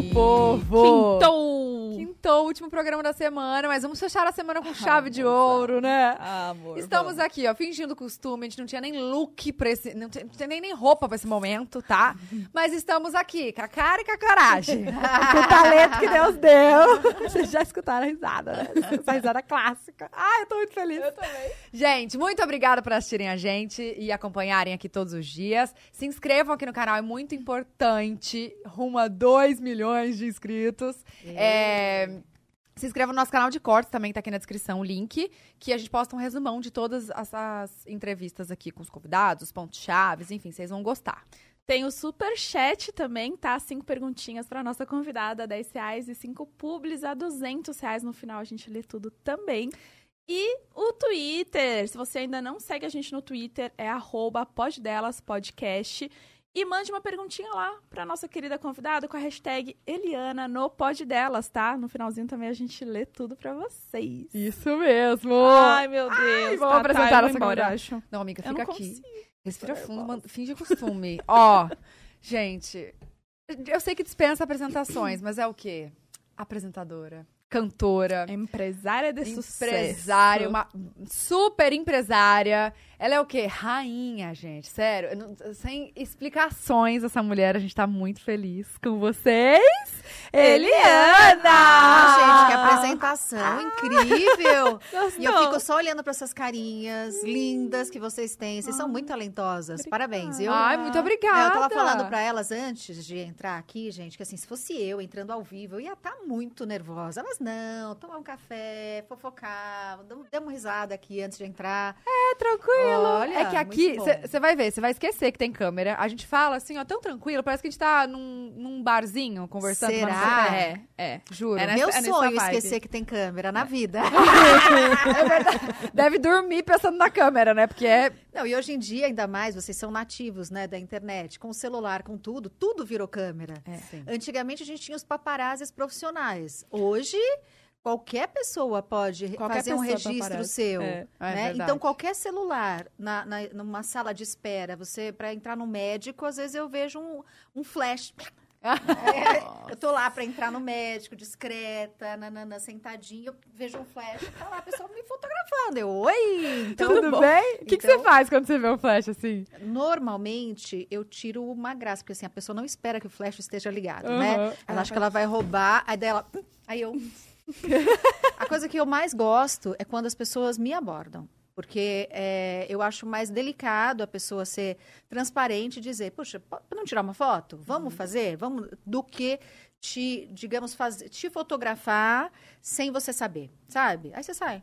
meu povo! Quintou! Quintou, último programa da semana, mas vamos fechar a semana com chave de ouro, né? Ah, amor. Estamos vamos. aqui, ó, fingindo costume. A gente não tinha nem look pra esse. Não tinha, não tinha nem, nem roupa pra esse momento, tá? Mas estamos aqui, com a cara e com a coragem. com o talento que Deus deu. Vocês já escutaram a risada, né? Essa risada clássica. Ai, eu tô muito feliz. Eu também. Gente, muito obrigada por assistirem a gente e acompanharem aqui todos os dias. Se inscrevam aqui no canal, é muito importante. Rumo a 2 milhões de inscritos. É, se inscreva no nosso canal de cortes, também tá aqui na descrição o link, que a gente posta um resumão de todas as, as entrevistas aqui com os convidados, os pontos chaves, enfim, vocês vão gostar. Tem o super chat também, tá? Cinco perguntinhas pra nossa convidada, 10 reais e cinco publis a 200 reais. No final a gente lê tudo também. E o Twitter, se você ainda não segue a gente no Twitter, é arroba poddelas.podcast. E mande uma perguntinha lá pra nossa querida convidada com a hashtag Eliana no Pod Delas, tá? No finalzinho também a gente lê tudo pra vocês. Isso mesmo! Ai, meu Deus. vamos tá, apresentar tá, eu nossa vou embora, convidada. acho. Não, amiga, fica não aqui. Respira fundo, man- finge costume. Ó, gente, eu sei que dispensa apresentações, mas é o quê? Apresentadora, cantora, Empresária de sucesso. empresária, uma super empresária. Ela é o quê? Rainha, gente. Sério, não- sem explicações, essa mulher, a gente tá muito feliz com vocês. Eliana! Ah, gente, que apresentação incrível! E eu fico só olhando para essas carinhas lindas que vocês têm. Vocês são muito talentosas. Parabéns, viu? Ai, muito É, obrigada. eu tava falando pra elas antes de entrar aqui, gente, que assim, se fosse eu entrando ao vivo, eu ia estar muito nervosa. Elas não, tomar um café, fofocar, damos uma risada aqui antes de entrar. É tranquilo. Olha, é que aqui, você vai ver, você vai esquecer que tem câmera. A gente fala assim, ó, tão tranquilo, parece que a gente tá num, num barzinho conversando. Será? É, é. Juro. É nessa- Meu nessa sonho vibe. esquecer que tem câmera na vida. É verdade. Deve dormir pensando na câmera, né? Porque é. Não, e hoje em dia, ainda mais, vocês são nativos, né, da internet, com o celular, com tudo, tudo virou câmera. É. Antigamente a gente tinha os paparazzis profissionais. Hoje, qualquer pessoa pode Qualquer fazer um pessoa é registro paparazzi. seu. É, é né? verdade. então, qualquer celular na, na- numa sala de espera, você, para entrar no médico, às vezes eu vejo um, um flash. É, eu tô lá para entrar no médico, discreta, nanana, sentadinha, eu vejo um flash, tá lá a pessoa me fotografando. Eu, oi! Então, Tudo bem? O que, que você Então- faz quando você vê um flash assim? Normalmente, eu tiro uma graça, porque assim, a pessoa não espera que o flash esteja ligado, Aham. né? Ela acha que ela vai roubar, aí dela. Aí eu. A coisa que eu mais gosto é quando as pessoas me abordam. Porque é, eu acho mais delicado a pessoa ser transparente e dizer, puxa, não tirar uma foto? Vamos fazer? Vamos, do que te, digamos, fazer, te fotografar sem você saber, sabe? Aí você sai.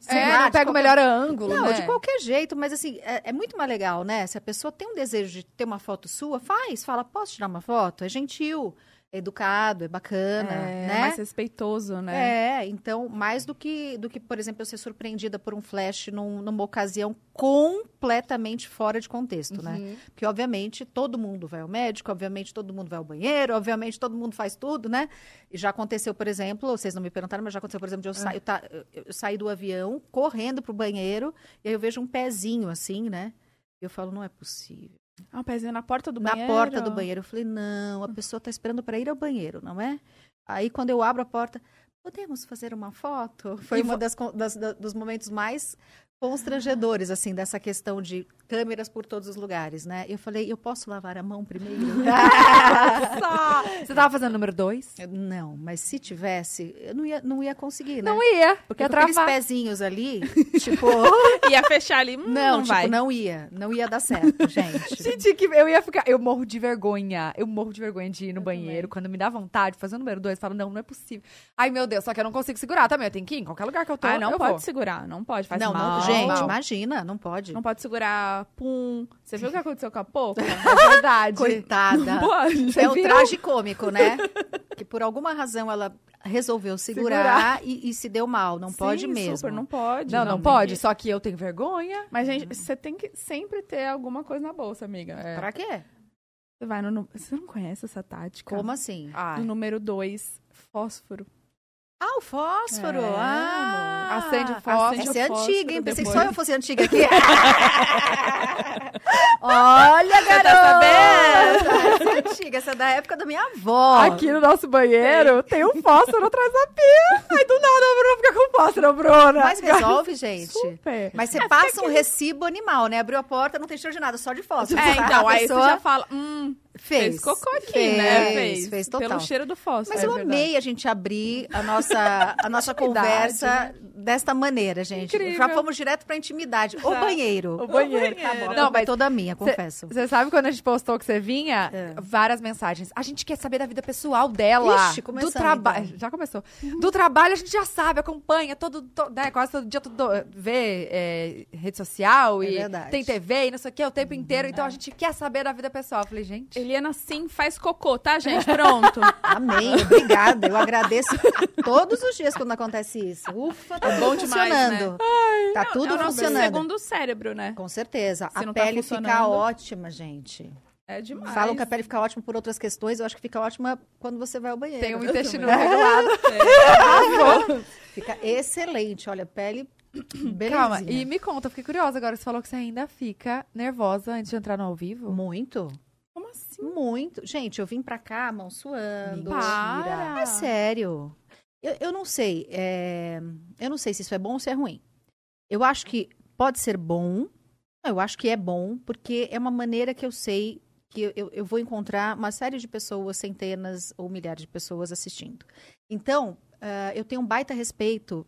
Sei É, lá, não de pega o qualquer- melhor ângulo, não, né? de qualquer jeito, mas assim, é, é muito mais legal, né? Se a pessoa tem um desejo de ter uma foto sua, faz, fala, posso tirar uma foto? É gentil, é educado, é bacana, É, né? mais respeitoso, né? É, então, mais do que, do que, por exemplo, eu ser surpreendida por um flash num- numa ocasião completamente fora de contexto, né? Uhum. Porque, obviamente, todo mundo vai ao médico, obviamente, todo mundo vai ao banheiro, obviamente, todo mundo faz tudo, né? E já aconteceu, por exemplo, vocês não me perguntaram, mas já aconteceu, por exemplo, de eu, sa- eu, tá- eu- eu sair do avião, correndo pro banheiro, e aí eu vejo um pezinho assim, né? E eu falo, não é possível. Ah, um pezinho na porta do Na banheiro. porta do banheiro. Eu falei, não, a pessoa tá esperando para ir ao banheiro, não é? Aí, quando eu abro a porta, podemos fazer uma foto? Foi E uma vo- das, das- da- dos momentos mais constrangedores, assim, dessa questão de câmeras por todos os lugares, né? Eu falei, eu posso lavar a mão primeiro? Nossa! Você tava fazendo número dois? Eu, não, mas se tivesse, eu não ia, não ia conseguir, né? Não ia, Porque ia com aqueles pezinhos ali, tipo, Ia fechar ali. hum, não, não, tipo, vai. não ia. Não ia dar certo, gente. Gente, que eu ia ficar. Eu morro de vergonha. Eu morro de vergonha de ir no banheiro. Quando me dá vontade de fazer o número dois, eu falo, não, não é possível. Ai, meu Deus, só que eu não consigo segurar também. Eu tenho que ir em qualquer lugar que eu tô. Ah, não eu pode vou. segurar, não pode. Faz não, mal. não, gente, mal. imagina, não pode. Não pode segurar pum. Você viu o que aconteceu com a Pouca? É verdade. Coitada. Não pode. É o traje cômico, né? que por alguma razão ela resolveu segurar, E, e se deu mal. Não pode Sim, mesmo. Super, não pode. Não, não, tem pode. Só que eu tenho vergonha. Mas, gente, você tem que sempre ter alguma coisa na bolsa, amiga. É. Pra quê? Você vai no. Você não conhece essa tática? Como assim? Ai. No número 2, fósforo. Ah, o fósforo. É, ah, amor. Acende o fósforo. Essa é antiga, hein? Pensei que só eu fosse antiga aqui. Olha, tá garota! Essa é Amiga, essa é da época da minha avó. Aqui no nosso banheiro tem, um fósforo atrás da pia. Aí do nada a Bruna fica com fósforo, Bruna. Mas resolve, gente. Super. Mas você passa um recibo animal, né? Abriu a porta, não tem cheiro de nada, só de fósforo. É, então, A aí você pessoa já fala, hum, fez. fez cocô aqui, fez, né? Fez, Fez total. Pelo cheiro do fósforo. Mas é eu verdade. amei a gente abrir a nossa, a nossa conversa desta maneira, gente. Incrível. Já fomos direto pra intimidade. O Já. banheiro. O banheiro. Tá bom, Não, mas toda minha, confesso. Você sabe quando a gente postou que você vinha? É. Várias mensagens. A gente quer saber da vida pessoal dela. Ixi, do trabalho. Já começou. Do trabalho a gente já sabe, acompanha todo, to- né, quase todo dia tudo vê é, rede social É e verdade. tem TV e não sei o que o tempo inteiro. Então a gente quer saber da vida pessoal. Eu falei, gente. Eliana sim faz cocô, tá, gente? Pronto. Amém, obrigada. Eu agradeço todos os dias quando acontece isso. Ufa, tá É bom tudo demais, né? funcionando. Tá tudo é o nosso funcionando. segundo cérebro, né? Com certeza. Se a tá pele fica funcionando. ótima, gente. É demais. Falam que a pele fica ótima por outras questões. Eu acho que fica ótima quando você vai ao banheiro. Tem um intestino regulado. Fica excelente. Olha, pele. Belezinha. Calma, e me conta, eu fiquei curiosa agora. Você falou que você ainda fica nervosa antes de entrar no ao vivo? Muito. Como assim? Muito. Gente, eu vim pra cá, mão suando. Para. É sério. Eu, eu não sei. é, Eu não sei se isso é bom ou se é ruim. Eu acho que pode ser bom. Eu acho que é bom, porque é uma maneira que eu sei que eu- eu, vou encontrar uma série de pessoas, centenas ou milhares de pessoas assistindo. Então, ah, eu tenho um baita respeito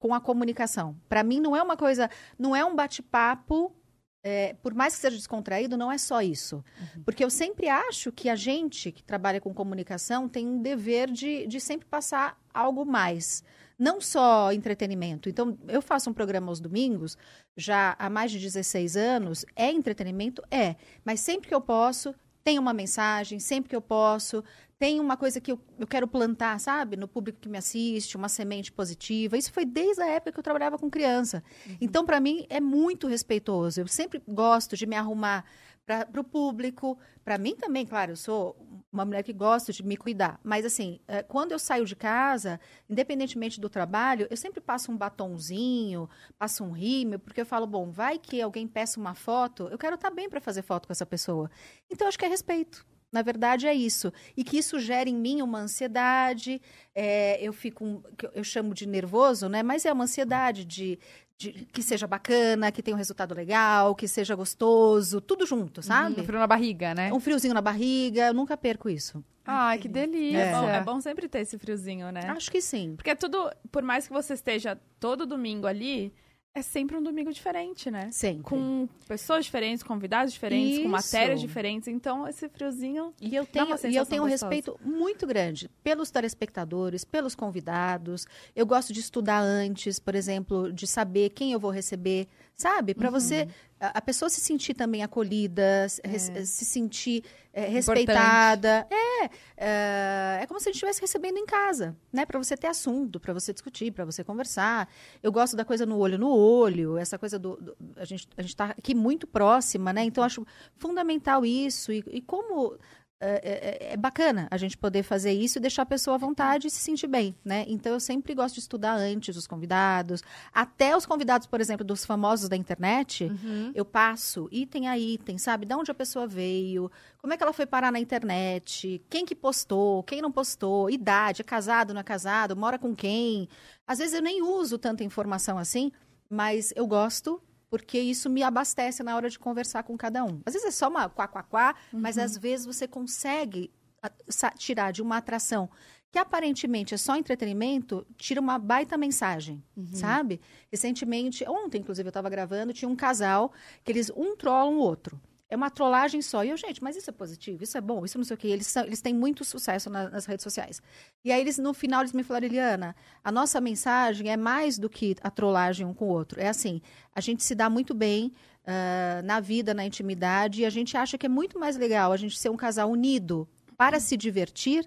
com a comunicação. Para mim, não é uma coisa, não é um bate-papo. É, por mais que seja descontraído, não é só isso. Porque eu sempre acho que a gente que trabalha com comunicação tem um dever de, de sempre passar algo mais. Não só entretenimento. Então, eu faço um programa aos domingos, já há mais de 16 anos. É entretenimento? É. Mas sempre que eu posso, tem uma mensagem, sempre que eu posso, tem uma coisa que eu, eu quero plantar, sabe? No público que me assiste, uma semente positiva. Isso foi desde a época que eu trabalhava com criança. Então, para mim, é muito respeitoso. Eu sempre gosto de me arrumar para o público. Para mim também, claro, eu sou uma mulher que gosta de me cuidar. Mas, assim, eh, quando eu saio de casa, independentemente do trabalho, eu sempre passo um batonzinho, passo um rímel, porque eu falo, bom, vai que alguém peça uma foto, eu quero estar bem para fazer foto com essa pessoa. Então, acho que é respeito. Na verdade, é isso. E que isso gera em mim uma ansiedade, é, eu fico, um- eu- eu chamo de nervoso, né? Mas é uma ansiedade de, de que seja bacana, que tenha um resultado legal, que seja gostoso, tudo junto, sabe? Um frio na barriga, né? Um friozinho na barriga, eu nunca perco isso. Ai, que delícia. É bom, é bom sempre ter esse friozinho, né? Acho que sim. Porque é tudo, por mais que você esteja todo domingo ali, é sempre um domingo diferente, né? Sempre. Com pessoas diferentes, convidados diferentes, com Isso. matérias diferentes. Então, esse friozinho. E eu Dá tenho, e eu tenho um gostosa. respeito muito grande pelos telespectadores, pelos convidados. Eu gosto de estudar antes, por exemplo, de saber quem eu vou receber, sabe? Para você, a, pessoa se sentir também acolhida, se- res- se sentir é, respeitada. É, é, é como se a gente estivesse recebendo em casa, né? Para você ter assunto, para você discutir, para você conversar. Eu gosto da coisa no olho no olho, essa coisa do, do- a gente a gente está aqui muito próxima, né? Então eu acho fundamental isso e, e como é, é- é bacana a gente poder fazer isso e deixar a pessoa à vontade e se sentir bem, né? Então eu sempre gosto de estudar antes os convidados, até os convidados, por exemplo, dos famosos da internet, Uhum. eu passo item a item, sabe? De onde a pessoa veio, como é que ela foi parar na internet, quem que postou, quem não postou, idade, é casado, não é casado, mora com quem. Às vezes eu nem uso tanta informação assim, mas eu gosto porque isso me abastece na hora de conversar com cada um. Às vezes é só uma quá, quá, quá, mas às vezes você consegue a- sa- tirar de uma atração que aparentemente é só entretenimento, tira uma baita mensagem, sabe? Recentemente, ontem, inclusive, eu estava gravando, tinha um casal que eles um trollam o outro. É uma trollagem só. E eu, gente, mas isso é positivo, isso é bom, isso não sei o quê. Eles, são- eles têm muito sucesso na- nas redes sociais. E aí, eles, no final, eles me falaram, Eliana, a nossa mensagem é mais do que a trollagem um com o outro. É assim, a gente se dá muito bem ah, na vida, na intimidade, e a gente acha que é muito mais legal a gente ser um casal unido para se divertir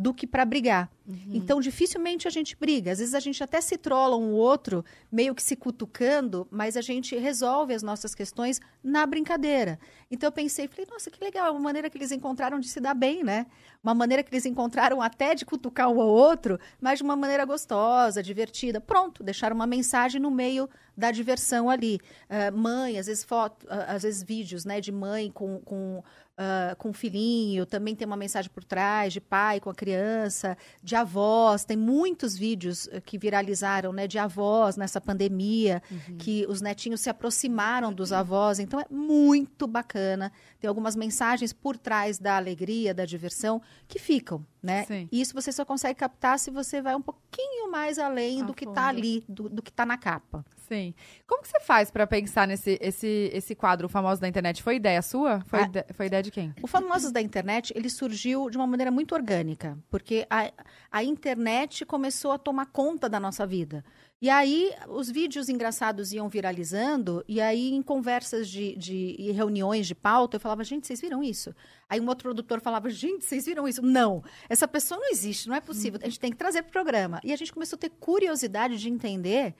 do que para brigar. Então, dificilmente a gente briga. Às vezes a gente até se trola um outro, meio que se cutucando, mas a gente resolve as nossas questões na brincadeira. Então, eu pensei, falei, nossa, que legal, é uma maneira que eles encontraram de se dar bem, né? Uma maneira que eles encontraram até de cutucar um ao outro, mas de uma maneira gostosa, divertida. Pronto, deixaram uma mensagem no meio da diversão ali. Uh, mãe, às vezes foto, uh, às vezes vídeos, né, de mãe com, com uh, com o filhinho, também tem uma mensagem por trás, de pai com a criança, de avós. Tem muitos vídeos eh, que viralizaram, né, de avós nessa pandemia, uhum. que os netinhos se aproximaram dos avós. Então é muito bacana. Tem algumas mensagens por trás da alegria, da diversão, que ficam, né? Sim. E isso você só consegue captar se você vai um pouquinho mais além a do que está ali, do, do que está na capa. Sim. Como que você faz para pensar nesse esse, esse quadro famoso da internet? Foi ideia sua? Foi, ide foi ideia de quem? O Famosos da Internet, ele surgiu de uma maneira muito orgânica, porque a, a internet começou a tomar conta da nossa vida. E aí, os vídeos engraçados iam viralizando, e aí, em conversas de, de reuniões de pauta, eu falava, gente, vocês viram isso? Aí, um outro produtor falava, gente, vocês viram isso? Não, essa pessoa não existe, não é possível, a gente tem que trazer para o programa. E a gente começou a ter curiosidade de entender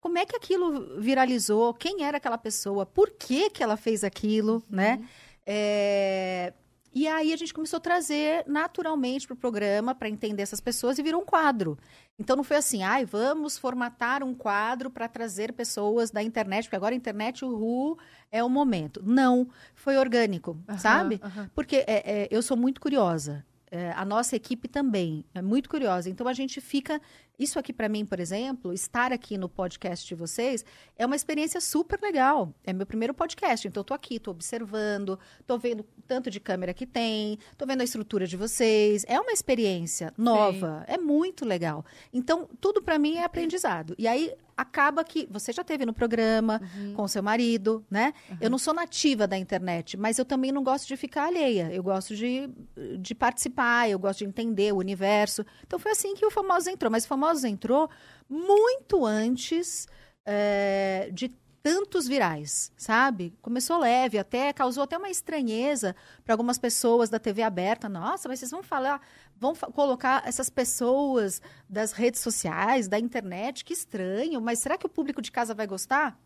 como é que aquilo viralizou, quem era aquela pessoa, por que, que ela fez aquilo, né? uhum. né? É... E aí a gente começou a trazer naturalmente para o programa para entender essas pessoas e virou um quadro. Então não foi assim, ai, vamos formatar um quadro para trazer pessoas da internet, porque agora a internet, o RU é o momento. Não, foi orgânico, uhum, sabe? Uhum. Porque é, é, eu sou muito curiosa. É, a nossa equipe também é muito curiosa. Então a gente fica. Isso aqui para mim, por exemplo, estar aqui no podcast de vocês é uma experiência super legal. É meu primeiro podcast, então eu tô aqui, tô observando, tô vendo o tanto de câmera que tem, tô vendo a estrutura de vocês. É uma experiência nova, Sim. é muito legal. Então tudo para mim é aprendizado. E aí acaba que você já teve no programa uhum. com seu marido, né? Uhum. Eu não sou nativa da internet, mas eu também não gosto de ficar alheia. Eu gosto de, de participar, eu gosto de entender o universo. Então foi assim que o Famosos entrou. Mas o Famosos entrou muito antes é, de tantos virais, sabe? Começou leve, até causou até uma estranheza para algumas pessoas da TV aberta. Nossa, mas vocês vão falar, vão colocar essas pessoas das redes sociais, da internet, que estranho, mas será que o público de casa vai gostar?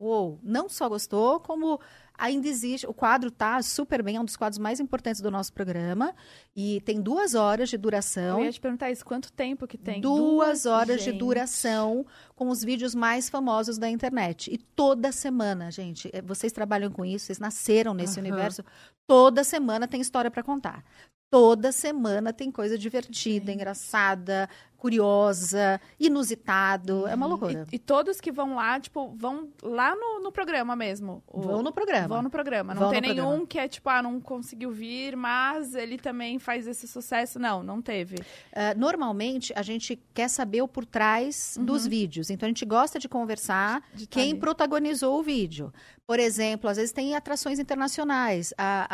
Uou, não só gostou, como ainda existe. O quadro tá super bem, é um dos quadros mais importantes do nosso programa. E tem duas horas de duração. Eu ia te perguntar isso, quanto tempo que tem? Duas, duas horas gente. de duração com os vídeos mais famosos da internet. E toda semana, gente, é, vocês trabalham com isso, vocês nasceram nesse uhum. universo. Toda semana tem história para contar toda semana tem coisa divertida, engraçada, curiosa, inusitado. É uma uhum. loucura. E, e, todos que vão lá, tipo, vão lá no, no programa mesmo. O, vão no programa. Vão no programa. Não vão tem nenhum programa. que é, tipo, ah, não conseguiu vir, mas ele também faz esse sucesso. Não, não teve. Uh, normalmente, a gente quer saber o por trás uhum. dos vídeos. Então, a gente gosta de conversar de tá quem ali. protagonizou o vídeo. Por exemplo, às vezes tem atrações internacionais. A,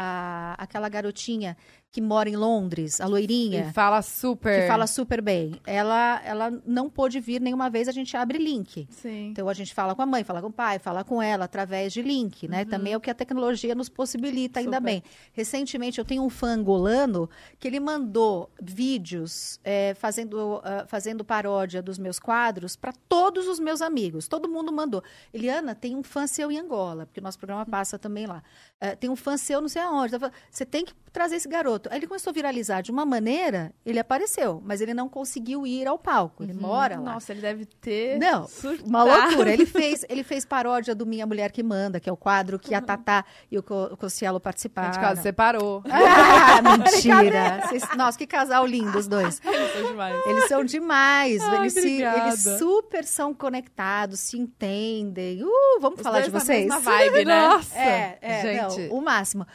a, aquela garotinha que mora em Londres, a loirinha. Que fala super. Que fala super bem. Ela, ela não pôde vir nenhuma vez, a gente abre link. Sim. Então a gente fala com a mãe, fala com o pai, fala com ela através de link, né? Uhum. Também é o que a tecnologia nos possibilita, ainda super. bem. Recentemente eu tenho um fã angolano que ele mandou vídeos é, fazendo, uh, fazendo paródia dos meus quadros para todos os meus amigos. Todo mundo mandou. Eliana, tem um fã seu em Angola, porque o nosso programa passa também lá. Uh, tem um fã seu não sei aonde. Você tem que trazer esse garoto. Aí ele começou a viralizar de uma maneira, ele apareceu, mas ele não conseguiu ir ao palco. Ele uhum. mora lá. Nossa, ele deve ter. Não, surtado. uma loucura. Ele fez, ele fez paródia do Minha Mulher que Manda, que é o quadro que a uhum. Tatá e o, o Cossielo participaram. De casa separou. Ah, mentira. Vocês, nossa, que casal lindo os dois. Eles são demais. Eles são demais. Ai, eles, se, eles super são conectados, se entendem. Uh, vamos os falar de vocês? Na vibe, né? Nossa, é, é, gente. Não, o máximo.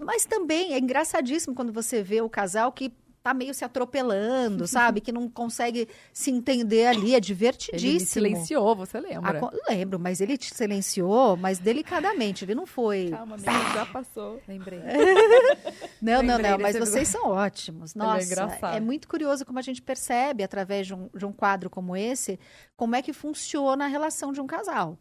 Mas também é engraçadíssimo quando você vê o casal que tá meio se atropelando, sabe? Que não consegue se entender ali, é divertidíssimo. Ele silenciou, você lembra? A, lembro, mas ele te silenciou, mas delicadamente, ele não foi... Calma, amiga, já passou. Lembrei. não, Lembrei não, não, mas vocês são ótimos. É Nossa, é, é, muito curioso como a gente percebe, através de um, de um quadro como esse, como é que funciona a relação de um casal.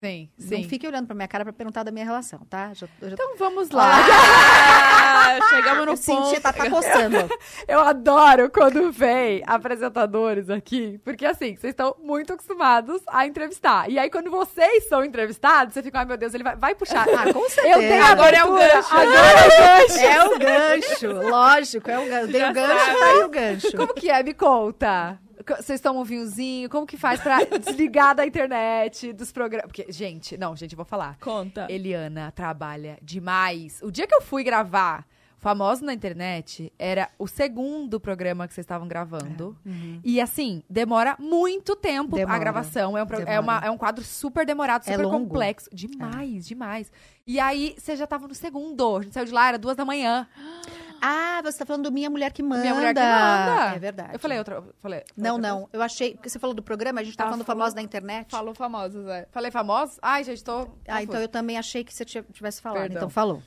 Sim, Não sim. fique olhando pra minha cara pra perguntar da minha relação, tá? Já, já Então vamos lá. Ah, chegamos no eu ponto. senti, tá, tá coçando. Eu adoro quando vem apresentadores aqui, porque assim, vocês estão muito acostumados a entrevistar. E aí, quando vocês são entrevistados, você fica, ai meu Deus, ele vai, vai puxar. Ah, com certeza. Eu Agora é o gancho. Agora é o gancho. É o gancho, lógico, é o gancho. Dei o gancho, tá aí o gancho. Como que é? Me conta. Vocês tomam um vinhozinho? Como que faz pra desligar da internet, dos programas? Porque, gente, não, gente, eu vou falar. Conta. Eliana trabalha demais. O dia que eu fui gravar Famoso na Internet, era o segundo programa que vocês estavam gravando. E assim, demora muito tempo a Demora. gravação. É um, pro- é, uma- é um quadro super demorado, É super longo. complexo. Demais, demais. E aí, você já tava no segundo. A gente saiu de lá, era duas da manhã. Ah, você tá falando do Minha Mulher que Manda. Minha mulher que manda. É verdade. Eu falei outra. eu Falei, Não, outra não. Eu achei. Porque você falou do programa, a gente tá Ah, falando falou. famosos da internet. Falou famosos, é. Falei famosos? Ai, gente, tô. Ah, então eu também achei que você tivesse falado. Perdão. Então falou.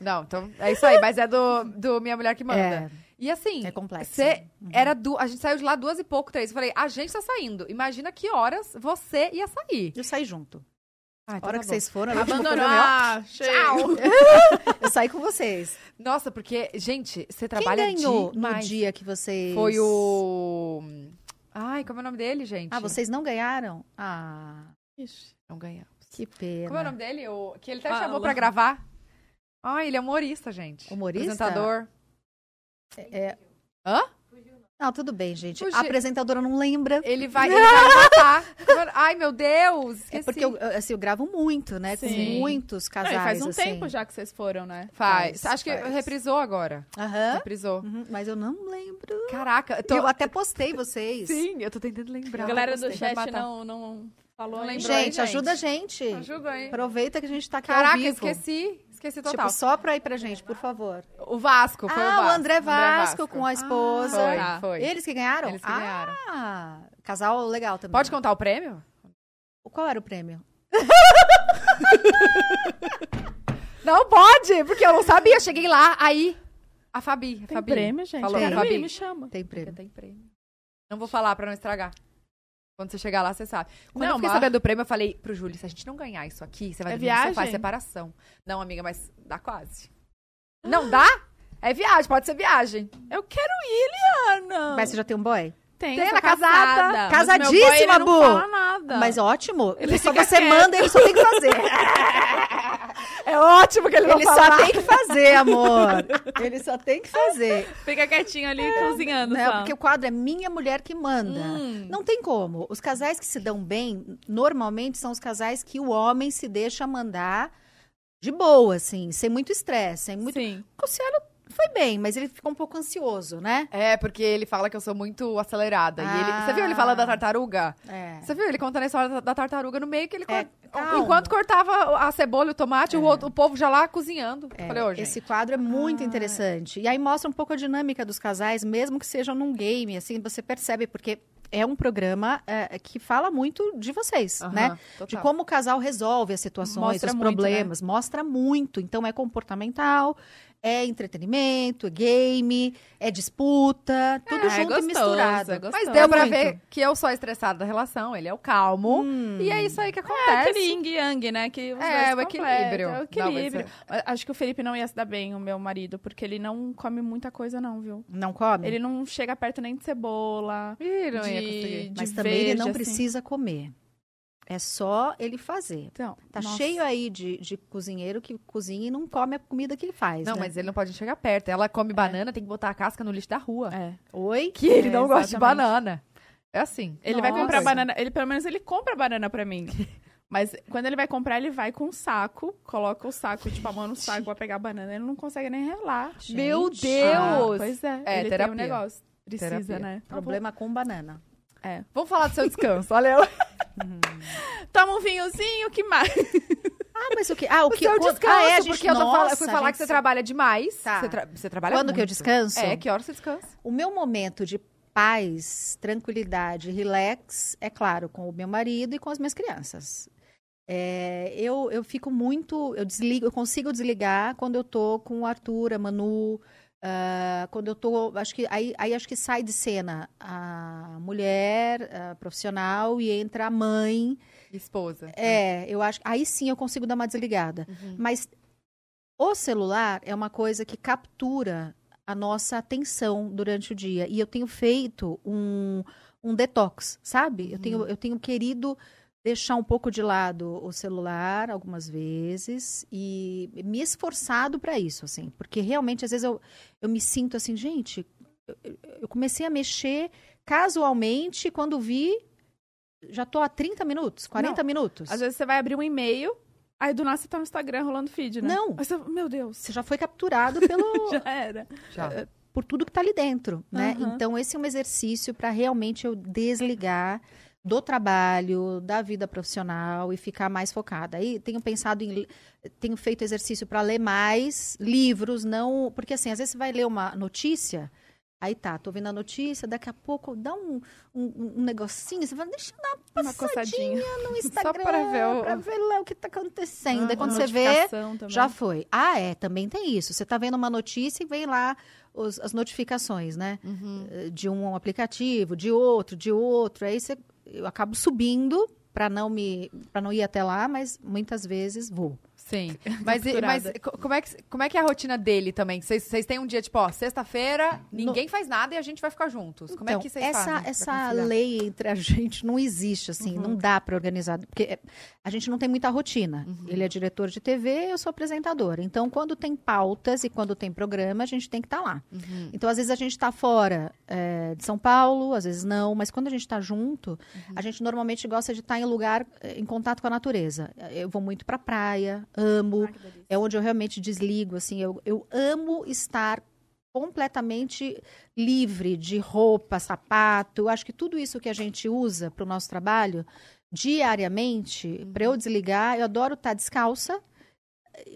Não, então é isso aí, mas é do, do Minha Mulher que Manda. É. E assim, É complexo. cê era du a gente saiu de lá duas e pouco, três. Eu falei, a gente tá saindo. Imagina que horas você ia sair. Eu saí junto. Ah, A então hora tá que bom. vocês foram, eu, Abandonou. Ah, ó, eu saí com vocês. Nossa, porque, gente, você Quem trabalha ganhou no dia que vocês. Foi o. Ai, como é o nome dele, gente? Ah, vocês não ganharam? Ah, Ixi. Não ganhamos. que pena. Como é o nome dele? O... Que ele até Fala. chamou pra gravar. Ai, ele é humorista, gente. Humorista? Apresentador. É... Hã? Não, tudo bem, gente. A apresentadora não lembra. Ele vai, ele vai matar. Ai, meu Deus, esqueci. É porque eu, assim, eu gravo muito, né? Com Sim. muitos Não, casais. e faz um assim. tempo já que vocês foram, né? Faz. Faz, Acho que faz. reprisou agora. Aham. Reprisou. Uhum, Mas eu não lembro. Caraca, eu tô... Eu até postei vocês. Sim, eu tô tentando lembrar. A galera do chat não, não falou Não lembrou aí, Gente, gente. ajuda a gente. Ajuda aí. Aproveita que a gente tá aqui ao Caraca, vivo. esqueci. Esqueci total. Tipo, só pra ir pra gente, por favor. O Vasco, foi o ah, Vasco. o André Vasco, com a esposa. Foi, Tá. foi. Eles que ganharam? Eles que ah, ganharam. casal legal também. Pode contar o prêmio? Qual era o prêmio? Não pode, porque eu não sabia. Cheguei lá, aí a Fabi. a Tem Fabi prêmio, gente. Falou, Quero Fabi. me chama. Tem prêmio. tem prêmio. Não vou falar pra não estragar. Quando você chegar lá, você sabe. Quando Não, eu fiquei mas- sabendo do prêmio, eu falei pro Júlio, se a gente não ganhar isso aqui, você vai É dormir no sofá, é separação. Não, amiga, mas dá quase. Não dá? É viagem, pode ser viagem. Eu quero ir, Liana. Mas você já tem um boy? Tem, Tem, ela casada. casada. Mas Casadíssima, meu boy, ele Bu. não fala nada. Mas ótimo. Ele só você quieto. manda, ele só tem que fazer. É ótimo que ele não ele fala só nada. tem que fazer, amor. Ele só tem que fazer. Fica quietinho ali cozinhando, Né? só. Porque o quadro é Minha Mulher que Manda. Hum. Não tem como. Os casais que se dão bem, normalmente são os casais que o homem se deixa mandar de boa, assim, sem muito estresse, sem muito. Sim. O Luciano foi bem, mas ele ficou um pouco ansioso, né? É, porque ele fala que eu sou muito acelerada. E ele, Ah. você viu ele falando da tartaruga? É. Você viu ele contando a história da, da tartaruga no meio que ele... É. Enquanto cortava a cebola e o tomate, o, outro- o povo já lá cozinhando. É, Falei, gente. esse quadro é muito Ah. interessante. E aí mostra um pouco a dinâmica dos casais, mesmo que sejam num game, assim, você percebe, porque é um programa é, que fala muito de vocês, né? total. De como o casal resolve as situações, Mostra os muito, né? problemas. Mostra muito. Então é comportamental, é entretenimento, é game, é disputa, tudo Ah, é junto gostoso, e misturado. é gostoso. Mas deu pra Muito. ver que eu sou a estressada da relação, ele é o calmo. Hum. E é isso aí que É acontece. aquele yin e yang, né? Que os É, dois o equilíbrio. É o Não, equilíbrio. Mas Acho que o Felipe não ia se dar bem, o meu marido, porque ele não come muita coisa, não, viu? Não come? Ele não chega perto nem de cebola. Ih, não ia de- conseguir. Mas de também ele não assim. precisa comer. É só ele fazer. Então, Tá nossa. cheio aí de, de cozinheiro que cozinha e não come a comida que ele faz. Não, né? mas ele não pode chegar perto. Ela come banana, tem que botar a casca no lixo da rua. É. Oi? Que ele É, não gosta de banana. É assim. Ele vai Nossa. comprar banana. Ele, pelo menos, ele compra banana pra mim. Mas quando ele vai comprar, ele vai com um saco, coloca o saco, tipo, a mão no saco pra pegar a banana. Ele não consegue nem relar. Meu Gente. Deus! pois é. É, ele terapia. tem um negócio. Precisa, Terapia. né? Problema com banana. É. Vamos falar do seu descanso. Olha eu. Toma um vinhozinho, que mais? Ah, mas o que? Ah, o O que? seu descanso, ah, é, a gente, porque eu, nossa, fala- eu fui falar gente que você trabalha demais. Tá. Você, tra- você trabalha Quando que eu muito. descanso? É, que hora você descansa? O meu momento de paz, tranquilidade, relax, é claro, com o meu marido e com as minhas crianças. É, eu, eu fico muito, eu desligo, eu consigo desligar quando eu tô com o Arthur, a Manu, ah, quando eu tô, acho que aí, aí acho que sai de cena a mulher a profissional e entra a mãe Esposa. É, eu acho. Aí sim eu consigo dar uma desligada. Uhum. Mas o celular é uma coisa que captura a nossa atenção durante o dia. E eu tenho feito um, um detox, sabe? Eu, tenho, eu tenho querido deixar um pouco de lado o celular algumas vezes e me esforçado para isso, assim. Porque realmente, às vezes, eu, eu me sinto assim, gente, eu, eu comecei a mexer casualmente, quando vi, já tô há 30 minutos, 40 minutos. Às vezes você vai abrir um e-mail, aí do nada você tá no Instagram rolando feed, né? Não. Aí você, meu Deus, Você já foi capturado pelo, já era. Já. por tudo que está ali dentro, né? Aham. Então esse é um exercício para realmente eu desligar do trabalho, da vida profissional e ficar mais focada. Aí tenho pensado em tenho feito exercício para ler mais livros, não, porque assim, às vezes você vai ler uma notícia, aí tá, tô vendo a notícia, daqui a pouco dá um, um, um negocinho, você fala, deixa eu dar uma Uma passadinha coçadinha. no Instagram pra ver o- pra ver lá o que tá acontecendo. Aí Uma quando você vê, também. já foi. Ah, é, também tem isso. Você está vendo uma notícia e vem lá os- as notificações, né? Uhum. Eh, De um aplicativo, de outro, de outro. Aí você, eu acabo subindo para não me para não ir até lá, mas muitas vezes vou. Sim. Mas, mas como, é que, como é que é a rotina dele também? Vocês têm um dia, tipo, ó, sexta-feira, ninguém faz nada e a gente vai ficar juntos. Como é Então, que vocês essa, fazem? essa lei entre a gente não existe, assim, Uhum. não dá para organizar. Porque é, a gente não tem muita rotina. Uhum. Ele é diretor de TV, eu sou apresentadora. Então, quando tem pautas e quando tem programa, a gente tem que estar lá. Uhum. Então, às vezes, a gente está fora é, de São Paulo, às vezes não, mas quando a gente está junto, a gente normalmente gosta de estar em lugar, eh, em contato com a natureza. Eu vou muito para praia, amo, é onde eu realmente desligo, assim, eu, eu amo estar completamente livre de roupa, sapato. Eu acho que tudo isso que a gente usa para o nosso trabalho diariamente, para eu desligar, eu adoro estar descalça,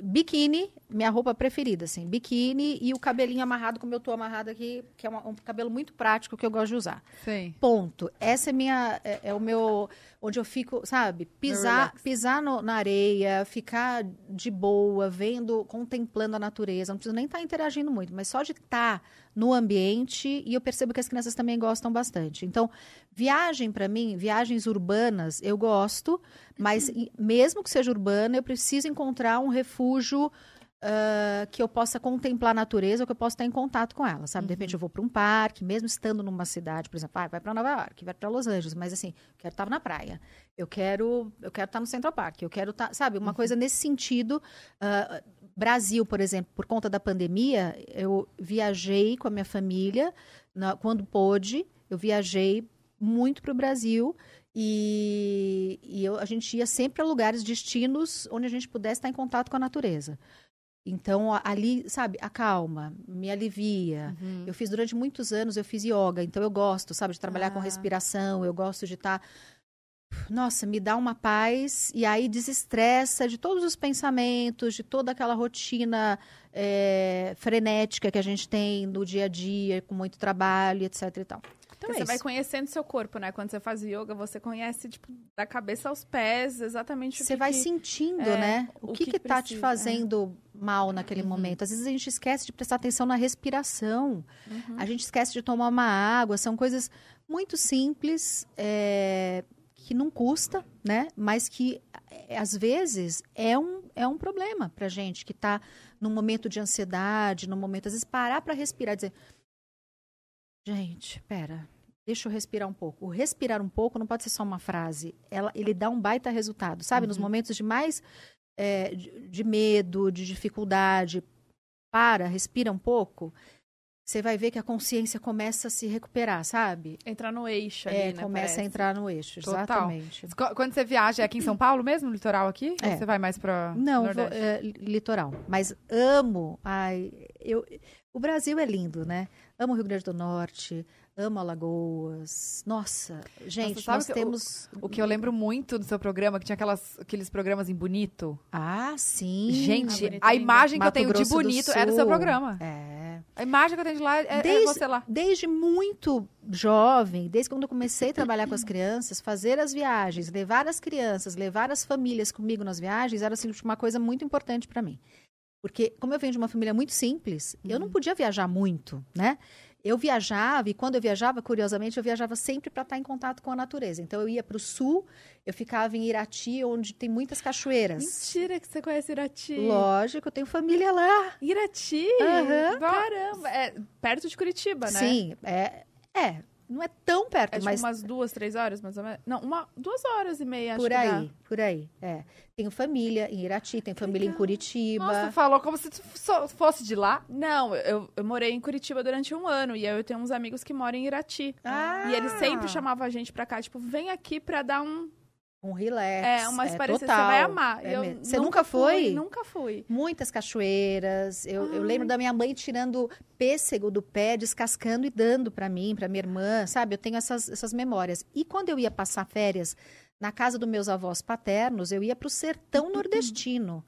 biquíni, minha roupa preferida, assim, biquíni e o cabelinho amarrado como eu tô amarrada aqui, que é uma- um cabelo muito prático que eu gosto de usar. Sim. Ponto. Essa é minha é, é o meu onde eu fico, sabe, pisar, pisar no- na areia, ficar de boa, vendo, contemplando a natureza. Não preciso nem estar interagindo muito, mas só de estar no ambiente e eu percebo que as crianças também gostam bastante. Então, viagem para mim, viagens urbanas, eu gosto, mas e- mesmo que seja urbana, eu preciso encontrar um refúgio ah, que eu possa contemplar a natureza, ou que eu possa estar em contato com ela, sabe? De repente eu vou para um parque, mesmo estando numa cidade, por exemplo, ah, vai para Nova York, vai para Los Angeles, mas assim, eu quero estar na praia, eu quero, eu quero estar no Central Park, eu quero estar, sabe? Uma coisa nesse sentido. ah, Brasil, por exemplo, por conta da pandemia, eu viajei com a minha família, na- quando pôde, eu viajei muito para o Brasil e, e eu- a gente ia sempre a lugares, destinos onde a gente pudesse estar em contato com a natureza. Então, ali, sabe, acalma, me alivia. Uhum. Eu fiz durante muitos anos, eu fiz yoga, então eu gosto, sabe, de trabalhar com Ah. respiração, eu gosto de estar. Nossa, me dá uma paz e aí desestressa de todos os pensamentos, de toda aquela rotina eh, frenética que a gente tem no dia a dia, com muito trabalho, etc e tal. Então é você vai isso. conhecendo seu corpo, né? Quando você faz yoga, você conhece, tipo, da cabeça aos pés, exatamente o Você que vai que... sentindo, é, né? O, o que, que que, tá te é. fazendo mal naquele Uhum. momento? Às vezes a gente esquece de prestar atenção na respiração. Uhum. A gente esquece de tomar uma água. São coisas muito simples, é, que não custa, né? Mas que, é, às vezes, é um, é um problema pra gente que tá num momento de ansiedade, num momento, às vezes, parar para respirar e dizer: gente, pera. Deixa eu respirar um pouco. O respirar um pouco não pode ser só uma frase. Ela, ele dá um baita resultado, sabe? Nos Uhum. momentos de mais é, de, de medo, de dificuldade, para, respira um pouco. Você vai ver que a consciência começa a se recuperar, sabe? Entrar no eixo ali, É, né? começa parece. a entrar no eixo, Total. exatamente. Qu- Quando você viaja, é aqui em São Paulo mesmo, no litoral aqui? Ou É. você vai mais pra Não, vou, é, li- litoral. Mas amo. Ai, eu, o Brasil é lindo, né? Amo o Rio Grande do Norte, amo Alagoas. Nossa, gente, sabe nós que o- temos. O que eu lembro muito do seu programa, que tinha aquelas, aqueles programas em bonito. Ah, sim. Gente, Bonito a lindo. imagem que eu Mato tenho de Grosso do bonito é do seu programa. É. A imagem que eu tenho de lá é, é Desde- você lá. Desde muito jovem, desde quando eu comecei a trabalhar com as crianças, fazer as viagens, levar as crianças, levar as famílias comigo nas viagens, era assim, uma coisa muito importante para mim. Porque, como eu venho de uma família muito simples, eu não podia viajar muito, né? Eu viajava, e quando eu viajava, curiosamente, eu viajava sempre para estar em contato com a natureza. Então, eu ia para o sul, eu ficava em Irati, onde tem muitas cachoeiras. Mentira que você conhece Irati. Lógico, eu tenho família lá. Irati? Aham. Caramba. É perto de Curitiba, né? Sim, é, é, não é tão perto, É tipo mas umas duas, três horas, mais ou menos? Não, uma, duas horas e meia, acho por aí, por aí. É. Tenho família em Irati, tenho família em legal. Curitiba. Nossa, falou como se fosse de lá. Não, eu, eu morei em Curitiba durante um ano e aí eu tenho uns amigos que moram em Irati. Ah! E eles sempre chamavam a gente pra cá, tipo, vem aqui pra dar um. Um relax. É, uma experiência total. você vai amar. É eu. Você nunca foi? Fui, nunca fui. Muitas cachoeiras. Eu, eu lembro da minha mãe tirando pêssego do pé, descascando e dando para mim, para minha irmã, sabe? Eu tenho essas, essas memórias. E quando eu ia passar férias na casa dos meus avós paternos, eu ia para o sertão nordestino.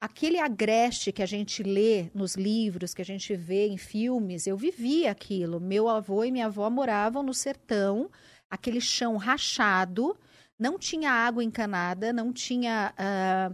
Aquele agreste que a gente lê nos livros, que a gente vê em filmes, eu vivia aquilo. Meu avô e minha avó moravam no sertão, aquele chão rachado, não tinha água encanada, não tinha. ah,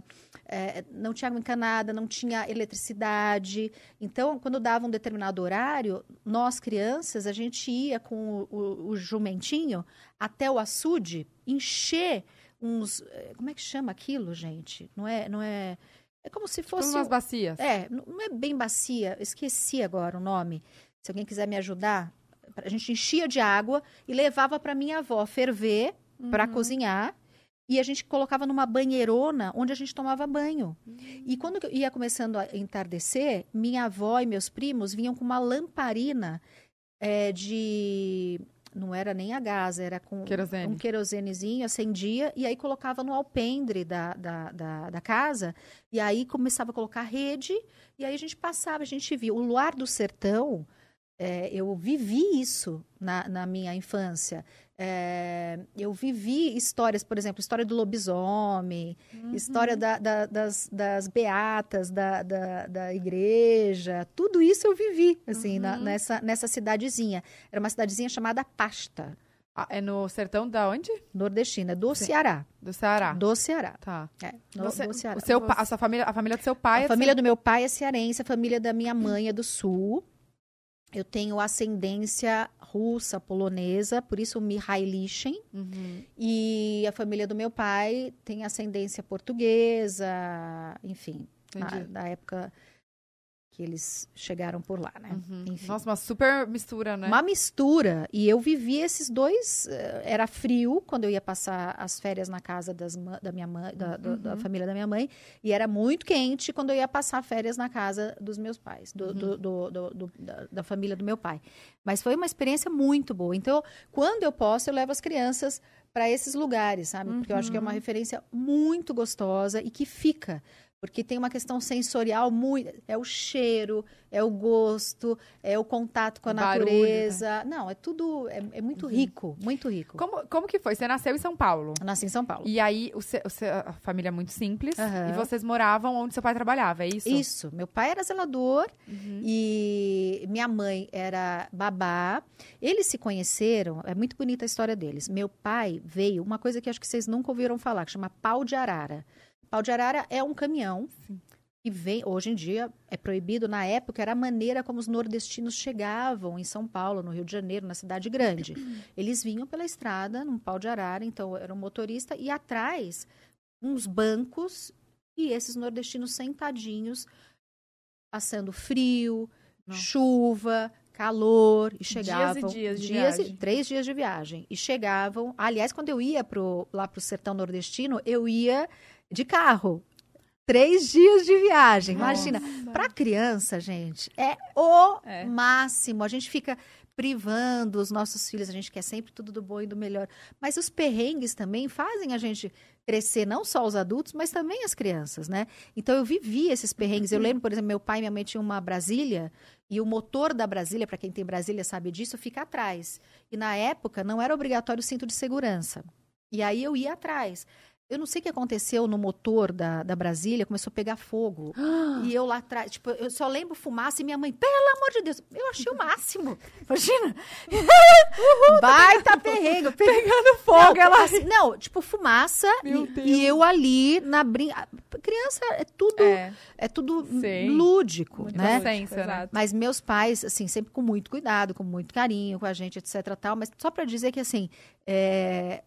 eh, não tinha água encanada, não tinha eletricidade. Então, quando dava um determinado horário, nós crianças, a gente ia com o, o- o jumentinho até o açude, encher uns. eh, Como é que chama aquilo, gente? Não é. Não é, é como se Tipo fosse. umas bacias. É, não é bem bacia, esqueci agora o nome. Se alguém quiser me ajudar, a gente enchia de água e levava para minha avó ferver para Uhum. cozinhar. E a gente colocava numa banheirona onde a gente tomava banho. E quando ia começando a entardecer, minha avó e meus primos vinham com uma lamparina eh, de. Não era nem a gás, era com Querosene. um querosenezinho, acendia, e aí colocava no alpendre da, da, da, da casa, e aí começava a colocar rede, e aí a gente passava, a gente via. O luar do sertão, é, eu vivi isso na, na minha infância. É, eu vivi histórias, por exemplo, história do lobisomem, Uhum. história da- da- das, das beatas da, da, igreja, tudo isso eu vivi, assim, na- Uhum. nessa, nessa cidadezinha. Era uma cidadezinha chamada Pasta, Ah, é no sertão da onde? nordestina, do Sim. Ceará. Do Ceará. Do Ceará. Tá. É, no, Você- do Ceará. O seu, a sua família, a família do seu pai A é família do meu pai é cearense, a família da minha mãe é do sul. Eu tenho ascendência russa, polonesa, por isso Mihailichen. Uhum. E a família do meu pai tem ascendência portuguesa, enfim, na- da época que eles chegaram por lá, né? Uhum. Enfim. Nossa, uma super mistura, né? Uma mistura. E eu vivi esses dois. eh, Era frio quando eu ia passar as férias na casa das, da minha mãe, da, do- da Uhum. família da minha mãe. E era muito quente quando eu ia passar férias na casa dos meus pais, do, Uhum. do- do- do- do- da, da família do meu pai. Mas foi uma experiência muito boa. Então, quando eu posso, eu levo as crianças para esses lugares, sabe? Porque eu acho que é uma Uhum. referência muito gostosa e que fica. Porque tem uma questão sensorial muito. É o cheiro, é o gosto, é o contato com a barulho, natureza. Não, é tudo. É, é muito rico, muito rico. Como, como que foi? Você nasceu em São Paulo. Eu nasci em São Paulo. E aí, o seu- o seu- a família é muito simples. Aham. E vocês moravam onde seu pai trabalhava, é isso? Isso. Meu pai era zelador Uhum. e minha mãe era babá. Eles se conheceram, é muito bonita a história deles. Meu pai veio, uma coisa que acho que vocês nunca ouviram falar, que chama pau de arara. Pau de arara é um caminhão que vem, hoje em dia é proibido, na época era a maneira como os nordestinos chegavam em São Paulo, no Rio de Janeiro, na cidade grande. Eles vinham pela estrada num pau de arara, então era um motorista e atrás uns bancos e esses nordestinos sentadinhos passando frio, Nossa. chuva, calor e Dias e chegavam dias de e- viagem. três dias de viagem e chegavam. Aliás, quando eu ia pro, lá pro sertão nordestino, eu ia de carro. Três dias de viagem. Imagina, para criança, gente, é o É. máximo. A gente fica privando os nossos filhos, a gente quer sempre tudo do bom e do melhor. Mas os perrengues também fazem a gente crescer, não só os adultos, mas também as crianças, né? Então eu vivi esses perrengues. Eu lembro, por exemplo, meu pai e minha mãe tinham uma Brasília e o motor da Brasília, para quem tem Brasília sabe disso, fica atrás. E na época não era obrigatório o cinto de segurança. E aí eu ia atrás. Eu não sei o que aconteceu no motor da, da Brasília, começou a pegar fogo. e eu lá atrás, tipo, eu só lembro fumaça e minha mãe, pelo amor de Deus, eu achei o máximo. Imagina. Baita perrengue. Pegando fogo, não, ela. assim, não, tipo, fumaça e, e eu ali na brinca. Criança é tudo, é, É, tudo Sim. lúdico, Muito né? inocência, né? Mas meus pais, assim, sempre com muito cuidado, com muito carinho com a gente, etc. Tal, mas só para dizer que, assim, é,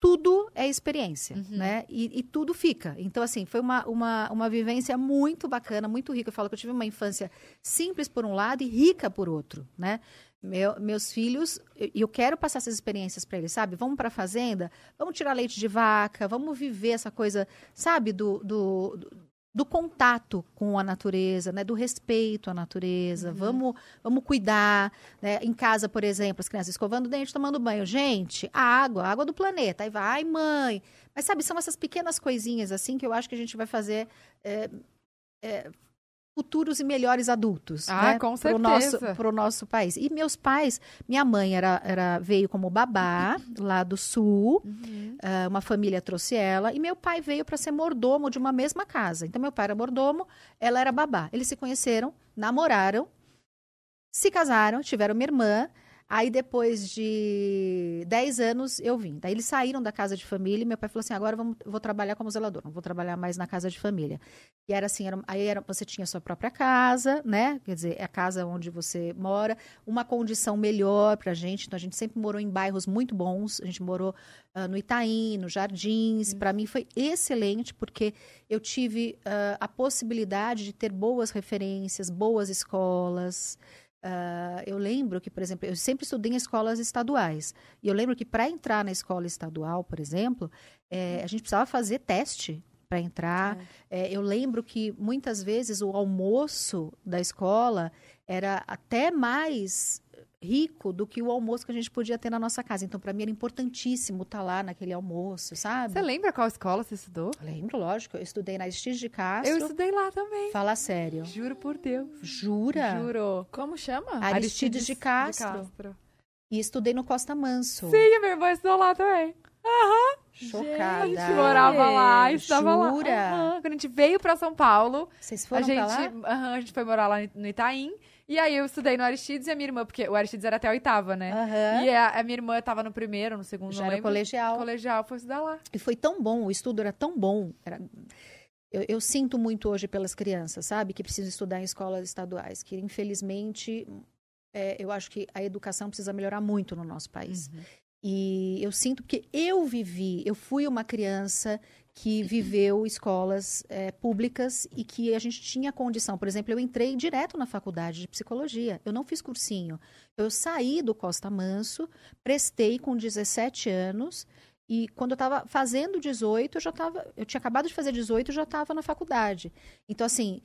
tudo é experiência, Uhum. né? E, e tudo fica. Então, assim, foi uma, uma, uma vivência muito bacana, muito rica. Eu falo que eu tive uma infância simples por um lado e rica por outro, né? Meu- meus filhos, e eu, eu quero passar essas experiências para eles, sabe? Vamos para a fazenda, vamos tirar leite de vaca, vamos viver essa coisa, sabe? Do, do, do- do contato com a natureza, né? Do respeito à natureza. Vamos, vamos cuidar, né? Em casa, por exemplo, as crianças escovando o dente, tomando banho. Gente, a água, a água do planeta. Aí vai, ai, mãe. Mas sabe, são essas pequenas coisinhas assim que eu acho que a gente vai fazer é, é, futuros e melhores adultos. Ah, né? com Pro nosso, certeza. pro nosso país. E meus pais, minha mãe era, era veio como babá lá do sul. Uhum. Ah, uma família trouxe ela e meu pai veio para ser mordomo de uma mesma casa. Então meu pai era mordomo, ela era babá. Eles se conheceram, namoraram, se casaram, tiveram uma irmã. Aí depois de 10 anos eu vim. Daí eles saíram da casa de família e meu pai falou assim: "Agora vamos, vou trabalhar como zelador, não vou trabalhar mais na casa de família". E era assim, era, aí era, você tinha sua própria casa, né? Quer dizer, é a casa onde você mora, uma condição melhor pra gente. Então a gente sempre morou em bairros muito bons. A gente morou ah, no Itaim, no Jardins. Para mim foi excelente porque eu tive ah, a possibilidade de ter boas referências, boas escolas. Ah, eu lembro que, por exemplo, eu sempre estudei em escolas estaduais. E eu lembro que para entrar na escola estadual, por exemplo, eh, a gente precisava fazer teste para entrar. Eh, eu lembro que muitas vezes o almoço da escola era até mais rico do que o almoço que a gente podia ter na nossa casa. Então, para mim era importantíssimo estar lá naquele almoço, sabe? Você lembra qual escola você estudou? Lembro, lógico. Eu estudei na Estes de Castro. Eu estudei lá também. Fala sério. Juro por Deus. Jura? Juro. Como chama? Aristides de Castro. E estudei no Costa Manso. Sim, a minha irmã estudou lá também. Chocada. A gente morava lá, estava lá. Jura? Aham. Quando a gente veio pra São Paulo, Vocês a foram gente, pra lá? aham, a gente foi morar lá no Itaim. E aí eu estudei no Aristides e a minha irmã, porque o Aristides era até a oitava, né? Aham. E a, a minha irmã tava no primeiro, no segundo, Já não era lembro. colegial. Colegial, foi estudar lá. E foi tão bom, o estudo era tão bom. Era... Eu, eu sinto muito hoje pelas crianças, sabe? Que precisam estudar em escolas estaduais. Que, infelizmente, é, eu acho que a educação precisa melhorar muito no nosso país. Uhum. E eu sinto porque eu vivi, eu fui uma criança que viveu escolas é, públicas e que a gente tinha condição. Por exemplo, eu entrei direto na faculdade de psicologia. Eu não fiz cursinho. Eu saí do Costa Manso, prestei com 17 anos. E quando eu estava fazendo 18, eu já estava. Eu tinha acabado de fazer 18 e já estava na faculdade. Então, assim,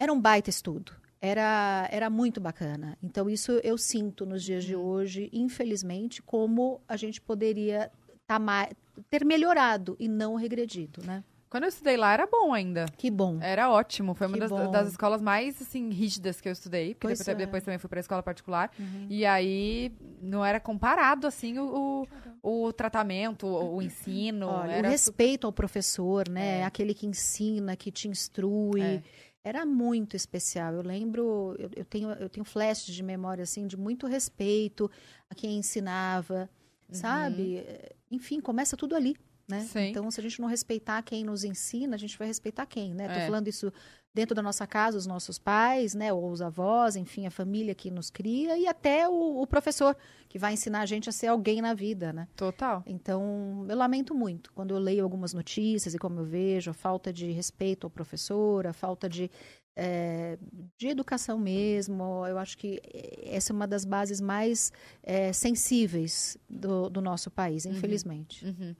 era um baita estudo. Era, era muito bacana. Então, isso eu sinto nos dias de hoje, infelizmente, como a gente poderia tá mais, ter melhorado e não regredido, né? Quando eu estudei lá, era bom ainda. Que bom. Era ótimo. Foi uma das, das escolas mais, assim, rígidas que eu estudei. Porque Pois depois, é. depois também fui pra escola particular. Uhum. E aí, não era comparado, assim, o, o, o tratamento, o, o ensino. Olha, o respeito ao professor, né? É. Aquele que ensina, que te instrui. É. Era muito especial. Eu lembro, eu, eu tenho, eu tenho flashes de memória, assim, de muito respeito a quem ensinava, sabe? Enfim, começa tudo ali, né? Então, se a gente não respeitar quem nos ensina, a gente vai respeitar quem, né? Tô É. falando isso dentro da nossa casa, os nossos pais, né? Ou os avós, enfim, a família que nos cria e até o, o professor que vai ensinar a gente a ser alguém na vida, né? Total. Então, eu lamento muito quando eu leio algumas notícias e como eu vejo a falta de respeito ao professor, a falta de, eh, de educação mesmo. Eu acho que essa é uma das bases mais eh, sensíveis do, do nosso país, infelizmente. Uhum.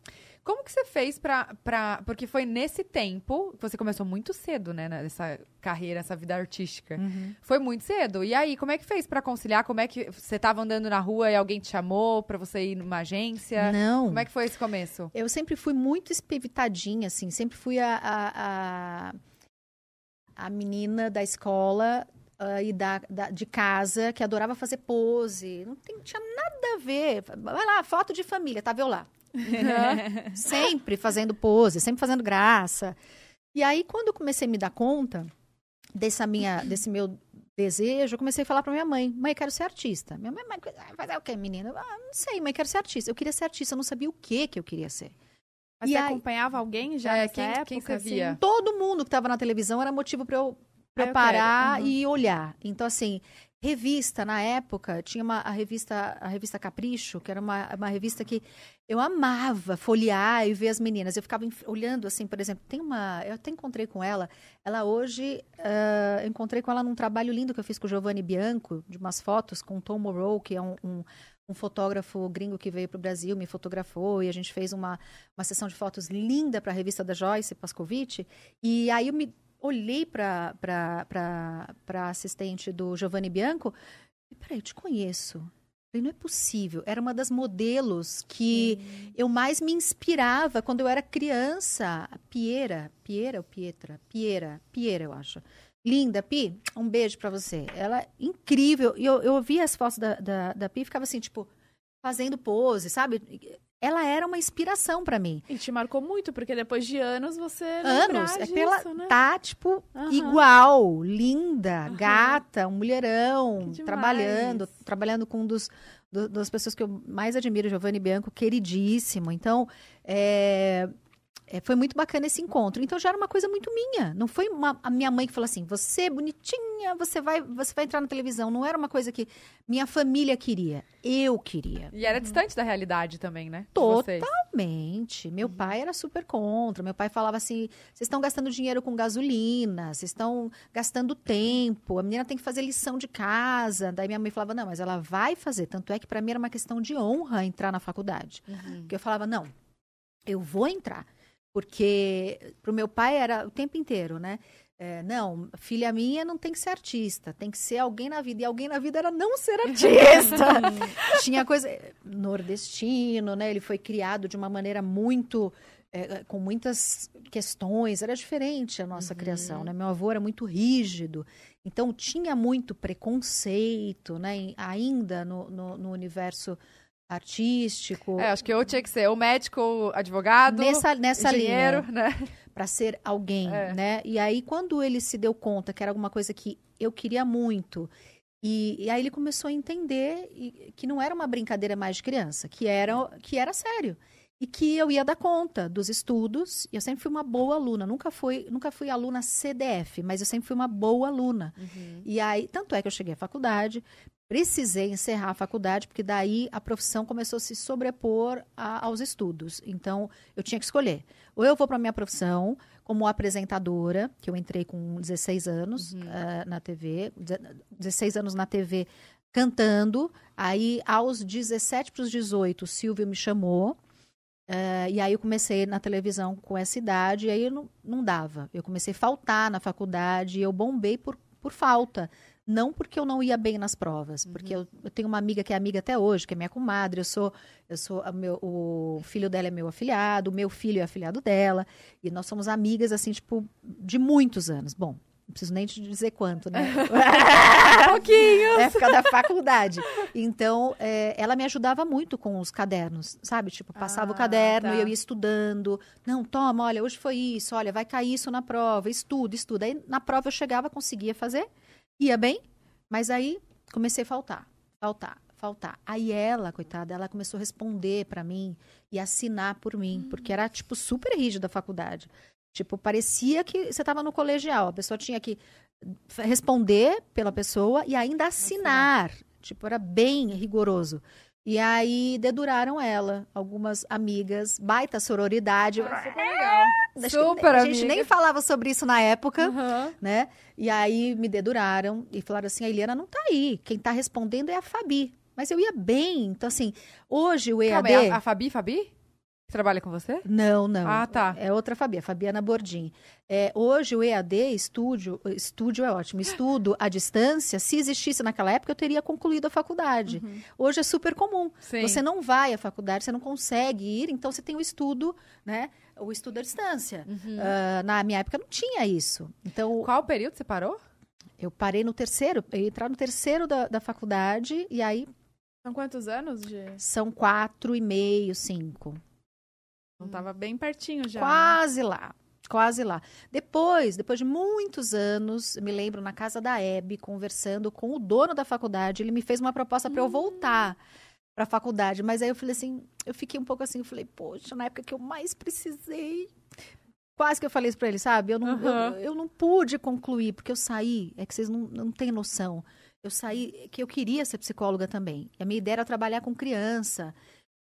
Como que você fez pra... Porque foi nesse tempo, que você começou muito cedo, né? Nessa carreira, essa vida artística. Uhum. Foi muito cedo. E aí, como é que fez pra conciliar? Como é que você tava andando na rua e alguém te chamou pra você ir numa agência? Não. Como é que foi esse começo? Eu sempre fui muito espevitadinha, assim. Sempre fui a, a, a, a menina da escola ah, e da, da- de casa que adorava fazer pose. Não tem- tinha nada a ver. Vai lá, foto de família, tava eu lá. sempre fazendo pose, sempre fazendo graça. E aí, quando eu comecei a me dar conta dessa minha, desse meu desejo, eu comecei a falar para minha mãe: mãe, quero ser artista. Minha mãe, mãe fazer o quê, menina? Ah, não sei, mãe, quero ser artista. Eu queria ser artista, eu não sabia o que que eu queria ser. Mas E você aí- acompanhava alguém já É, quem- época? quem você assim? via? Todo mundo que estava na televisão era motivo para eu, pra Ah, eu eu parar. Uhum. e olhar. Então, assim, revista, na época, tinha uma, a, revista, a revista Capricho, que era uma, uma revista que eu amava folhear e ver as meninas. Eu ficava olhando, assim, por exemplo, tem uma. Eu até encontrei com ela. Ela hoje. ah, eu encontrei com ela num trabalho lindo que eu fiz com o Giovanni Bianco, de umas fotos com o Tom Morrow, que é um- um um fotógrafo gringo que veio para o Brasil, me fotografou e a gente fez uma, uma sessão de fotos linda para a revista da Joyce Pascovitch. E aí eu me olhei para a assistente do Giovanni Bianco e peraí, eu te conheço. Eu falei, não é possível. Era uma das modelos que eu mais me inspirava quando eu era criança. A Piera, Piera ou Pietra? Piera, Piera, eu acho. Linda, Pi, um beijo pra você. Ela é incrível. E eu, eu via as fotos da, da, da Pi e ficava assim, tipo, fazendo pose, sabe? Ela era uma inspiração pra mim. E te marcou muito, porque depois de anos você Anos, é disso, pela. né? Tá, tipo, Aham. igual, linda, Aham. gata, um mulherão, trabalhando, trabalhando com um dos, do- das pessoas que eu mais admiro, Giovanni Bianco, queridíssimo. Então, é, é, foi muito bacana esse encontro. Então, já era uma coisa muito minha. Não foi uma- a minha mãe que falou assim: você, bonitinha, você vai, você vai entrar na televisão. Não era uma coisa que minha família queria. Eu queria. E era distante da realidade também, né? Totalmente. Meu pai era super contra. Meu pai falava assim: vocês estão gastando dinheiro com gasolina, vocês estão gastando tempo, a menina tem que fazer lição de casa. Daí minha mãe falava: não, mas ela vai fazer. Tanto é que para mim era uma questão de honra entrar na faculdade. Uhum. Porque eu falava: não, eu vou entrar. Porque pro meu pai era o tempo inteiro, né? É, não, filha minha não tem que ser artista, tem que ser alguém na vida. E alguém na vida era não ser artista. Tinha coisa. Nordestino, né? Ele foi criado de uma maneira muito. é, com muitas questões, era diferente a nossa criação, né? Meu avô era muito rígido, então tinha muito preconceito, né? ainda no, no, no universo artístico. É, acho que eu tinha que ser ou médico, ou advogado, Nessa, nessa engenheiro, linha né? para ser alguém, É. né? E aí quando ele se deu conta que era alguma coisa que eu queria muito, e, e aí ele começou a entender e- que não era uma brincadeira mais de criança, que era que era sério. E que eu ia dar conta dos estudos, e eu sempre fui uma boa aluna, nunca fui, nunca fui aluna CDF, mas eu sempre fui uma boa aluna. E aí, tanto é que eu cheguei à faculdade, precisei encerrar a faculdade, porque daí a profissão começou a se sobrepor a- aos estudos. Então, eu tinha que escolher. Ou eu vou para minha profissão como apresentadora, que eu entrei com 16 anos eh, na TV, deze- 16 anos na TV cantando. Aí, aos 17 para os 18, o Silvio me chamou. eh, e aí eu comecei na televisão com essa idade, e aí não, não dava. Eu comecei a faltar na faculdade, e eu bombei por, por falta. Não porque eu não ia bem nas provas, porque eu, eu tenho uma amiga que é amiga até hoje, que é minha comadre. Eu sou, eu sou meu, o filho dela é meu afilhado, o meu filho é afilhado dela, e nós somos amigas assim, tipo, de muitos anos. Bom, não preciso nem te dizer quanto, né? Pouquinho. época da faculdade. Então, é, ela me ajudava muito com os cadernos, sabe? Tipo, passava Ah, o caderno tá. e eu ia estudando. Não, toma, olha, hoje foi isso, olha, vai cair isso na prova, estuda, estuda. Aí na prova eu chegava, conseguia fazer, ia bem, mas aí comecei a faltar, faltar, faltar. Aí ela, coitada, ela começou a responder pra mim e assinar por mim, porque era, tipo, super rígida a faculdade. Tipo, parecia que você estava no colegial. A pessoa tinha que responder pela pessoa e ainda assinar. Tipo, era bem rigoroso. E aí deduraram ela, algumas amigas, baita sororidade. Super legal. Acho que Super a gente amiga. nem falava sobre isso na época, Aham. né? E aí me deduraram e falaram assim: a Eliana não tá aí. Quem tá respondendo é a Fabi. Mas eu ia bem. Então, assim, hoje o EAD. Calma, é a, a Fabi, Fabi? Trabalha com você? Não, não. Ah, tá. É outra Fabi, a Fabiana Bordim. É, hoje o EAD, estúdio, estúdio é ótimo, estudo à distância, se existisse naquela época, eu teria concluído a faculdade. Hoje é super comum. Sim. Você não vai à faculdade, você não consegue ir, então você tem o estudo, né? O estudo à distância. Ah, na minha época não tinha isso. Então, Qual período você parou? eu parei no terceiro, eu ia entrar no terceiro da, da faculdade, e aí São quantos anos de... são quatro e meio, cinco. Então tava bem pertinho já. Quase lá. Quase lá. Depois, depois de muitos anos, me lembro na casa da Hebe, conversando com o dono da faculdade, ele me fez uma proposta para eu voltar para a faculdade, mas aí eu falei assim, eu fiquei um pouco assim, eu falei, poxa, na época que eu mais precisei, quase que eu falei isso para ele, sabe? Eu não, Uhum. eu, eu não pude concluir, porque eu saí, é que vocês não, não têm noção. Eu saí, que eu queria ser psicóloga também. E a minha ideia era trabalhar com criança,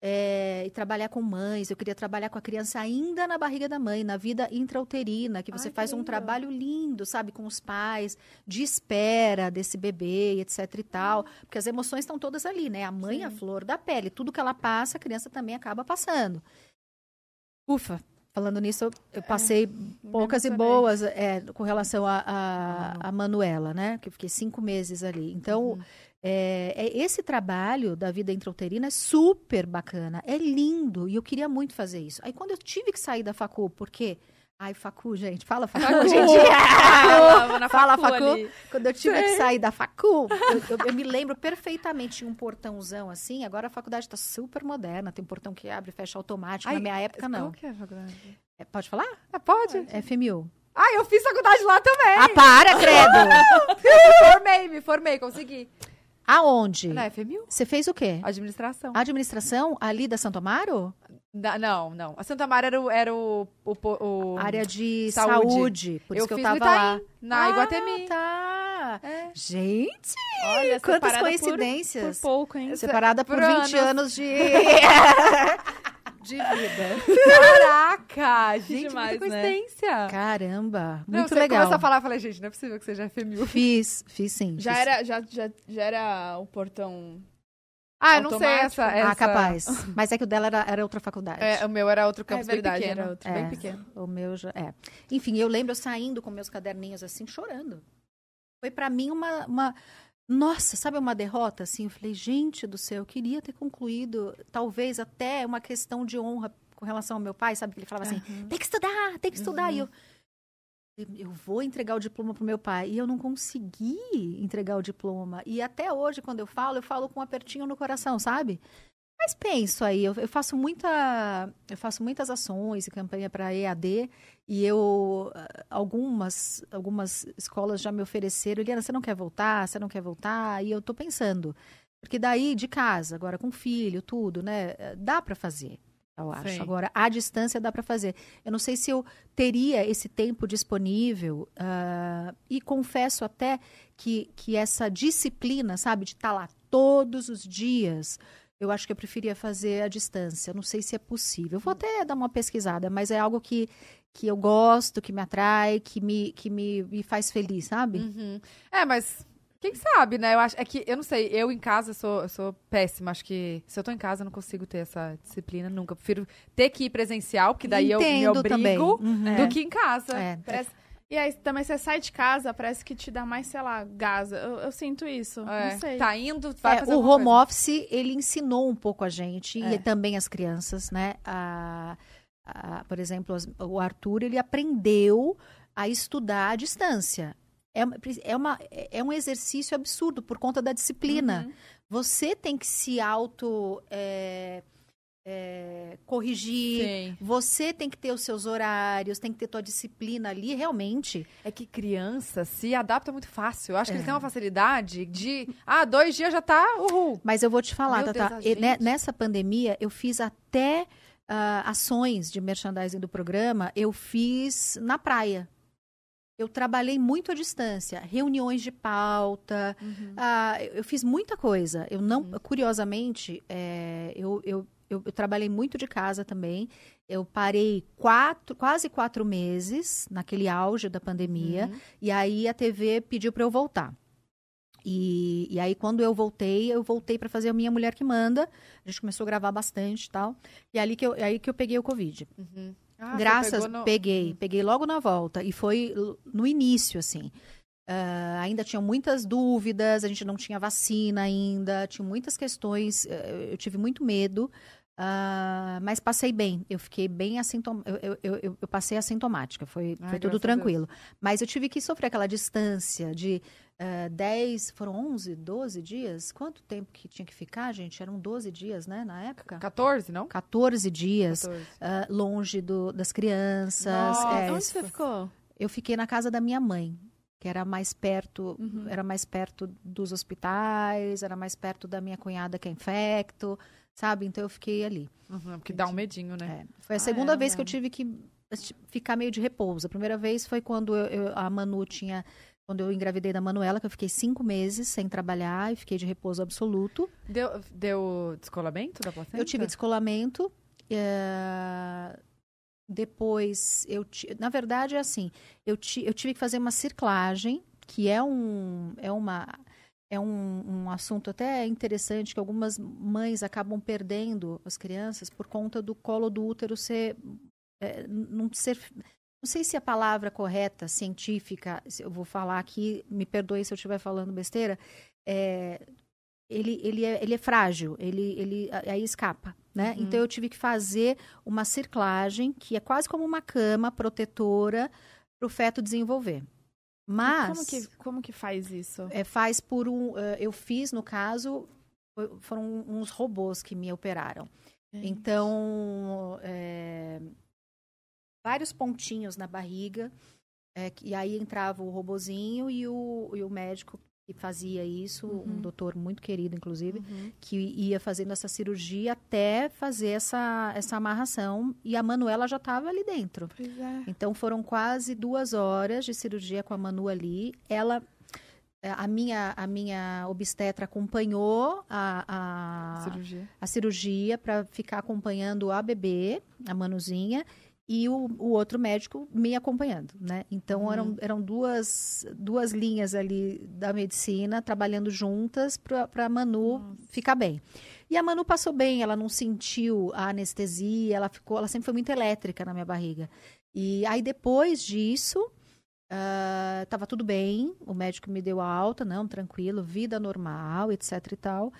é, e trabalhar com mães. Eu queria trabalhar com a criança ainda na barriga da mãe, na vida intrauterina, que você Ai, que faz um lindo. trabalho lindo, sabe, com os pais, de espera desse bebê, etc e tal. Porque as emoções estão todas ali, né? A mãe, é a flor da pele. Tudo que ela passa, a criança também acaba passando. Ufa! Falando nisso, eu- eu passei poucas e boas é, com relação a, a, a Manuela, né? Que eu fiquei cinco meses ali. Então, é, é- esse trabalho da vida intrauterina é super bacana, é lindo e eu queria muito fazer isso. Aí, quando eu tive que sair da facu, porque. Ai, facu, gente, fala facu, gente. Tava na Fala, facu facu. ali. Quando eu tive que sair da facu, eu, eu- eu me lembro perfeitamente, tinha um portãozão assim. Agora a faculdade está super moderna, tem um portão que abre e fecha automático. Ai, Na minha época, não. Qual que é a faculdade? É, pode falar? Ah, pode? É FMU. Ah, eu fiz faculdade lá também. Ah, para, credo! Me formei, me formei, consegui. Aonde? Na FMU? Você fez o quê? Administração. Administração ali da Santo Amaro? Da- não, não. A Santa Maria era o. Era o, o, o- Área de Saúde. saúde. Por eu isso que eu tava no lá. Itaim, na Iguatemi. Ah, tá. É. Gente, Olha, quantas separada por- coincidências. Por, pouco, hein? Separada por, por 20 anos. anos, de... de vida. Caraca! Gente, Demais, muita né? coincidência. Caramba, Não, muito você legal. começou a falar, eu falei, gente, não é possível que seja FMU. Fiz, fiz sim. Já fiz. era, já, já, já era o portão. Ah, eu não sei essa. essa... Ah, capaz. Mas é que o dela era, era outra faculdade. É, o meu era outro campus bem verdade, pequeno. era outro, É. bem pequeno. O meu já. É. Enfim, eu lembro eu saindo com meus caderninhos assim, chorando. Foi pra mim uma, uma. Nossa, sabe uma derrota assim? Eu falei, gente do céu, eu queria ter concluído, talvez até uma questão de honra com relação ao meu pai, sabe? Que ele falava assim: tem que estudar, tem que estudar. E eu. Eu vou entregar o diploma pro meu pai. E eu não consegui entregar o diploma. E até hoje, quando eu falo, eu falo com um apertinho no coração, sabe? Mas penso aí, eu, eu faço muita, eu faço muitas ações e campanha para EAD e eu ah, algumas algumas escolas já me ofereceram, Eliana, você não quer voltar? Você não quer voltar? E eu tô pensando, porque daí de casa, agora com filho, tudo, né? Dá para fazer. Eu acho. Sim. Agora, à distância dá para fazer. Eu não sei se eu teria esse tempo disponível ah, e confesso até que, que essa disciplina, sabe, de estar lá todos os dias, eu acho que eu preferia fazer à distância. Não sei se é possível. Eu vou até dar uma pesquisada, mas é algo que, que eu gosto, que me atrai, que me, que me, me faz feliz, sabe? Uhum. É, mas quem sabe, né? Eu acho é que eu não sei, eu em casa eu sou, eu sou péssima. Acho que se eu tô em casa eu não consigo ter essa disciplina nunca. Eu prefiro ter que ir presencial, porque daí eu me Entendo obrigo. Uhum. do que em casa. É. Parece- E aí também você sai de casa, parece que te dá mais, sei lá, gás. Eu, eu sinto isso. É, Não sei. Tá indo, vai É, fazer o home coisa. office, ele ensinou um pouco a gente, É. e também as crianças, né? A, a- por exemplo, as- o Arthur, ele aprendeu a estudar à distância. É, é, uma, é um exercício absurdo por conta da disciplina. Uhum. Você tem que se auto é, é, corrigir. Sim. Você tem que ter os seus horários, tem que ter tua disciplina ali, realmente. É que criança se adapta muito fácil. Eu acho que É. eles têm uma facilidade de. Ah, dois dias já tá. Uhul. Mas eu vou te falar, Meu Tata, Deus, e nessa pandemia eu fiz até ah, ações de merchandising do programa, eu fiz na praia. Eu trabalhei muito à distância, reuniões de pauta, ah, eu eu fiz muita coisa. Eu não, curiosamente, é, eu, eu, eu, eu trabalhei muito de casa também. Eu parei quatro, quase quatro meses naquele auge da pandemia. Uhum. E aí a TV pediu para eu voltar. E, e aí, quando eu voltei, eu voltei para fazer a Minha Mulher que Manda. A gente começou a gravar bastante e tal. E ali que eu, aí que eu peguei o Covid. Uhum. Ah, Graças, no- peguei. Peguei logo na volta. E foi no início, assim. Ah, ainda tinham muitas dúvidas, a gente não tinha vacina ainda, tinha muitas questões, eh, eu tive muito medo, ah, mas passei bem. Eu fiquei bem assintomática. Eu, eu, eu, eu passei assintomática, foi, Ai, foi tudo tranquilo. Mas eu tive que sofrer aquela distância de uh, 10, foram 11, 12 dias? Quanto tempo que tinha que ficar, gente? Eram 12 dias, né, na época? 14, não? 14 dias, 14. uh, longe do, das crianças. É, Onde você ficou? Eu fiquei na casa da minha mãe, que era mais perto, Uhum. era mais perto dos hospitais, era mais perto da minha cunhada que é infecto, sabe? Então eu fiquei ali. Uhum, porque dá um medinho, né? É. Foi a Ah, segunda é, vez que eu tive que esti- ficar meio de repouso. A primeira vez foi quando eu- eu- a Manu tinha. Quando eu engravidei da Manuela, que eu fiquei cinco meses sem trabalhar e fiquei de repouso absoluto. Deu, deu descolamento da placenta? Eu tive descolamento. eh, Depois, eu ti- na verdade, é assim, eu, ti- eu tive que fazer uma circlagem, que é um, é uma, é um, um assunto até interessante, que algumas mães acabam perdendo as crianças por conta do colo do útero ser, eh, não ser, não sei se a palavra correta, científica, se eu vou falar aqui, me perdoe se eu estiver falando besteira, é, ele, ele, é, ele é frágil, ele, ele aí escapa, né? Uhum. Então eu tive que fazer uma circlagem que é quase como uma cama protetora para o feto desenvolver. Mas Como que, como que faz isso? é, faz por um, eh, eu fiz no caso foram uns robôs que me operaram. Então, é, vários pontinhos na barriga, é, e aí entrava o robozinho e o, e o médico que fazia isso, um Uhum. doutor muito querido, inclusive, Uhum. que ia fazendo essa cirurgia até fazer essa, essa amarração, e a Manuela já estava ali dentro. É. Então foram quase duas horas de cirurgia com a Manu ali. Ela, eh, a minha, a minha obstetra acompanhou a, a, Cirurgia. a cirurgia para ficar acompanhando a bebê, a Manuzinha, e o, o outro médico me acompanhando, né? Então Uhum. eram, eram duas, duas linhas ali da medicina trabalhando juntas para a Manu Nossa. ficar bem. E a Manu passou bem, ela não sentiu a anestesia, ela ficou, ela sempre foi muito elétrica na minha barriga. E aí depois disso, tava tudo bem, o médico me deu a alta, não, tranquilo, vida normal, etc e tal.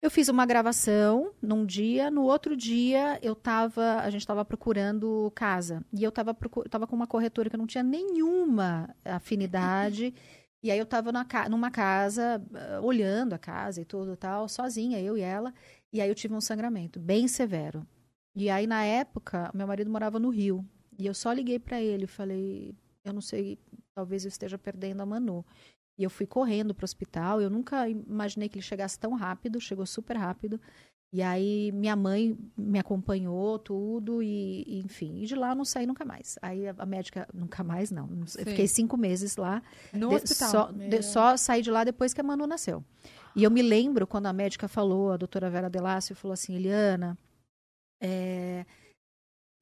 Eu fiz uma gravação num dia, no outro dia eu tava, a gente estava procurando casa. E eu tava, procu- eu tava com uma corretora que eu não tinha nenhuma afinidade. E aí eu tava na ca- numa casa, ah, olhando a casa e tudo tal, sozinha, eu e ela. E aí eu tive um sangramento bem severo. E aí, na época, meu marido morava no Rio. E eu só liguei para ele e falei, eu não sei, talvez eu esteja perdendo a Manu. E eu fui correndo pro hospital. Eu nunca imaginei que ele chegasse tão rápido, chegou super rápido. E aí minha mãe me acompanhou tudo e, e, enfim, e de lá eu não saí nunca mais. Aí a, a médica nunca mais não. Eu Sim. fiquei cinco meses lá. No De- hospital. Só, de- só saí de lá depois que a Manu nasceu. E eu me lembro quando a médica falou, a doutora Vera Delácio falou assim, Eliana, é,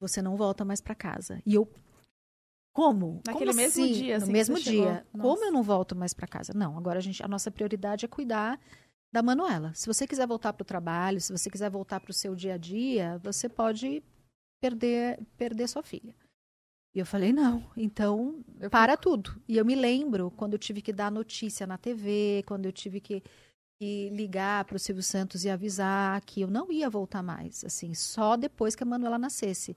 você não volta mais para casa. E eu, como? Naquele Como mesmo assim? dia, assim, No mesmo dia. Nossa. Como eu não volto mais para casa? Não, agora a, gente, a nossa prioridade é cuidar da Manuela. Se você quiser voltar para o trabalho, se você quiser voltar para o seu dia a dia, você pode perder, perder sua filha. E eu falei, não, então Eu para tudo. E eu me lembro quando eu tive que dar notícia na TV, quando eu tive que, que ligar para o Silvio Santos e avisar que eu não ia voltar mais, assim, só depois que a Manuela nascesse.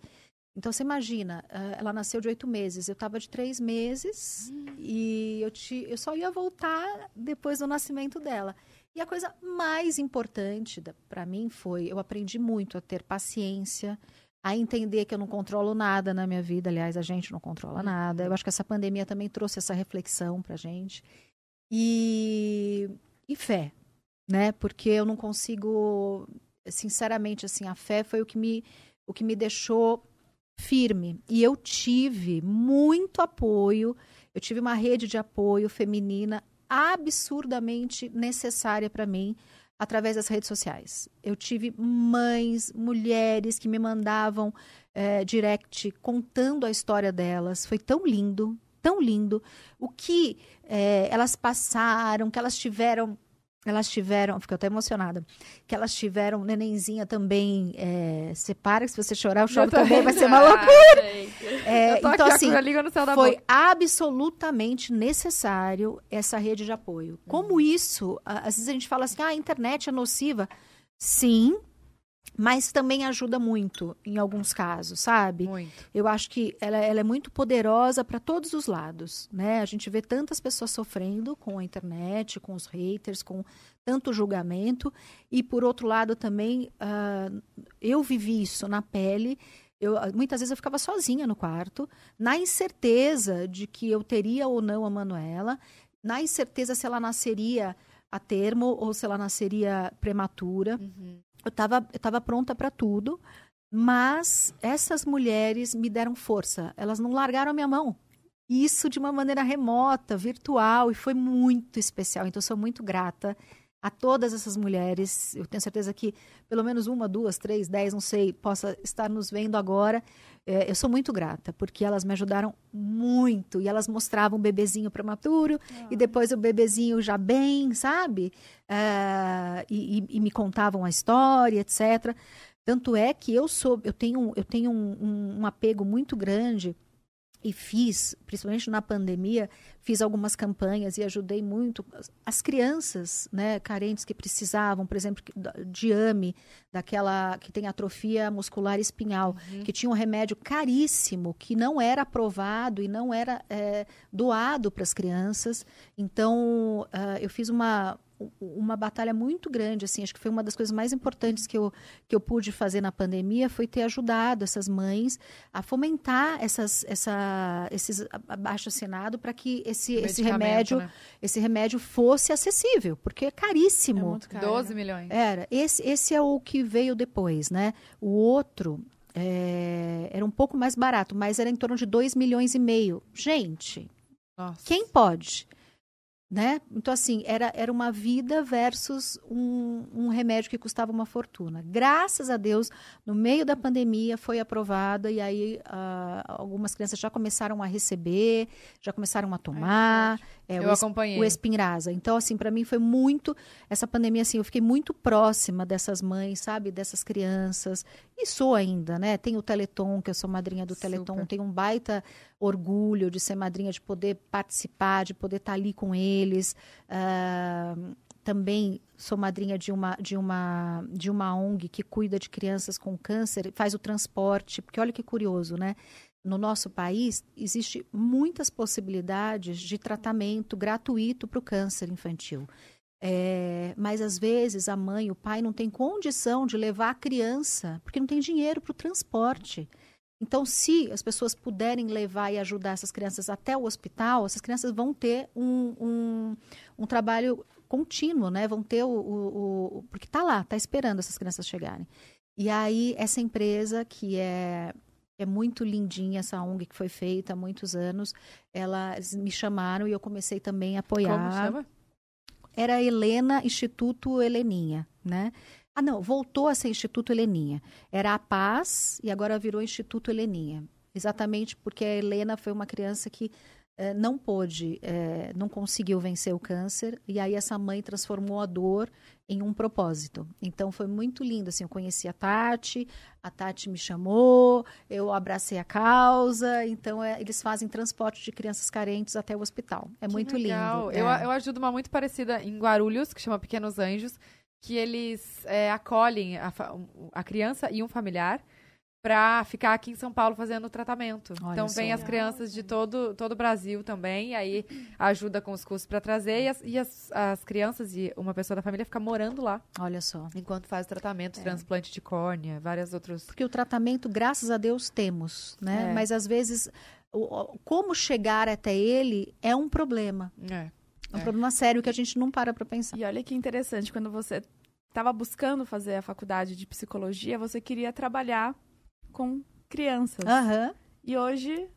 Então você imagina, ah, ela nasceu de oito meses, eu estava de três meses e eu, te, eu só ia voltar depois do nascimento dela. E a coisa mais importante para mim foi, eu aprendi muito a ter paciência, a entender que eu não controlo nada na minha vida. Aliás, a gente não controla nada. Eu acho que essa pandemia também trouxe essa reflexão pra gente. E, e fé, né? Porque eu não consigo, sinceramente, assim, a fé foi o que me, o que me deixou firme. E eu tive muito apoio, eu tive uma rede de apoio feminina absurdamente necessária para mim através das redes sociais. Eu tive mães, mulheres que me mandavam eh, direct contando a história delas. Foi tão lindo, tão lindo. O que eh, elas passaram, que elas tiveram. Elas tiveram, fico até emocionada, que elas tiveram nenenzinha também. Eh, separa, que se você chorar, eu choro também, vai ser uma loucura. É, então, aqui, assim, foi boca. absolutamente necessário essa rede de apoio. Como isso, a- às vezes a gente fala assim, ah, a internet é nociva. Sim, mas também ajuda muito em alguns casos, sabe? Muito. Eu acho que ela, ela é muito poderosa para todos os lados, né? A gente vê tantas pessoas sofrendo com a internet, com os haters, com tanto julgamento e por outro lado também uh, eu vivi isso na pele. Eu, muitas vezes eu ficava sozinha no quarto, na incerteza de que eu teria ou não a Manuela, na incerteza se ela nasceria a termo ou se ela nasceria prematura. Uhum. Eu estava eu tava pronta para tudo, mas essas mulheres me deram força. Elas não largaram a minha mão. Isso de uma maneira remota, virtual, e foi muito especial. Então, sou muito grata a todas essas mulheres. Eu tenho certeza que pelo menos uma, duas, três, dez, não sei, possa estar nos vendo agora. É, eu sou muito grata, porque elas me ajudaram muito. E elas mostravam o bebezinho prematuro ah. e depois o bebezinho já bem, sabe? Uh, e, e, e, me contavam a história, etc. Tanto é que eu sou, eu tenho, eu tenho um, um, um apego muito grande e fiz, principalmente na pandemia, fiz algumas campanhas e ajudei muito as crianças, né, carentes que precisavam, por exemplo, de AME, daquela que tem atrofia muscular espinhal, uhum. que tinha um remédio caríssimo que não era aprovado e não era é, doado para as crianças. Então, uh, eu fiz uma uma batalha muito grande, assim, acho que foi uma das coisas mais importantes que eu, que eu pude fazer na pandemia, foi ter ajudado essas mães a fomentar essas, essa, esses abaixo-assinado para que esse, esse remédio né? esse remédio fosse acessível, porque é caríssimo. É muito caro, 12 né? milhões. Era. Esse, esse é o que veio depois, né? O outro é, era um pouco mais barato, mas era em torno de 2 milhões e meio. Gente, Nossa. quem pode? Né? Então, assim, era, era uma vida versus um, um remédio que custava uma fortuna. Graças a Deus, no meio da pandemia foi aprovada e aí uh, algumas crianças já começaram a receber, já começaram a tomar. É, eu o, acompanhei. O Espinraza. Então, assim, para mim foi muito... Essa pandemia, assim, eu fiquei muito próxima dessas mães, sabe? Dessas crianças. E sou ainda, né? Tem o Teleton, que eu sou madrinha do Super. Teleton. Tenho um baita orgulho de ser madrinha, de poder participar, de poder estar tá ali com eles. Uh, também sou madrinha de uma, de, uma, de uma ONG que cuida de crianças com câncer, faz o transporte, porque olha que curioso, né? No nosso país, existe muitas possibilidades de tratamento gratuito para o câncer infantil. É, mas às vezes a mãe, o pai não tem condição de levar a criança, porque não tem dinheiro para o transporte. Então, se as pessoas puderem levar e ajudar essas crianças até o hospital, essas crianças vão ter um, um, um trabalho contínuo, né? Vão ter o. o, o porque está lá, está esperando essas crianças chegarem. E aí, essa empresa, que é, é muito lindinha, essa ONG que foi feita há muitos anos, elas me chamaram e eu comecei também a apoiar. Como chama? era a Helena Instituto Heleninha, né? Ah, não, voltou a ser Instituto Heleninha. Era a Paz e agora virou Instituto Heleninha. Exatamente porque a Helena foi uma criança que eh, não pôde, eh, não conseguiu vencer o câncer, e aí essa mãe transformou a dor em um propósito. Então foi muito lindo, assim, eu conheci a Tati, a Tati me chamou, eu abracei a causa, então é, eles fazem transporte de crianças carentes até o hospital. É que muito legal. lindo. Eu, é. eu ajudo uma muito parecida em Guarulhos, que chama Pequenos Anjos, que eles é, acolhem a, a criança e um familiar para ficar aqui em São Paulo fazendo o tratamento. Olha então vem as crianças de todo todo o Brasil também, aí ajuda com os custos para trazer e, as, e as, as, crianças e uma pessoa da família fica morando lá. Olha só. Enquanto faz o tratamento, é. transplante de córnea, várias outros. Porque o tratamento, graças a Deus, temos, né? É. Mas às vezes o, como chegar até ele é um problema. É. É um problema sério que a gente não para para pensar. E olha que interessante, quando você estava buscando fazer a faculdade de psicologia, você queria trabalhar com crianças. Uhum. E hoje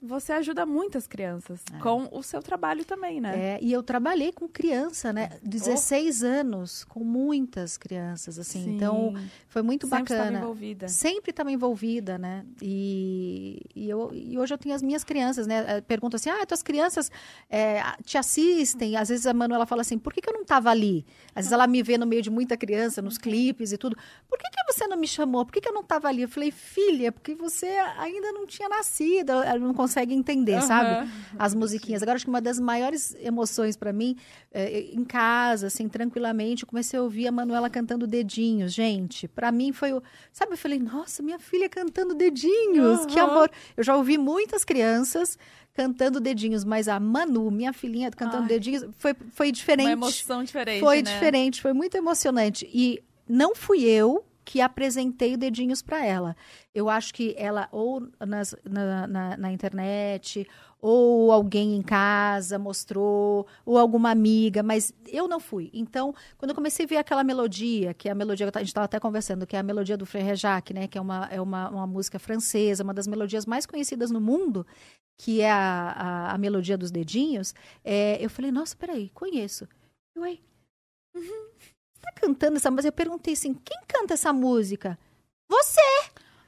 você ajuda muitas crianças é. com o seu trabalho também, né? É, e eu trabalhei com criança, né? 16 oh. anos, com muitas crianças, assim. Sim. Então, foi muito Sempre bacana. Sempre estava envolvida. Sempre estava envolvida, né? E, e, eu, e hoje eu tenho as minhas crianças, né? Pergunto assim, ah, tuas crianças é, te assistem? Às vezes a Manuela fala assim, por que, que eu não estava ali? Às vezes ela me vê no meio de muita criança, nos clipes e tudo. Por que, que você não me chamou? Por que, que eu não estava ali? Eu falei, filha, porque você ainda não tinha nascido, eu não consegue entender, sabe? Aham. As musiquinhas. Agora, acho que uma das maiores emoções pra mim, é, em casa, assim, tranquilamente, eu comecei a ouvir a Manuela cantando Dedinhos. Gente, pra mim foi o. Sabe, eu falei, nossa, minha filha cantando Dedinhos, que Aham. amor. Eu já ouvi muitas crianças cantando Dedinhos, mas a Manu, minha filhinha, cantando Ai. Dedinhos, foi, foi diferente. Uma emoção diferente, Foi né? diferente, foi muito emocionante. E não fui eu que apresentei dedinhos para ela. Eu acho que ela, ou nas- na, na- na internet, ou alguém em casa mostrou, ou alguma amiga, mas eu não fui. Então, quando eu comecei a ver aquela melodia, que é a melodia, a gente estava até conversando, que é a melodia do Frère Jacques, né? Que é uma, é uma, uma música francesa, uma das melodias mais conhecidas no mundo, que é a, a, a melodia dos dedinhos, é, eu falei, nossa, peraí, conheço. Ué, você tá cantando essa música? Eu perguntei assim, quem canta essa música? Você!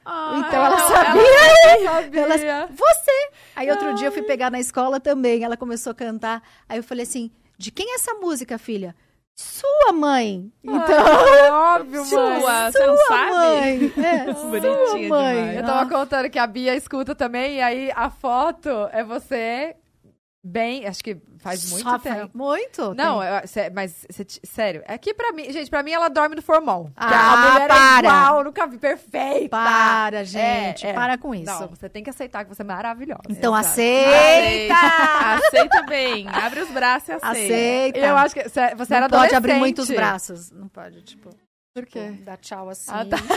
Ah, Então ela sabia. Ela- Você! Aí outro dia eu fui pegar na escola também, ela começou a cantar. Aí eu falei assim, de quem é essa música, filha? Sua mãe! Então, Óbvio, Sua, mãe. você não sua sabe? mãe! É, Bonitinha sua mãe! demais. Eu tava contando que a Bia escuta também, e aí a foto é você bem. Acho que faz muito Só tempo. Muito? Não, Tem- eu- sé- mas t- sério, é que pra mim, gente, pra mim ela dorme no formol. Ah, a mulher para. é igual, nunca vi perfeita. Para, gente, É, é. para com isso. Não, você tem que aceitar que você é maravilhosa. Então Exato. aceita! Aceita bem. Abre os braços e aceita. Aceita! Eu acho que cê- você não era pode abrir adolescente. muitos braços. Não pode, tipo, Por quê? dar tchau assim. Ah, tá.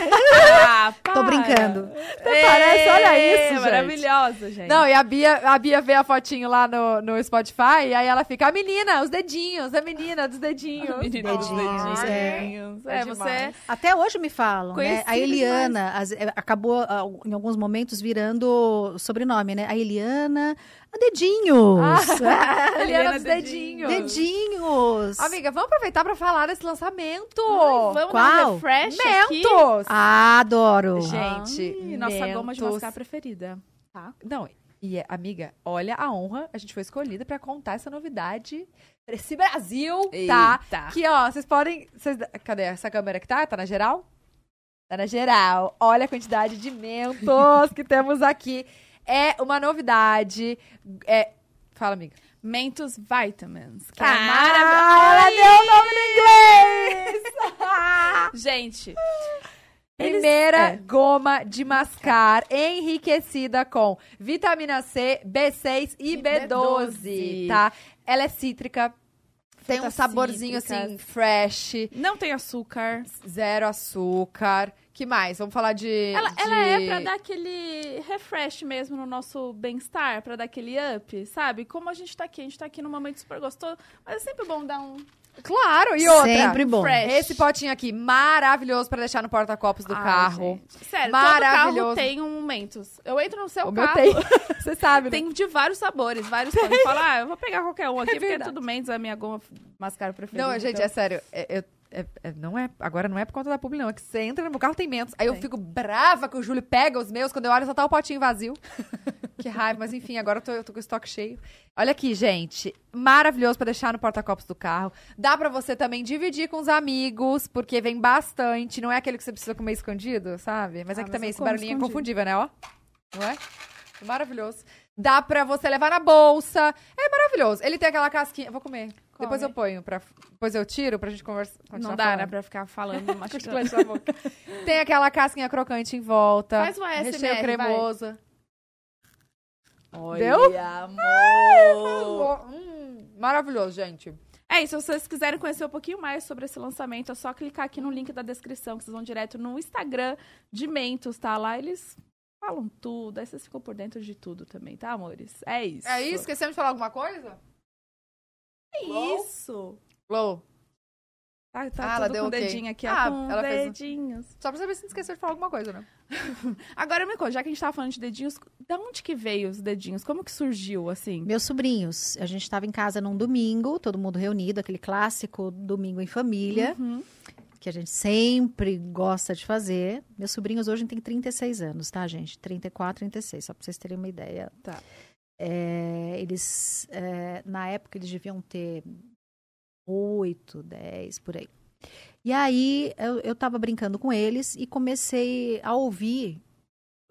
Ah, Tô brincando. parece, olha isso, gente. Maravilhosa, gente. Não, e a Bia, a Bia vê a fotinho lá no, no Spotify, e aí ela fica, a menina, os dedinhos, a menina dos dedinhos. Menina dos Dedinhos, dedinhos. é. É, É você... demais. Até hoje me falam, né? A Eliana as- é, acabou, ah, em alguns momentos, virando sobrenome, né? A Eliana a Dedinhos. Eliana Eliana dos Dedinhos. dedinhos. Amiga, vamos aproveitar pra falar desse lançamento. Vamos dar um Qual? refresh aqui? Mentos! Ah, adoro. Gente, Ai, nossa goma de Mentos. mascar preferida. Tá? Não, e é, amiga, olha a honra, a gente foi escolhida pra contar essa novidade pra esse Brasil, tá? Eita. Que, ó, vocês podem... vocês- cadê essa câmera que tá? Tá na geral? Tá na geral. Olha a quantidade de mentos que temos aqui. É uma novidade. É... Fala, amiga. Mentos Vitamins. Que é Ah, maravilhoso. ela deu o nome no inglês! Gente, Eles- Primeira é. goma de mascar enriquecida com vitamina C, B6 e, E B12, B12, tá? Ela é cítrica, tem um saborzinho cítricas. assim, fresh, não tem açúcar. zero açúcar. Que mais? Vamos falar de. Ela, de... ela é pra dar aquele refresh mesmo no nosso bem-estar, pra dar aquele up, sabe? Como a gente tá aqui, a gente tá aqui num momento super gostoso, mas é sempre bom dar um Claro, e outra. Sempre bom. fresh. Esse potinho aqui, maravilhoso pra deixar no porta-copos do Ai, carro. gente. Sério, todo carro Maravilhoso. tem um Mentos. Eu entro no seu O meu carro, tem. Você sabe, né? tem de vários sabores, vários sabores. Eu falo, ah, eu vou pegar qualquer um aqui, porque é tudo Mentos, é a minha goma mascara preferida. Não, gente, então- é sério. é- é- é- é- não é, agora não é por conta da publi, não. É que você entra no meu carro, tem mentos. Aí eu fico brava que o Júlio pega os meus. Quando eu olho, só tá o potinho vazio. que raiva. Mas enfim, agora eu tô, eu tô com o estoque cheio. Olha aqui, gente. Maravilhoso pra deixar no porta-copos do carro. Dá pra você também dividir com os amigos, porque vem bastante. Não é aquele que você precisa comer escondido, sabe? Mas Ah, aqui mas também esse barulhinho é escondido. confundível, né? Ó. Não é? Maravilhoso. Dá pra você levar na bolsa. É maravilhoso. Ele tem aquela casquinha. Vou comer. Depois Come. eu ponho. Pra... Depois eu tiro pra gente conversar. Não dá, né, pra ficar falando, mastigando. Tem aquela casquinha crocante em volta. Faz o ASMR, Recheio vai. cremoso. Olha, Deu? amor. Hum, maravilhoso, gente. É isso, se vocês quiserem conhecer um pouquinho mais sobre esse lançamento, é só clicar aqui no link da descrição, que vocês vão direto no Instagram de Mentos, tá? Lá eles falam tudo, aí vocês ficam por dentro de tudo também, tá, amores? É isso. É isso? Esquecemos de falar alguma coisa? É isso. Flow. Tá, tá Ah, ela deu com ok. dedinho aqui, ó, Ah, com ela fez- dedinhos. Só pra saber se não esqueceu de falar alguma coisa, né? Agora me conta, já que a gente tava falando de dedinhos, da onde que veio os dedinhos? Como que surgiu, assim? Meus sobrinhos, a gente estava em casa num domingo, todo mundo reunido, aquele clássico domingo em família, Uhum. Que a gente sempre gosta de fazer. Meus sobrinhos hoje têm 36 anos, tá, gente? 34, 36, só para vocês terem uma ideia. Tá. É, eles, é, na época, eles deviam ter 8, 10, por aí. E aí, eu, eu tava brincando com eles e comecei a ouvir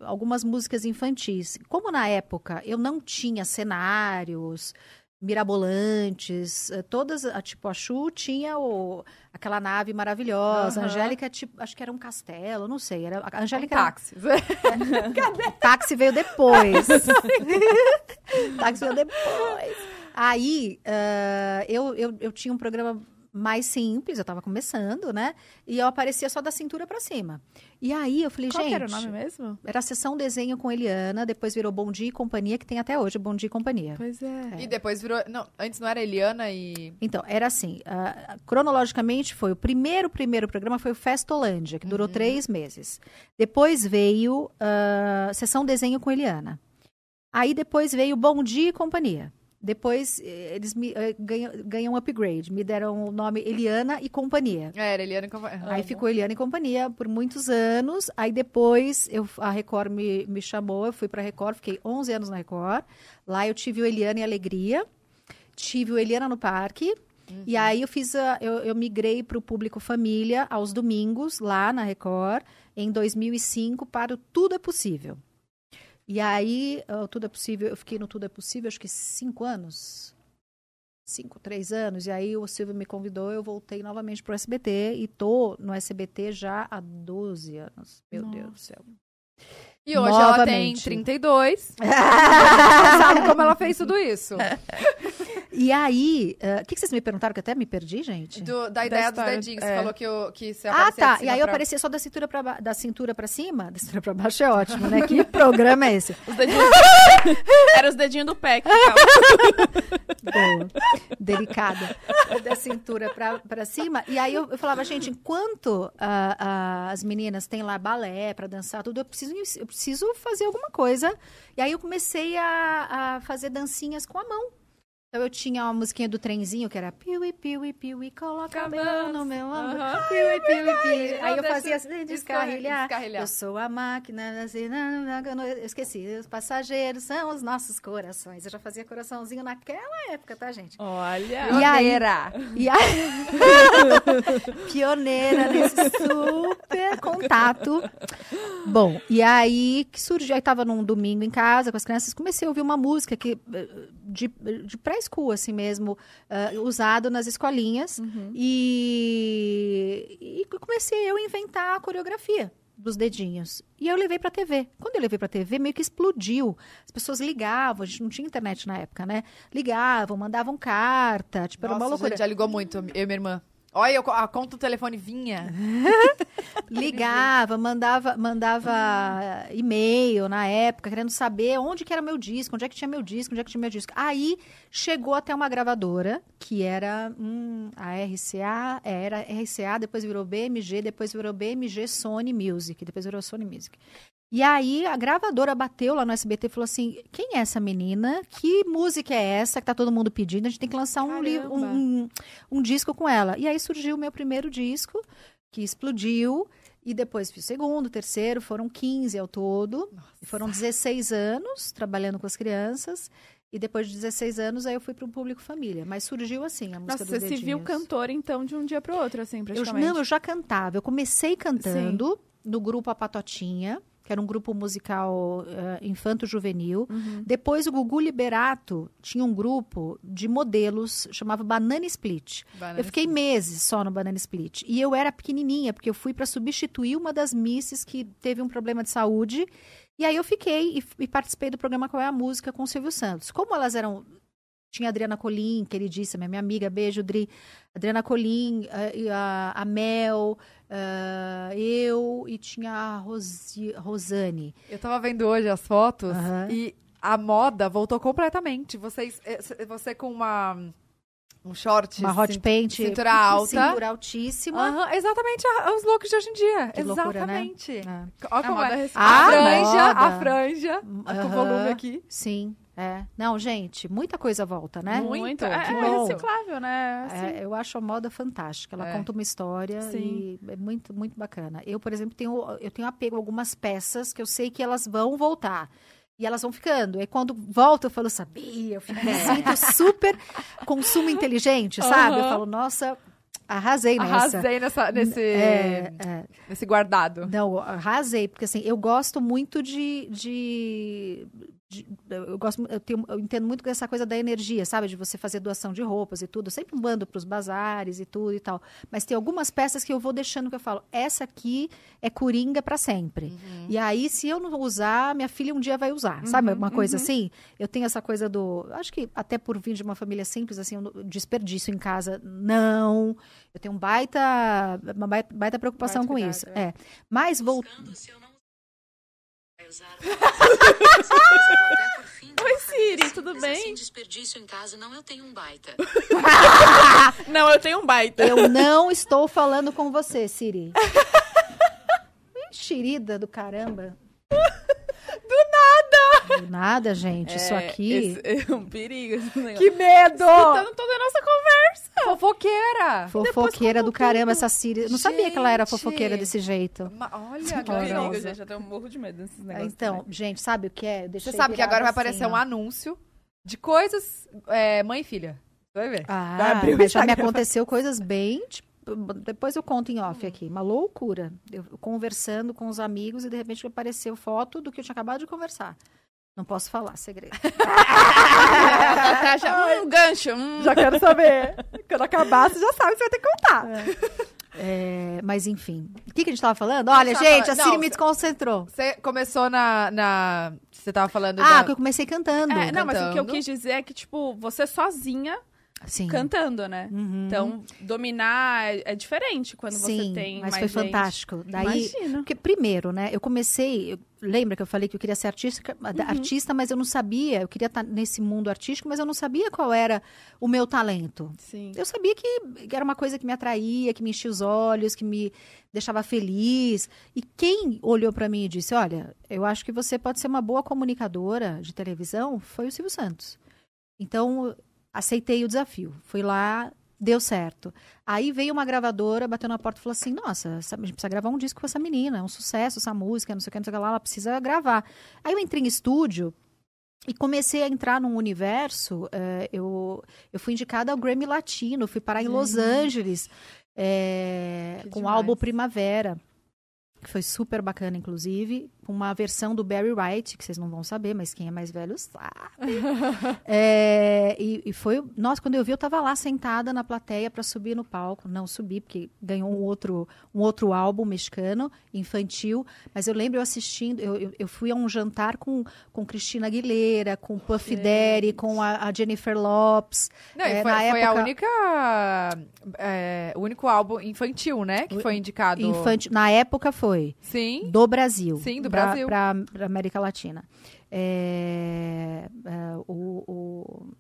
algumas músicas infantis. Como na época eu não tinha cenários mirabolantes, eh, todas, a- tipo, a Chu tinha o, aquela nave maravilhosa, a Aham. Angélica, tipo, acho que era um castelo, não sei, era, a Um Angélica era- táxi. táxi veio depois. táxi veio depois. Aí, ah, eu, eu, eu tinha um programa mais simples, eu tava começando, né? E eu aparecia só da cintura pra cima. E aí eu falei, Qual gente. que era o nome mesmo? Era a sessão desenho com Eliana, depois virou Bom Dia e Companhia, que tem até hoje, Bom Dia e Companhia. Pois é. E depois virou. Não, antes não era Eliana e. Então, era assim, ah, cronologicamente foi, o primeiro, primeiro programa foi o Festolândia, que durou três meses. Depois veio ah, Sessão Desenho com Eliana. Aí depois veio Bom Dia e Companhia. Depois eh, eles me, eh, ganham, ganham um upgrade, me deram o nome Eliana e Companhia. É, era Eliana e Compa- Aí ficou Eliana e Companhia por muitos anos. Aí depois eu, a Record me, me chamou, eu fui pra Record, fiquei 11 anos na Record. Lá eu tive o Eliana e Alegria, tive o Eliana no Parque. E aí eu fiz a, eu, eu migrei para o público família aos domingos lá na Record em 2005 para o Tudo é Possível. E aí o Tudo é Possível, eu fiquei no Tudo é Possível acho que cinco anos, cinco, três anos. E aí o Silvio me convidou, eu voltei novamente pro SBT e tô no SBT já há 12 anos. Meu Deus do céu. E hoje ela tem Novamente. 32. Você sabe como ela fez tudo isso? E aí, ah, o que, que vocês me perguntaram que eu até me perdi, gente? Do- da ideia dos história, dedinhos. é. Você falou que, eu, que você Ah, tá. de E aí eu pra- aparecia só da cintura pra, ba- da cintura pra cima? Da cintura pra baixo é ótimo, né? Que programa é esse? Os dedinhos... Era os dedinhos do pé que. Boa. Delicada. Da cintura pra, pra cima. E aí eu, eu falava, gente, enquanto ah, ah, as meninas têm lá balé pra dançar, tudo, eu preciso, eu preciso fazer alguma coisa. E aí eu comecei a, a fazer dancinhas com a mão. Então eu tinha uma musiquinha do trenzinho que era piuí, piuí, piuí, coloca a mão no meu ombro. Aham. Piuí, piuí, piuí. Aí eu fazia assim, descarrilhar. descarrilhar. Eu sou a máquina, assim, eu esqueci. Os passageiros são os nossos corações. Eu já fazia coraçãozinho naquela época, tá, gente? Olha. E Pioneira. E aí, pioneira nesse super contato. Bom, e aí que surgiu, aí tava num domingo em casa com as crianças, comecei a ouvir uma música que eh, de, de pré-school, assim mesmo, eh, usado nas escolinhas. E, e comecei eu a inventar a coreografia dos dedinhos. E eu levei pra TV. Quando eu levei pra TV, meio que explodiu. As pessoas ligavam, a gente não tinha internet na época, né? Ligavam, mandavam carta, tipo, era uma Nossa, loucura. já ligou muito, eu e minha irmã. Olha, a conta do telefone vinha. Ligava, mandava, mandava e-mail na época, querendo saber onde que era meu disco, onde é que tinha meu disco, onde é que tinha meu disco. Aí chegou até uma gravadora, que era hum, a RCA, é, era RCA, depois virou BMG, depois virou BMG Sony Music, depois virou Sony Music. E aí a gravadora bateu lá no SBT e falou assim: quem é essa menina? Que música é essa que tá todo mundo pedindo? A gente tem que lançar um, livro, Caramba. um, um disco com ela. E aí surgiu o meu primeiro disco, que explodiu. E depois fiz o segundo, terceiro, foram 15 ao todo. Foram 16 anos trabalhando com as crianças. E depois de 16 anos, aí eu fui para o público família. Mas surgiu assim a música Nossa, você se viu dedinhos. cantor, então, de um dia pro outro, assim, Eu, praticamente. não, eu já cantava. Eu comecei cantando no grupo A Patotinha, que era um grupo musical eh, infanto-juvenil. Uhum. Depois, o Gugu Liberato tinha um grupo de modelos, chamava Banana Split. Eu fiquei meses só no Banana Split. E eu era pequenininha, porque eu fui para substituir uma das misses que teve um problema de saúde. E aí eu fiquei e, e participei do programa Qual é a Música com o Silvio Santos. Como elas eram. Tinha a Adriana Colim, queridíssima, minha amiga, beijo, Dri. Adriana Colim, eh, e a, a Mel, eh, eu e tinha a Rosi, Rosane. Eu tava vendo hoje as fotos Aham. e a moda voltou completamente. Vocês, eh, você com uma um short, Uma hot paint. cintura alta. Cintura altíssima. Aham, exatamente a- os looks de hoje em dia. Que loucura, né? exatamente. É. Olha como moda é. A Ah, franja, a franja, com Aham. volume aqui. Sim, é. Não, gente, muita coisa volta, né? Muito, É, que é bom. reciclável, né? Assim, É, eu acho a moda fantástica. Ela É. conta uma história Sim. e é muito, muito bacana. Eu, por exemplo, tenho, eu tenho apego a algumas peças que eu sei que elas vão voltar. E elas vão ficando. E quando volta, eu falo, sabia, eu fico, me sinto super consumo inteligente, sabe? Eu Aham. falo, nossa, arrasei nessa. Arrasei nessa, nesse, É, é. nesse guardado. Não, arrasei, porque assim, eu gosto muito de. de, de- eu gosto, eu, tenho, eu entendo muito dessa coisa da energia, sabe? De você fazer doação de roupas e tudo. Eu sempre mando para os bazares e tudo e tal. Mas tem algumas peças que eu vou deixando que eu falo, essa aqui é coringa para sempre. E aí, se eu não usar, minha filha um dia vai usar, sabe? Uma coisa assim. Eu tenho essa coisa do. Acho que até por vir de uma família simples, assim, eu desperdício em casa, não. Eu tenho um baita, uma baita, preocupação Baita com cuidado, isso. é. É. Mas vou, fim, Oi, Siri, tudo simples bem? Assim, desperdício em casa, não, eu tenho um baita. Não, eu tenho um baita. Eu não estou falando com você, Siri. Enxerida do caramba. Do nada! Do nada, gente. Isso aqui. É um perigo. Que medo! Escutando toda a nossa conversa. Fofoqueira! Fofoqueira do caramba, essa Siri. Não sabia que ela era fofoqueira desse jeito. Ma- Olha, Que perigo, gente. Eu tenho um morro de medo desses negócios. Então, também. gente, sabe o que é? Você sabe que agora vai virado aparecer assim, um ó. anúncio de coisas é, mãe e filha. Você vai ver. Ah, Vai abrir mas já me aconteceu coisas bem. tipo, depois eu conto em off aqui. Uma loucura. Eu conversando com os amigos e de repente apareceu foto do que eu tinha acabado de conversar. Não posso falar, segredo. Já, um gancho. hum. Já quero saber. Quando acabar, você já sabe você vai ter que contar. É, mas enfim. O que, que a gente tava falando? Olha, gente, a falando- Siri não, me desconcentrou. Você começou na. na você tava falando Ah, da... que eu comecei cantando. É, não, mas o que eu cantando. quis dizer é que, tipo, você sozinha Sim. cantando, né? Uhum. Então, dominar é, é diferente quando Sim, você tem mas mais foi gente. fantástico. Daí, Imagino. porque primeiro, né, eu comecei, eu- lembra que eu falei que eu queria ser artista, Uhum. artista, mas eu não sabia, eu queria estar nesse mundo artístico, mas eu não sabia qual era o meu talento. Sim. Eu sabia que que era uma coisa que me atraía, que me enchia os olhos, que me deixava feliz. E quem olhou para mim e disse: Olha, eu acho que você pode ser uma boa comunicadora de televisão, foi o Silvio Santos. Então, aceitei o desafio. Fui lá, deu certo. Aí veio uma gravadora, bateu na porta e falou assim: Nossa, essa- a gente precisa gravar um disco com essa menina, é um sucesso essa música, não sei o que, não sei o que lá, ela precisa gravar. Aí eu entrei em estúdio. E comecei a entrar num universo. eh, eu, eu fui indicada ao Grammy Latino, fui parar em Los Angeles Que com o álbum Primavera, que foi super bacana, inclusive, uma versão do Barry White, que vocês não vão saber, mas quem é mais velho sabe. É, e, e foi. Nossa, quando eu vi, eu tava lá sentada na plateia para subir no palco. Não subi, porque ganhou um outro, um outro álbum mexicano, infantil. Mas eu lembro eu assistindo, eu, eu, eu fui a um jantar com, com Cristina Aguilera, com Puff Daddy, com a, a Jennifer Lopes. Não, e É, foi, na foi a época- única. é, o único álbum infantil, né? Que foi indicado. Infantil, na época foi. Sim. Do Brasil. Sim, do Pra, pra América Latina. É, é, o- o,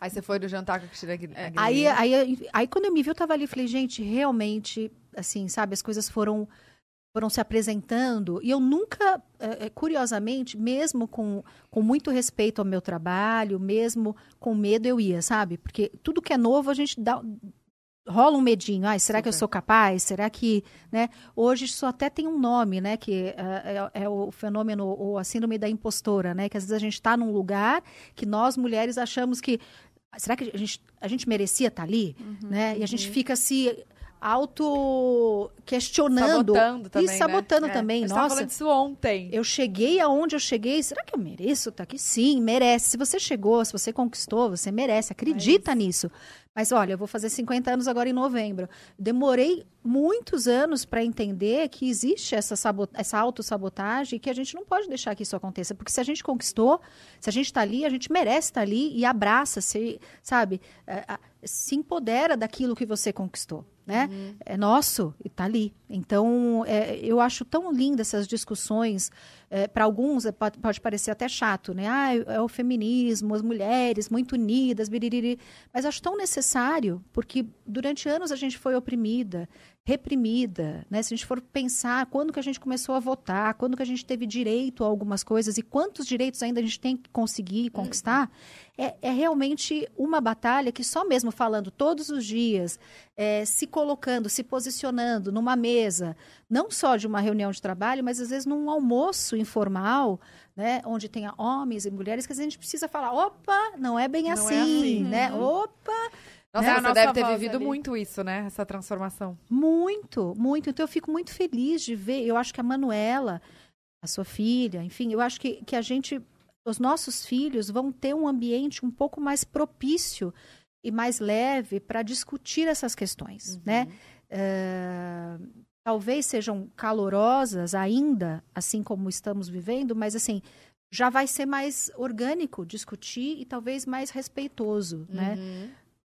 Aí você foi no jantar com a Cristina Aguilera. É, Aí, aí, aí quando eu me vi, eu tava ali, falei, gente, realmente, assim, sabe, as coisas foram foram se apresentando e eu nunca, eh, eh, curiosamente, mesmo com, com muito respeito ao meu trabalho, mesmo com medo, eu ia, sabe? Porque tudo que é novo, a gente dá rola um medinho. Ai, será que eu Super. sou capaz? Será que, né? Hoje isso até tem um nome, né? Que eh, é, é o fenômeno ou a síndrome da impostora, né? Que às vezes a gente está num lugar que nós mulheres achamos que será que a gente, a gente merecia estar ali, né? E a gente fica se auto questionando Sabotando também. e sabotando né? É, também. A gente tava Nossa, falando disso ontem. eu cheguei aonde eu cheguei. Será que eu mereço estar aqui? Sim, merece. Se você chegou, se você conquistou, você merece. Acredita nisso. Mas olha, eu vou fazer 50 anos agora em novembro. Demorei muitos anos para entender que existe essa, essa autossabotagem e que a gente não pode deixar que isso aconteça. Porque se a gente conquistou, se a gente está ali, a gente merece estar ali e abraça, se, sabe? É, se empodera daquilo que você conquistou. Né? É nosso e está ali. Então, é, eu acho tão linda essas discussões. para alguns é, pode, pode parecer até chato, né? Ah, é o feminismo, as mulheres muito unidas, biririri. Mas acho tão necessário, porque durante anos a gente foi oprimida, reprimida, né? Se a gente for pensar quando que a gente começou a votar, quando que a gente teve direito a algumas coisas e quantos direitos ainda a gente tem que conseguir conquistar, é, é realmente uma batalha que só mesmo falando todos os dias, é, se colocando, se posicionando numa mesa, não só de uma reunião de trabalho, mas às vezes num almoço informal, né, onde tenha homens e mulheres, que a gente precisa falar, opa, não é bem Não é assim, assim. né? Opa, Nossa, É a você deve ter vivido ali. muito isso, né? Essa transformação. Muito, muito. Então eu fico muito feliz de ver. Eu acho que a Manuela, a sua filha, enfim, eu acho que, que a gente, os nossos filhos vão ter um ambiente um pouco mais propício e mais leve para discutir essas questões, né? Eh, talvez sejam calorosas ainda, assim como estamos vivendo, mas assim já vai ser mais orgânico discutir e talvez mais respeitoso, né?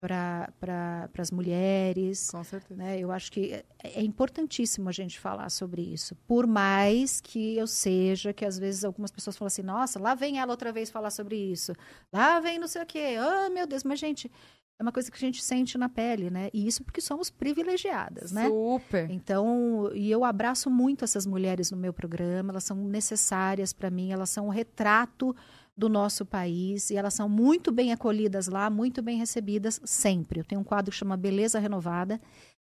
Para pra, as mulheres, Com certeza. né? Eu acho que é, é importantíssimo a gente falar sobre isso. Por mais que eu seja, que às vezes algumas pessoas falam assim, nossa, lá vem ela outra vez falar sobre isso. Lá vem não sei o quê. Oh, meu Deus, mas gente, é uma coisa que a gente sente na pele, né? E isso porque somos privilegiadas, né? Super. Então, e eu abraço muito essas mulheres no meu programa, elas são necessárias para mim, elas são um retrato do nosso país e elas são muito bem acolhidas lá, muito bem recebidas sempre. Eu tenho um quadro que chama Beleza Renovada.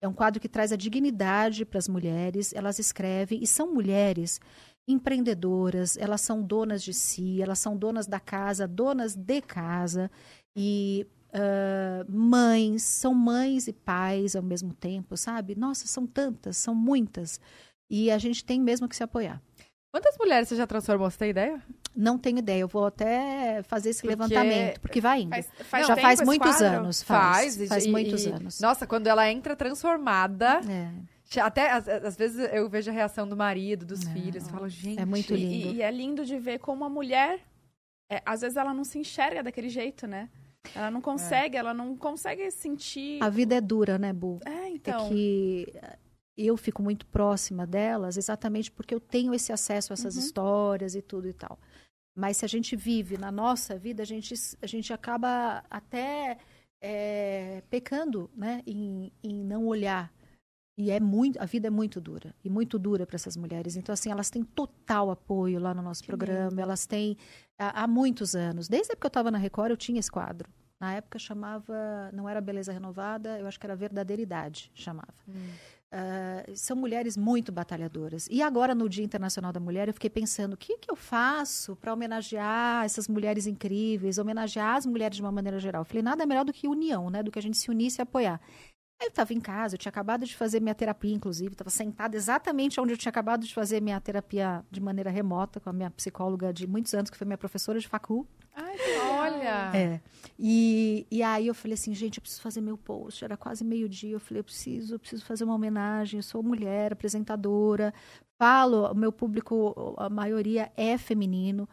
É um quadro que traz a dignidade para as mulheres. Elas escrevem e são mulheres empreendedoras, elas são donas de si, elas são donas da casa, donas de casa e ah, mães, são mães e pais ao mesmo tempo, sabe? Nossa, são tantas, são muitas. E a gente tem mesmo que se apoiar. Quantas mulheres você já transformou? Você tem ideia? Não tenho ideia, eu vou até fazer esse Porque- levantamento, porque vai indo. Faz, faz Já faz muitos anos, faz. Faz, e- muitos e- anos. Nossa, quando ela entra transformada, É, até às, às vezes eu vejo a reação do marido, dos Não, filhos, falo, gente. é muito lindo. E, e é lindo de ver como a mulher, é, às vezes ela não se enxerga daquele jeito, né? Ela não consegue, ela não consegue sentir. A vida é dura, né, Bu? É, então. É que eu fico muito próxima delas exatamente porque eu tenho esse acesso a essas Uhum. histórias e tudo e tal. Mas se a gente vive na nossa vida, a gente, a gente acaba até é, pecando, né, em, em não olhar. E é muito, a vida é muito dura e muito dura para essas mulheres. Então assim, elas têm total apoio lá no nosso Que programa. lindo. Elas têm há, há muitos anos. Desde a época que eu estava na Record, eu tinha esse quadro. Na época chamava, não era Beleza Renovada, eu acho que era Verdadeira Idade, chamava. Hum. Ah, são mulheres muito batalhadoras. E agora, no Dia Internacional da Mulher, eu fiquei pensando: o que, que eu faço para homenagear essas mulheres incríveis, homenagear as mulheres de uma maneira geral? Eu falei: nada melhor do que união, né? Do que a gente se unir e se apoiar. Aí eu estava em casa, eu tinha acabado de fazer minha terapia, inclusive, estava sentada exatamente onde eu tinha acabado de fazer minha terapia de maneira remota com a minha psicóloga de muitos anos, que foi minha professora de facul. Ai. Olha! É. E, e aí eu falei assim, gente, eu preciso fazer meu post. Era quase meio-dia. Eu falei, eu preciso, eu preciso fazer uma homenagem. Eu sou mulher, apresentadora. Falo, o meu público, a maioria é feminino.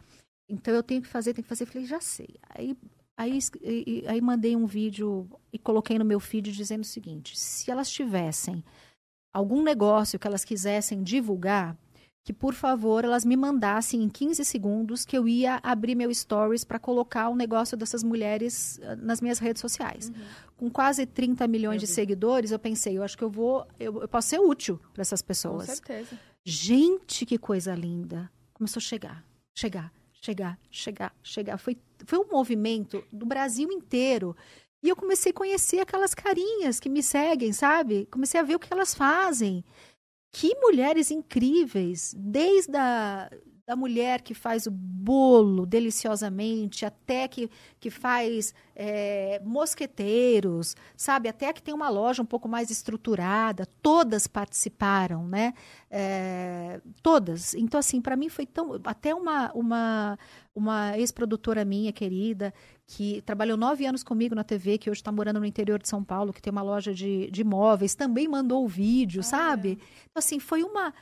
Então eu tenho que fazer, tenho que fazer. Eu falei, já sei. Aí, aí, e- aí mandei um vídeo e coloquei no meu feed dizendo o seguinte: se elas tivessem algum negócio que elas quisessem divulgar, que por favor elas me mandassem em 15 segundos que eu ia abrir meu stories para colocar o negócio dessas mulheres ah, nas minhas redes sociais. Com quase 30 milhões de seguidores, eu pensei, eu acho que eu vou, eu, eu posso ser útil para essas Com pessoas. certeza. Gente, que coisa linda. Começou a chegar, chegar, chegar, chegar, chegar. Foi, foi um movimento do Brasil inteiro. E eu comecei a conhecer aquelas carinhas que me seguem, sabe? Comecei a ver o que elas fazem. Que mulheres incríveis, desde a da mulher que faz o bolo deliciosamente, até que, que faz é, mosqueteiros, sabe? Até que tem uma loja um pouco mais estruturada. Todas participaram, né? É, todas. Então, assim, para mim foi tão. Até uma, uma, uma ex-produtora minha, querida, que trabalhou nove anos comigo na TV, que hoje está morando no interior de São Paulo, que tem uma loja de, de imóveis, também mandou o vídeo, sabe? Então, assim, foi uma.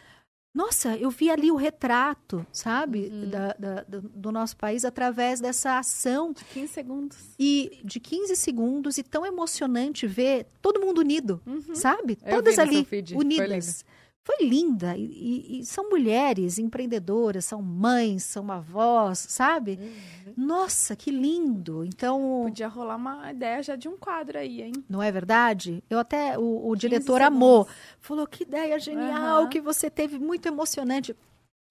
Nossa, eu vi ali o retrato, sabe, Uhum. da, da- do, nosso país através dessa ação 15 segundos. e de 15 segundos e tão emocionante ver todo mundo unido, Uhum. sabe? Eu Todas ali unidas. Foi linda. E, e- e são mulheres empreendedoras, são mães, são avós, sabe? Nossa, que lindo. Então, Podia rolar uma ideia já de um quadro aí, hein? não é verdade? Eu até, o, o 15 diretor amou. Falou, que ideia genial Aham. que você teve, muito emocionante.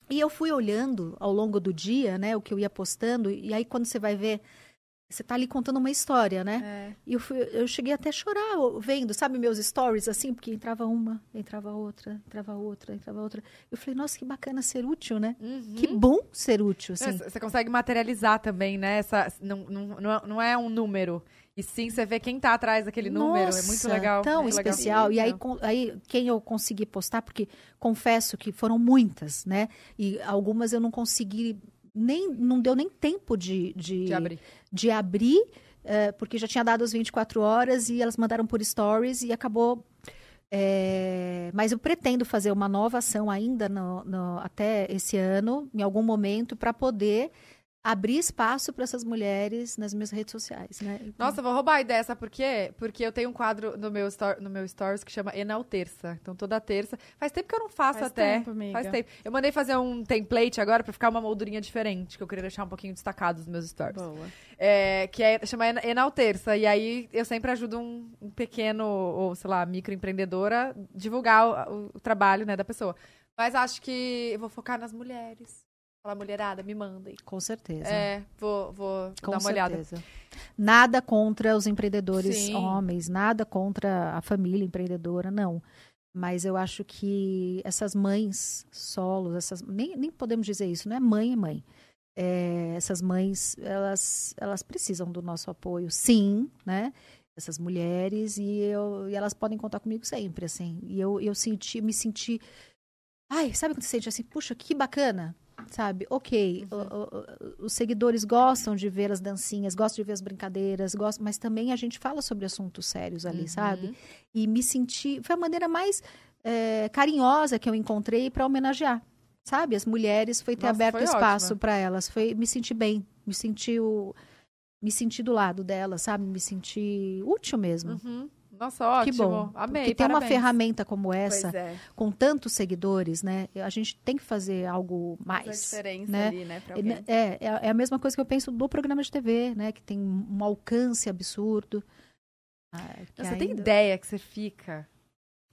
E eu fui olhando ao longo do dia, né, o que eu ia postando, e aí quando você vai ver, você tá ali contando uma história, né? É. E eu, fui- eu cheguei até a chorar vendo, sabe, meus stories, assim, porque entrava uma, entrava outra, entrava outra, entrava outra. Eu falei, nossa, que bacana ser útil, né? Uhum. Que bom ser útil, assim. Você consegue materializar também, né? Essa, não, não, não é- não é um número. E sim, você vê quem tá atrás daquele número. É muito Nossa, legal. Tão muito legal. especial. E aí, com- aí, quem eu consegui postar, porque confesso que foram muitas, né? E algumas eu não consegui, nem, não deu nem tempo de, de, De abrir. de abrir, eh, porque já tinha dado as 24 horas e elas mandaram por stories e acabou. eh, mas eu pretendo fazer uma nova ação ainda no- no- até esse ano, em algum momento, para poder abrir espaço para essas mulheres nas minhas redes sociais, né? Então, Nossa, vou roubar a ideia, sabe por quê? Porque eu tenho um quadro no meu, stor- no meu stories que chama Enalterça. Então, toda terça. Faz tempo que eu não faço Faz até. tempo, amiga. Faz tempo. Eu mandei fazer um template agora pra ficar uma moldurinha diferente, que eu queria deixar um pouquinho destacado nos meus stories. Boa. É, que é, chama En- Enalterça. E aí eu sempre ajudo um, um pequeno, ou sei lá, microempreendedora divulgar o, o trabalho né, da pessoa. Mas acho que eu vou focar nas mulheres. Falar, mulherada, me mandem. Com certeza. É, vou, vou Com dar uma olhada. certeza. Nada contra os empreendedores Sim. homens, nada contra a família empreendedora, não. Mas eu acho que essas mães solos, essas nem, nem podemos dizer isso, não é mãe é mãe. É, essas mães, elas, elas precisam do nosso apoio, sim, né? Essas mulheres, e, eu, e elas podem contar comigo sempre, assim. E eu, eu senti, me senti. Ai, sabe quando você sente assim, puxa, que bacana, sabe? Ok, o- o- o- os seguidores gostam de ver as dancinhas, gostam de ver as brincadeiras, gostam, mas também a gente fala sobre assuntos sérios ali, Uhum. sabe? E me senti. Foi a maneira mais eh, carinhosa que eu encontrei para homenagear. Sabe? As mulheres foi ter Nossa, aberto foi espaço para elas. Foi me sentir bem, me sentir o- me sentir do lado delas, sabe? Me sentir útil mesmo. Uhum. Nossa, ótimo. Que bom. Amei. Porque ter uma ferramenta como essa, é. com tantos seguidores, né? A gente tem que fazer algo Faz mais. diferença né? ali, né, pra É, é, é a mesma coisa que eu penso do programa de TV, né? Que tem um alcance absurdo. Ah, que Você tem ainda- ideia que você fica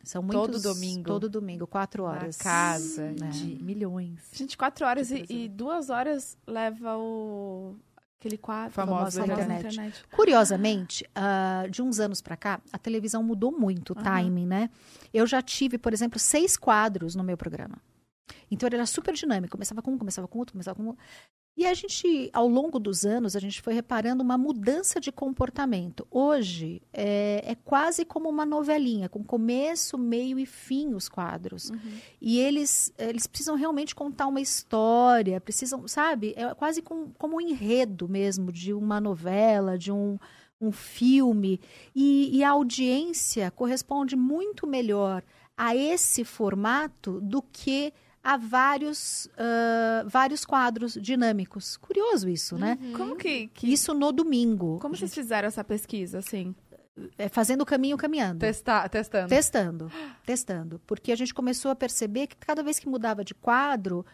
São todo muitos, domingo? Todo domingo, quatro horas. na casa né? de milhões. Gente, quatro horas e, e duas horas leva o... Aquele quadro. Famoso famoso da na internet. Curiosamente, ah, de uns anos pra cá, a televisão mudou muito o Aham. timing, né? Eu já tive, por exemplo, seis quadros no meu programa. Então ele era super dinâmico. Começava com um, começava com outro, começava com outro. E a gente, ao longo dos anos, a gente foi reparando uma mudança de comportamento. Hoje é, é quase como uma novelinha, com começo, meio e fim os quadros. Uhum. E eles, eles precisam realmente contar uma história, precisam, sabe? É quase com, como um enredo mesmo de uma novela, de um, um filme. E, e a audiência corresponde muito melhor a esse formato do que a vários, ah, vários quadros dinâmicos. Curioso isso, né? Como que... que Isso no domingo. como vocês fizeram essa pesquisa, assim? É, fazendo o caminho caminhando. Testar, testando. Testando, testando. Porque a gente começou a perceber que cada vez que mudava de quadro,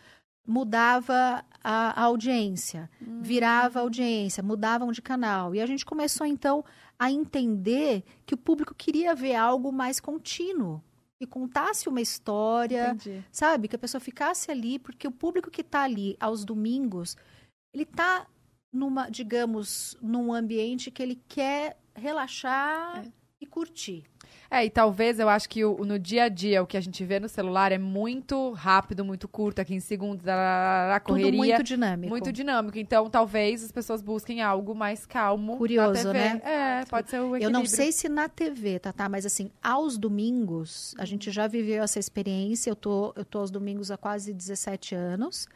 mudava a, a audiência, virava a audiência, mudavam de canal. E a gente começou, então, a entender que o público queria ver algo mais contínuo. Que contasse uma história, Entendi. sabe? Que a pessoa ficasse ali, porque o público que está ali aos domingos, ele está numa, digamos, num ambiente que ele quer relaxar É. e curtir. É, e talvez eu acho que o- no dia a dia, o que a gente vê no celular é muito rápido, muito curto, aqui em segundos, a Tudo correria. muito dinâmico. muito dinâmico. Então, talvez as pessoas busquem algo mais calmo. Curioso, né? É, pode ser o equilíbrio. Eu não sei se na TV, tá, mas assim, aos domingos, a gente já viveu essa experiência. Eu tô, eu tô aos domingos há quase 17 anos.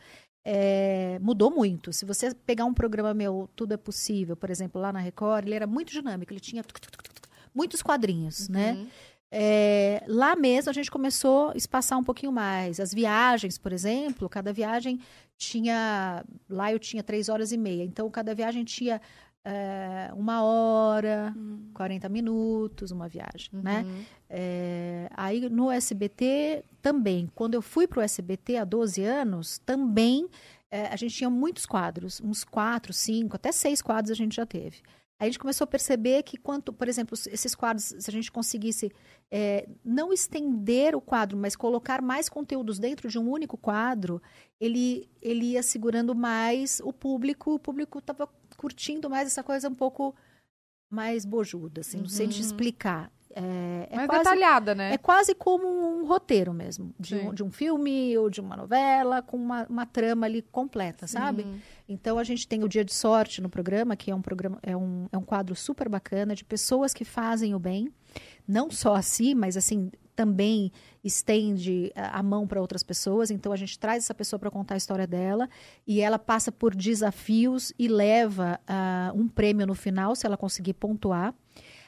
É, mudou muito. Se você pegar um programa meu, Tudo é Possível, por exemplo, lá na Record, ele era muito dinâmico. Ele tinha tuc, tuc, tuc, tuc, tuc, muitos quadrinhos, né? Uhum. É, lá mesmo a gente começou a espaçar um pouquinho mais. As viagens, por exemplo, cada viagem tinha. Lá eu tinha três horas e meia. Então, cada viagem tinha é, uma hora, Hum. 40 minutos, uma viagem, né? Uhum. É, aí no SBT também. Quando eu fui para o SBT há 12 anos, também é, a gente tinha muitos quadros, uns quatro, cinco, até seis quadros a gente já teve. Aí a gente começou a perceber que quanto, por exemplo, esses quadros, se a gente conseguisse é, não estender o quadro, mas colocar mais conteúdos dentro de um único quadro, ele, ele ia segurando mais o público, o público estava curtindo mais essa coisa um pouco mais bojuda, assim, não sei te Uhum. explicar. É, é Mais quase detalhada, né? é quase como um roteiro mesmo, de, Sim. um, de um filme ou de uma novela, com uma, uma trama ali completa, sabe? Então a gente tem o Dia de Sorte no programa, que é um programa, é um, é um quadro super bacana de pessoas que fazem o bem, não só a si, mas assim também estende a mão para outras pessoas. Então a gente traz essa pessoa para contar a história dela e ela passa por desafios e leva ah, um prêmio no final se ela conseguir pontuar.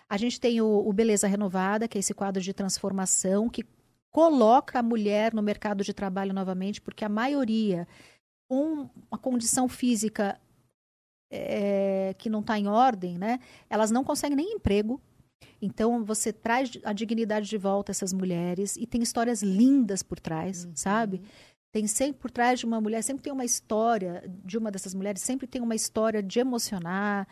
A gente tem o, o Beleza Renovada, que é esse quadro de transformação que coloca a mulher no mercado de trabalho novamente, porque a maioria com uma condição física é, que não está em ordem, né? Elas não conseguem nem emprego. Então você traz a dignidade de volta a essas mulheres e tem histórias lindas por trás, sabe? Tem sempre por trás de uma mulher, sempre tem uma história de uma dessas mulheres, sempre tem uma história de emocionar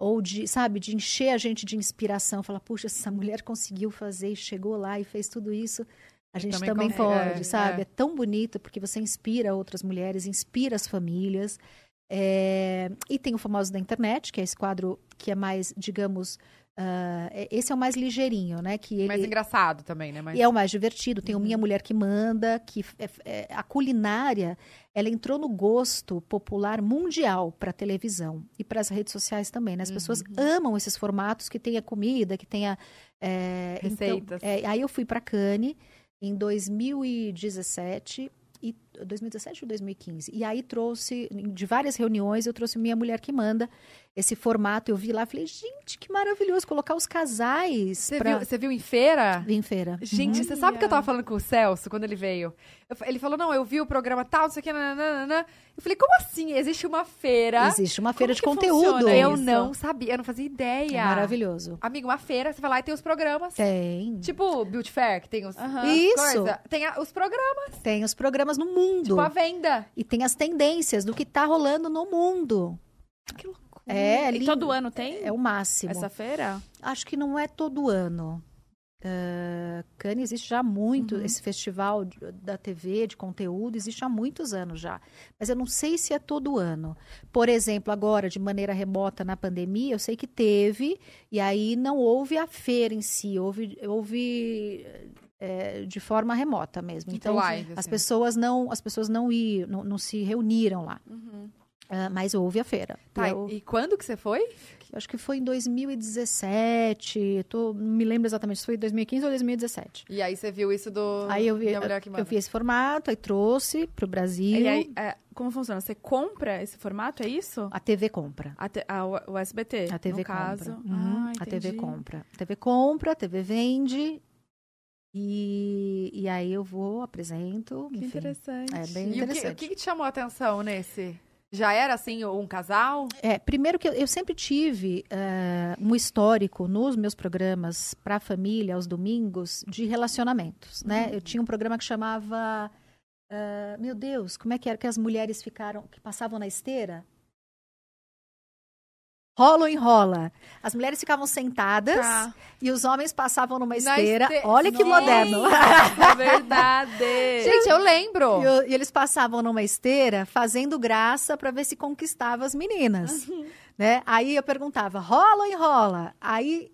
ou de, sabe, de encher a gente de inspiração, falar, puxa, essa mulher conseguiu fazer e chegou lá e fez tudo isso. A gente também também, pode, é, sabe? é. É tão bonito porque você inspira outras mulheres, inspira as famílias. É, E tem o Famosos da Internet, que é esse quadro que é mais, digamos, é- esse é o mais ligeirinho, né? Que ele, Mais engraçado também, né? Mais... e é o mais divertido. Tem o Uhum. Minha Mulher que Manda, que é- é- a culinária, ela entrou no gosto popular mundial para televisão e para as redes sociais também. Né? As pessoas Uhum. amam esses formatos que tenha comida, que tenha é, então, Receitas. é, aí eu fui para Cannes em 2017 e 2017 ou 2015. E aí trouxe de várias reuniões, eu trouxe Minha Mulher que Manda. Esse formato eu vi lá, falei, gente, que maravilhoso colocar os casais Você, para viu, você viu em feira? vir em feira. Gente, Uhum. você sabe que eu tava falando com o Celso quando ele veio? Eu ele falou, não, eu vi o programa tal, não sei o que, nananana. Eu falei, como assim? Existe uma feira? Existe uma feira de que conteúdo. Eu isso? não sabia, eu não fazia ideia. É maravilhoso. Amigo, uma feira, você vai lá e tem os programas. Tem. Tipo o Beauty Fair, que tem os... Aham. Isso. coisa. Tem a- os programas, Tem os programas no mundo. Tipo a venda. E tem as tendências do que tá rolando no mundo. Que loucura. É, E lindo. todo ano tem É o máximo. essa feira? Acho que não é todo ano. Uh, Cannes existe já há muito, esse festival de- da TV, de conteúdo, existe há muitos anos já. Mas eu não sei se é todo ano. Por exemplo, agora, de maneira remota na pandemia, eu sei que teve, e aí não houve a feira em si, houve, houve é, de forma remota mesmo. Então, live, as assim. pessoas não, as pessoas não, iam, não, não se reuniram lá. Ah, mas houve a feira. Tá, E eu- e quando que você foi? eu acho que foi em 2017. eu Tô, não me lembro exatamente se foi 2015 ou 2017. E aí você viu isso do... Aí eu vi, manda. eu vi esse formato, aí trouxe pro Brasil. E aí, é, como funciona? Você compra esse formato, é isso? A TV compra. A te- a- o SBT, A TV no caso. compra. Uhum, Ah, a TV compra. A TV compra, a TV vende. E, e aí eu vou, apresento. Que enfim. interessante. É bem E o que, interessante. o que te chamou a atenção nesse? Já era, assim, um casal? É, primeiro que eu, eu sempre tive eh, um histórico nos meus programas para a família, aos domingos, de relacionamentos, né? Eu tinha um programa que chamava... ah, meu Deus, como é que era que as mulheres ficaram... Que passavam na esteira? Rola ou enrola? As mulheres ficavam sentadas Tá. e os homens passavam numa esteira. este- Olha que Nossa! moderno! É verdade. Gente, eu lembro. E, eu- e eles passavam numa esteira fazendo graça para ver se conquistava as meninas. né? Aí eu perguntava, rola ou enrola? Aí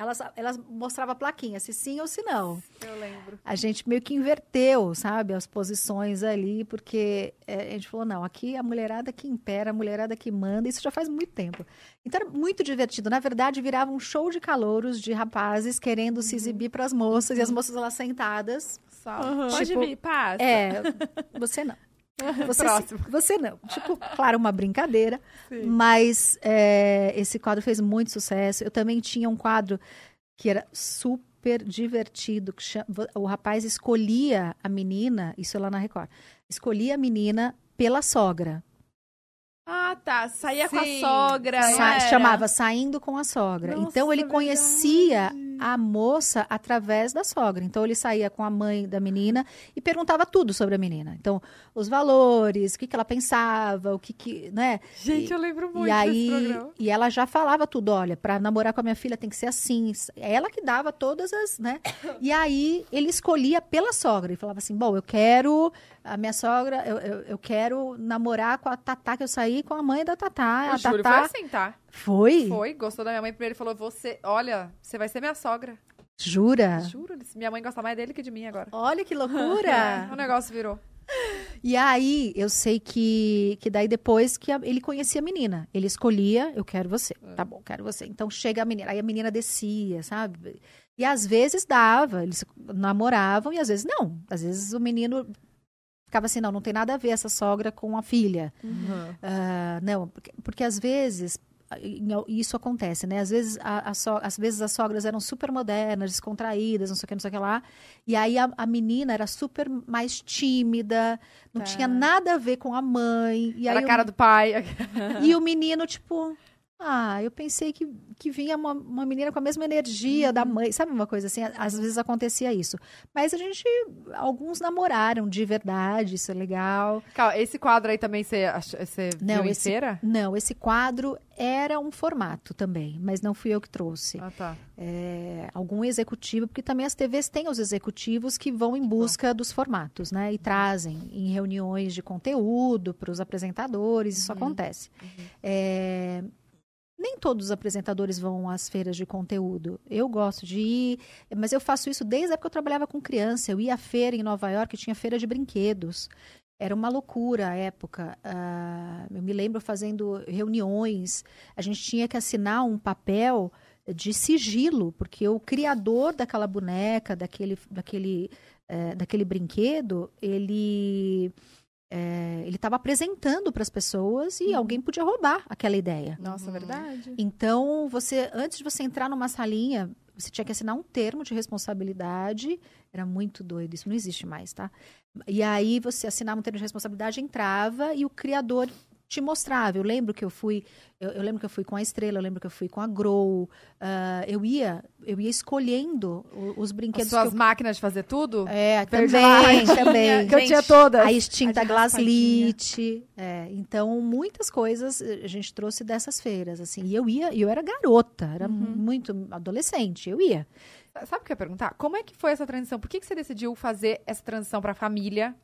elas, elas mostravam a plaquinha, se sim ou se não. Eu lembro. A gente meio que inverteu, sabe, as posições ali, porque é, a gente falou, não, aqui a mulherada que impera, a mulherada que manda, isso já faz muito tempo. Então era muito divertido. Na verdade, virava um show de calouros de rapazes querendo se exibir para as moças, e as moças lá sentadas. Só. Pode Tipo, vir, passa. É, você não. Você, você não. Tipo, claro, uma brincadeira. Sim. Mas é, esse quadro fez muito sucesso. Eu também tinha um quadro que era super divertido. Que cha- o rapaz escolhia a menina, isso é lá na Record, escolhia a menina pela sogra. Ah, tá. Saía com a Sim. sogra. Sa- chamava Saindo com a Sogra. Nossa, então ele verdade. conhecia a moça através da sogra. Então ele saía com a mãe da menina e perguntava tudo sobre a menina. Então, os valores, o que, que ela pensava, o que que, né? Gente, E- eu lembro muito E aí, programa. e ela já falava tudo, olha, para namorar com a minha filha tem que ser assim. É Ela que dava todas as, né? E aí ele escolhia pela sogra e falava assim: "Bom, eu quero a minha sogra, eu, eu, eu quero namorar com a Tatá que eu saí com a mãe da Tatá. O a Júlio Tatá foi assim, tá? foi? Foi, gostou da minha mãe. Primeiro falou, você, olha, você vai ser minha sogra. Jura? Juro, minha mãe gosta mais dele que de mim agora. Olha que o loucura! negócio virou. e aí, eu sei que, que daí depois que a- ele conhecia a menina. Ele escolhia, eu quero você. Tá bom, quero você. Então chega a menina. Aí a menina descia, sabe? E às vezes dava, eles namoravam e às vezes não. Às vezes o menino ficava assim, não, não tem nada a ver essa sogra com a filha. Ah, não, porque, porque às vezes al- isso acontece, né? Às vezes, a, a so- às vezes as sogras eram super modernas, descontraídas, não sei o que, não sei o que lá. E aí a, a menina era super mais tímida, não Tá. tinha nada a ver com a mãe. E Era a cara do pai. e o menino, tipo, ah, eu pensei que, que vinha uma, uma menina com a mesma energia da mãe. Sabe uma coisa assim? Às vezes acontecia isso. Mas a gente, alguns namoraram de verdade, isso é legal. Calma, esse quadro aí também você, você Não, viu esse- feira? Não, esse quadro era um formato também, mas não fui eu que trouxe. Ah, tá. É, algum executivo, porque também as TVs têm os executivos que vão em busca dos formatos, né? E trazem em reuniões de conteúdo para os apresentadores, isso acontece. É, nem todos os apresentadores vão às feiras de conteúdo. Eu gosto de ir, mas eu faço isso desde a época que eu trabalhava com criança. Eu ia à feira em Nova York, tinha feira de brinquedos. Era uma loucura a época. Ah, eu me lembro fazendo reuniões. A gente tinha que assinar um papel de sigilo, porque o criador daquela boneca, daquele, daquele, eh, daquele brinquedo, ele eh, ele estava apresentando para as pessoas e alguém podia roubar aquela ideia. Nossa, Uhum. verdade. Então, você, antes de você entrar numa salinha, você tinha que assinar um termo de responsabilidade. Era muito doido, isso não existe mais, tá? E aí você assinava um termo de responsabilidade, entrava e o criador te mostrava. Eu lembro que eu fui, eu, eu lembro que eu fui com a Estrela, eu lembro que eu fui com a Grow. ah, eu ia, eu ia escolhendo os As brinquedos suas que eu, máquinas de fazer tudo? é, também, também. Que eu tinha todas. A extinta a. Glaslit. É, então, muitas coisas a gente trouxe dessas feiras, assim. E eu ia, e eu era garota, era muito adolescente, eu ia. Sabe o que eu ia perguntar? Como é que foi essa transição? Por que, que você decidiu fazer essa transição pra família?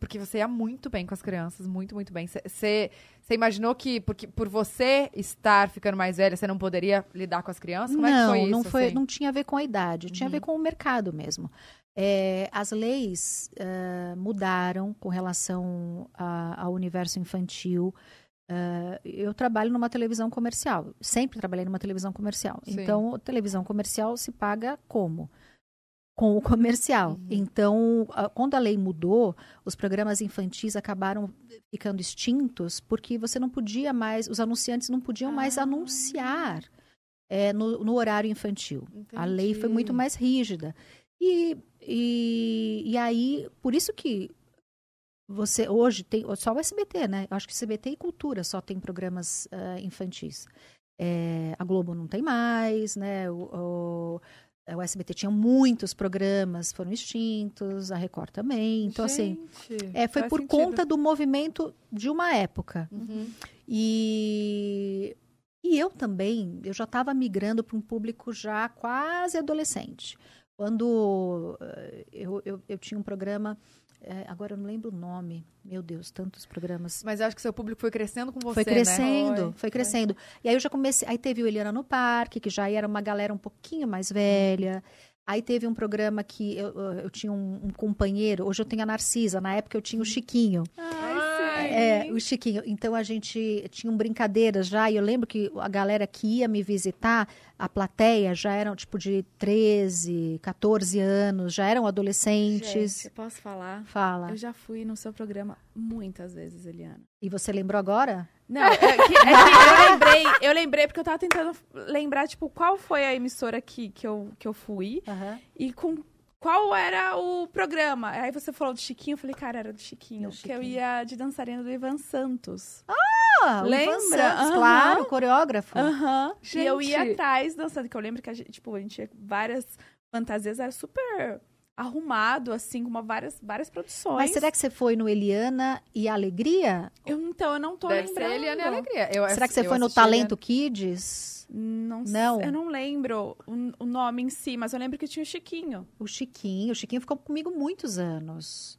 Porque você ia muito bem com as crianças, muito, muito bem. Você- imaginou que porque, por você estar ficando mais velha, você não poderia lidar com as crianças? Como não, é que foi isso? não foi, assim? não tinha a ver com a idade, tinha a ver com o mercado mesmo. É, as leis eh, mudaram com relação a- ao universo infantil. Eh, eu trabalho numa televisão comercial, sempre trabalhei numa televisão comercial. Sim. Então, televisão comercial se paga como? Com o comercial. Uhum. Então, a- quando a lei mudou, os programas infantis acabaram ficando extintos porque você não podia mais, os anunciantes não podiam mais Ah. anunciar é, no, no horário infantil. A lei foi Entendi. muito mais rígida. E, e, e aí, por isso que você hoje tem só o SBT, né? Acho que SBT e Cultura só tem programas ah, infantis. É, a Globo não tem mais, né? O, o, o SBT tinha muitos programas, foram extintos, a Record também. Então, assim, Gente, é, foi por sentido. conta do movimento de uma época. Uhum. E, e eu também, eu já estava migrando para um público já quase adolescente. Quando eh, eu, eu, eu tinha um programa, eh, agora eu não lembro o nome, meu Deus, tantos programas. Mas eu acho que seu público foi crescendo com você, Foi crescendo, né? foi, crescendo. E aí eu já comecei, aí teve o Eliana no Parque, que já era uma galera um pouquinho mais velha. Aí teve um programa que eu, eu- tinha um, um companheiro, hoje eu tenho a Narcisa, na época eu tinha o Chiquinho. Ai. É, o Chiquinho. Então a gente tinha um brincadeiras já, e eu lembro que a galera que ia me visitar, a plateia já eram tipo de 13, 14 anos, já eram adolescentes. Gente, posso falar? Fala. Eu já fui no seu programa muitas vezes, Eliana. E você lembrou agora? Não, é que, é que eu lembrei, eu lembrei porque eu tava tentando lembrar, tipo, qual foi a emissora que, que, eu, que eu fui e com qual era o programa. Aí você falou do Chiquinho, eu falei, cara, era do Chiquinho, Do que eu Chiquinho. ia de dançarina do Ivan Santos. Ah, Lembra? Santos, Aham. claro, coreógrafo. Aham. E eu ia atrás dançando, que eu lembro que a gente, tipo, a gente tinha várias fantasias, era super arrumado, assim, com uma, várias, várias produções. Mas será que você foi no Eliana e Alegria? Eu, então, eu não tô Deve lembrando. ser Eliana e Alegria. Eu, será que você eu foi no Talento Kids? Não, Não. Eu não lembro o, o nome em si, mas eu lembro que tinha o Chiquinho. O Chiquinho. O Chiquinho ficou comigo muitos anos.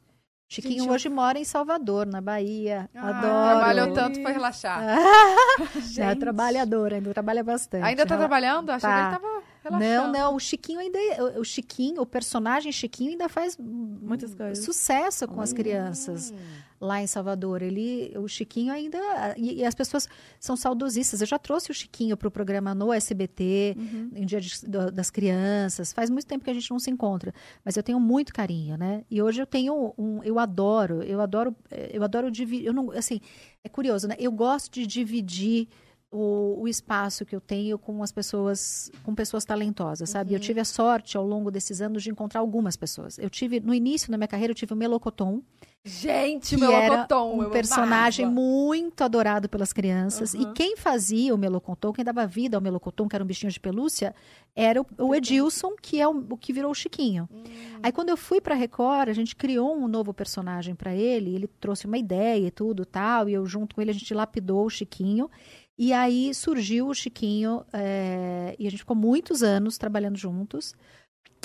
O Chiquinho Gente, eu- hoje mora em Salvador, na Bahia. Ah, Adoro. Trabalhou tanto, foi relaxar. É, Gente. trabalhador, ainda trabalha bastante. Ainda tá Ela- trabalhando? Achei Tá. que ele tava... Não, não, o Chiquinho ainda. é- O Chiquinho, o personagem Chiquinho ainda faz Muitas coisas. sucesso com as crianças lá em Salvador. Ele, o Chiquinho ainda. E, e as pessoas são saudosistas. Eu já trouxe o Chiquinho para o programa no SBT, Uhum. em Dia de- do- das Crianças. Faz muito tempo que a gente não se encontra. Mas eu tenho muito carinho, né? E hoje eu tenho um. Eu adoro, eu adoro, eh, eu adoro dividir. Eu não, assim, é curioso, né? Eu gosto de dividir. O, o espaço que eu tenho com as pessoas, com pessoas talentosas, sabe? Eu tive a sorte ao longo desses anos de encontrar algumas pessoas. Eu tive, no início da minha carreira, eu tive o Melocoton, Gente, que meu era Melocoton, um personagem amava. muito adorado pelas crianças. E Uhum. quem fazia o Melocoton, quem dava vida ao Melocoton, que era um bichinho de pelúcia, era o, o Edilson, que é o, o que virou o Chiquinho. Hum. Aí quando eu fui pra Record, a gente criou um novo personagem pra ele, ele trouxe uma ideia e tudo tal, e eu junto com ele a gente lapidou o Chiquinho. E aí surgiu o Chiquinho, eh, e a gente ficou muitos anos trabalhando juntos.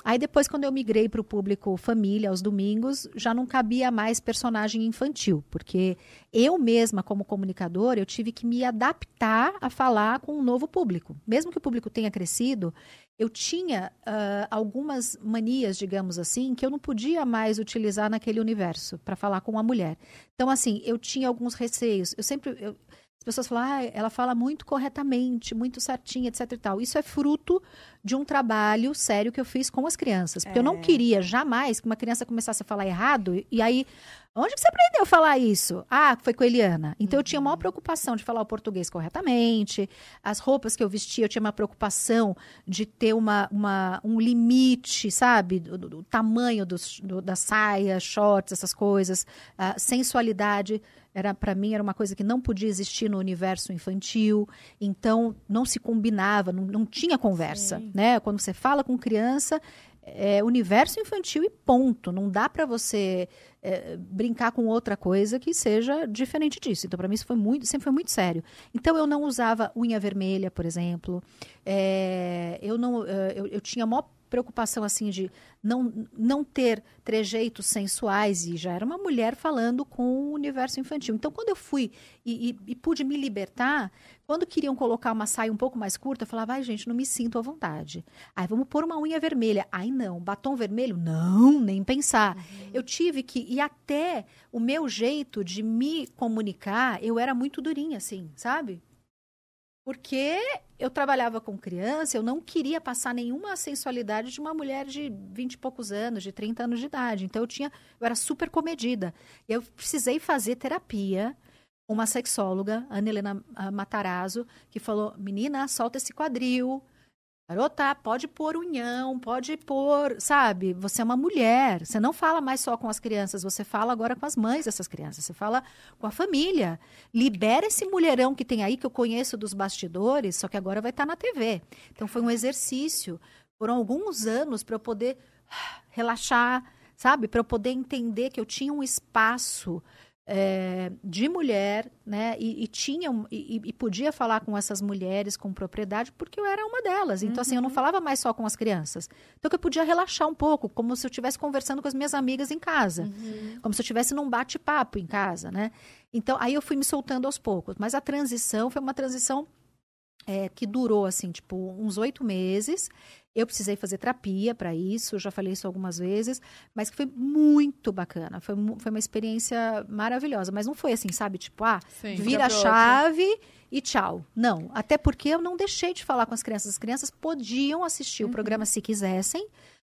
Aí depois, quando eu migrei para o público família, aos domingos, já não cabia mais personagem infantil, porque eu mesma, como comunicadora, eu tive que me adaptar a falar com um novo público. Mesmo que o público tenha crescido, eu tinha ah, algumas manias, digamos assim, que eu não podia mais utilizar naquele universo para falar com uma mulher. Então, assim, eu tinha alguns receios. Eu sempre. eu- as pessoas falam, ah, ela fala muito corretamente, muito certinha, etc e tal. Isso é fruto de um trabalho sério que eu fiz com as crianças. Porque eu não É. queria jamais que uma criança começasse a falar errado e aí. Onde que você aprendeu a falar isso? Ah, foi com a Eliana. Então eu tinha maior preocupação de falar o português corretamente. As roupas que eu vestia, eu tinha uma preocupação de ter uma, uma- um limite, sabe? Do, do- do tamanho dos, do- da saia, shorts, essas coisas. A sensualidade era para mim era uma coisa que não podia existir no universo infantil. Então não se combinava, não, não tinha conversa, Sim. né? Quando você fala com criança, é universo infantil e ponto. Não dá para você é, brincar com outra coisa que seja diferente disso. Então, para mim, isso foi muito, sempre foi muito sério. Então, eu não usava unha vermelha, por exemplo. É, eu não, é, eu, eu tinha maior preocupação assim de não, não ter trejeitos sensuais e já era uma mulher falando com o universo infantil. Então, quando eu fui e, e- e pude me libertar, quando queriam colocar uma saia um pouco mais curta, eu falava, ai gente, não me sinto à vontade. Aí vamos pôr uma unha vermelha. Ai não, batom vermelho? Não, nem pensar. Eu tive que, e até o meu jeito de me comunicar, eu era muito durinha, assim, sabe? Porque eu trabalhava com criança, eu não queria passar nenhuma sensualidade de uma mulher de 20 e poucos anos, de 30 anos de idade. Então eu tinha, eu era super comedida. Eu precisei fazer terapia. Uma sexóloga, Ana Helena ah, Matarazzo, que falou: menina, solta esse quadril. Garota, pode pôr unhão, pode pôr, sabe? Você é uma mulher. Você não fala mais só com as crianças, você fala agora com as mães dessas crianças. Você fala com a família. Libera esse mulherão que tem aí, que eu conheço dos bastidores, só que agora vai estar na TV. Então foi um exercício. Foram alguns anos para eu poder ah, relaxar, sabe? Para eu poder entender que eu tinha um espaço é, de mulher, né? E, e tinha e, e podia falar com essas mulheres com propriedade, porque eu era uma delas. Então, assim, eu não falava mais só com as crianças. Então, que eu podia relaxar um pouco, como se eu estivesse conversando com as minhas amigas em casa. Como se eu estivesse num bate-papo em casa, né? Então, aí eu fui me soltando aos poucos. Mas a transição foi uma transição é, que durou, assim, tipo, uns oito meses. Eu precisei fazer terapia para isso, eu já falei isso algumas vezes, mas que foi muito bacana. Foi, foi uma experiência maravilhosa. Mas não foi assim, sabe? Tipo, ah, Sim. vira a Fica pro outro. chave e tchau. Não, até porque eu não deixei de falar com as crianças. As crianças podiam assistir Uhum. o programa se quisessem,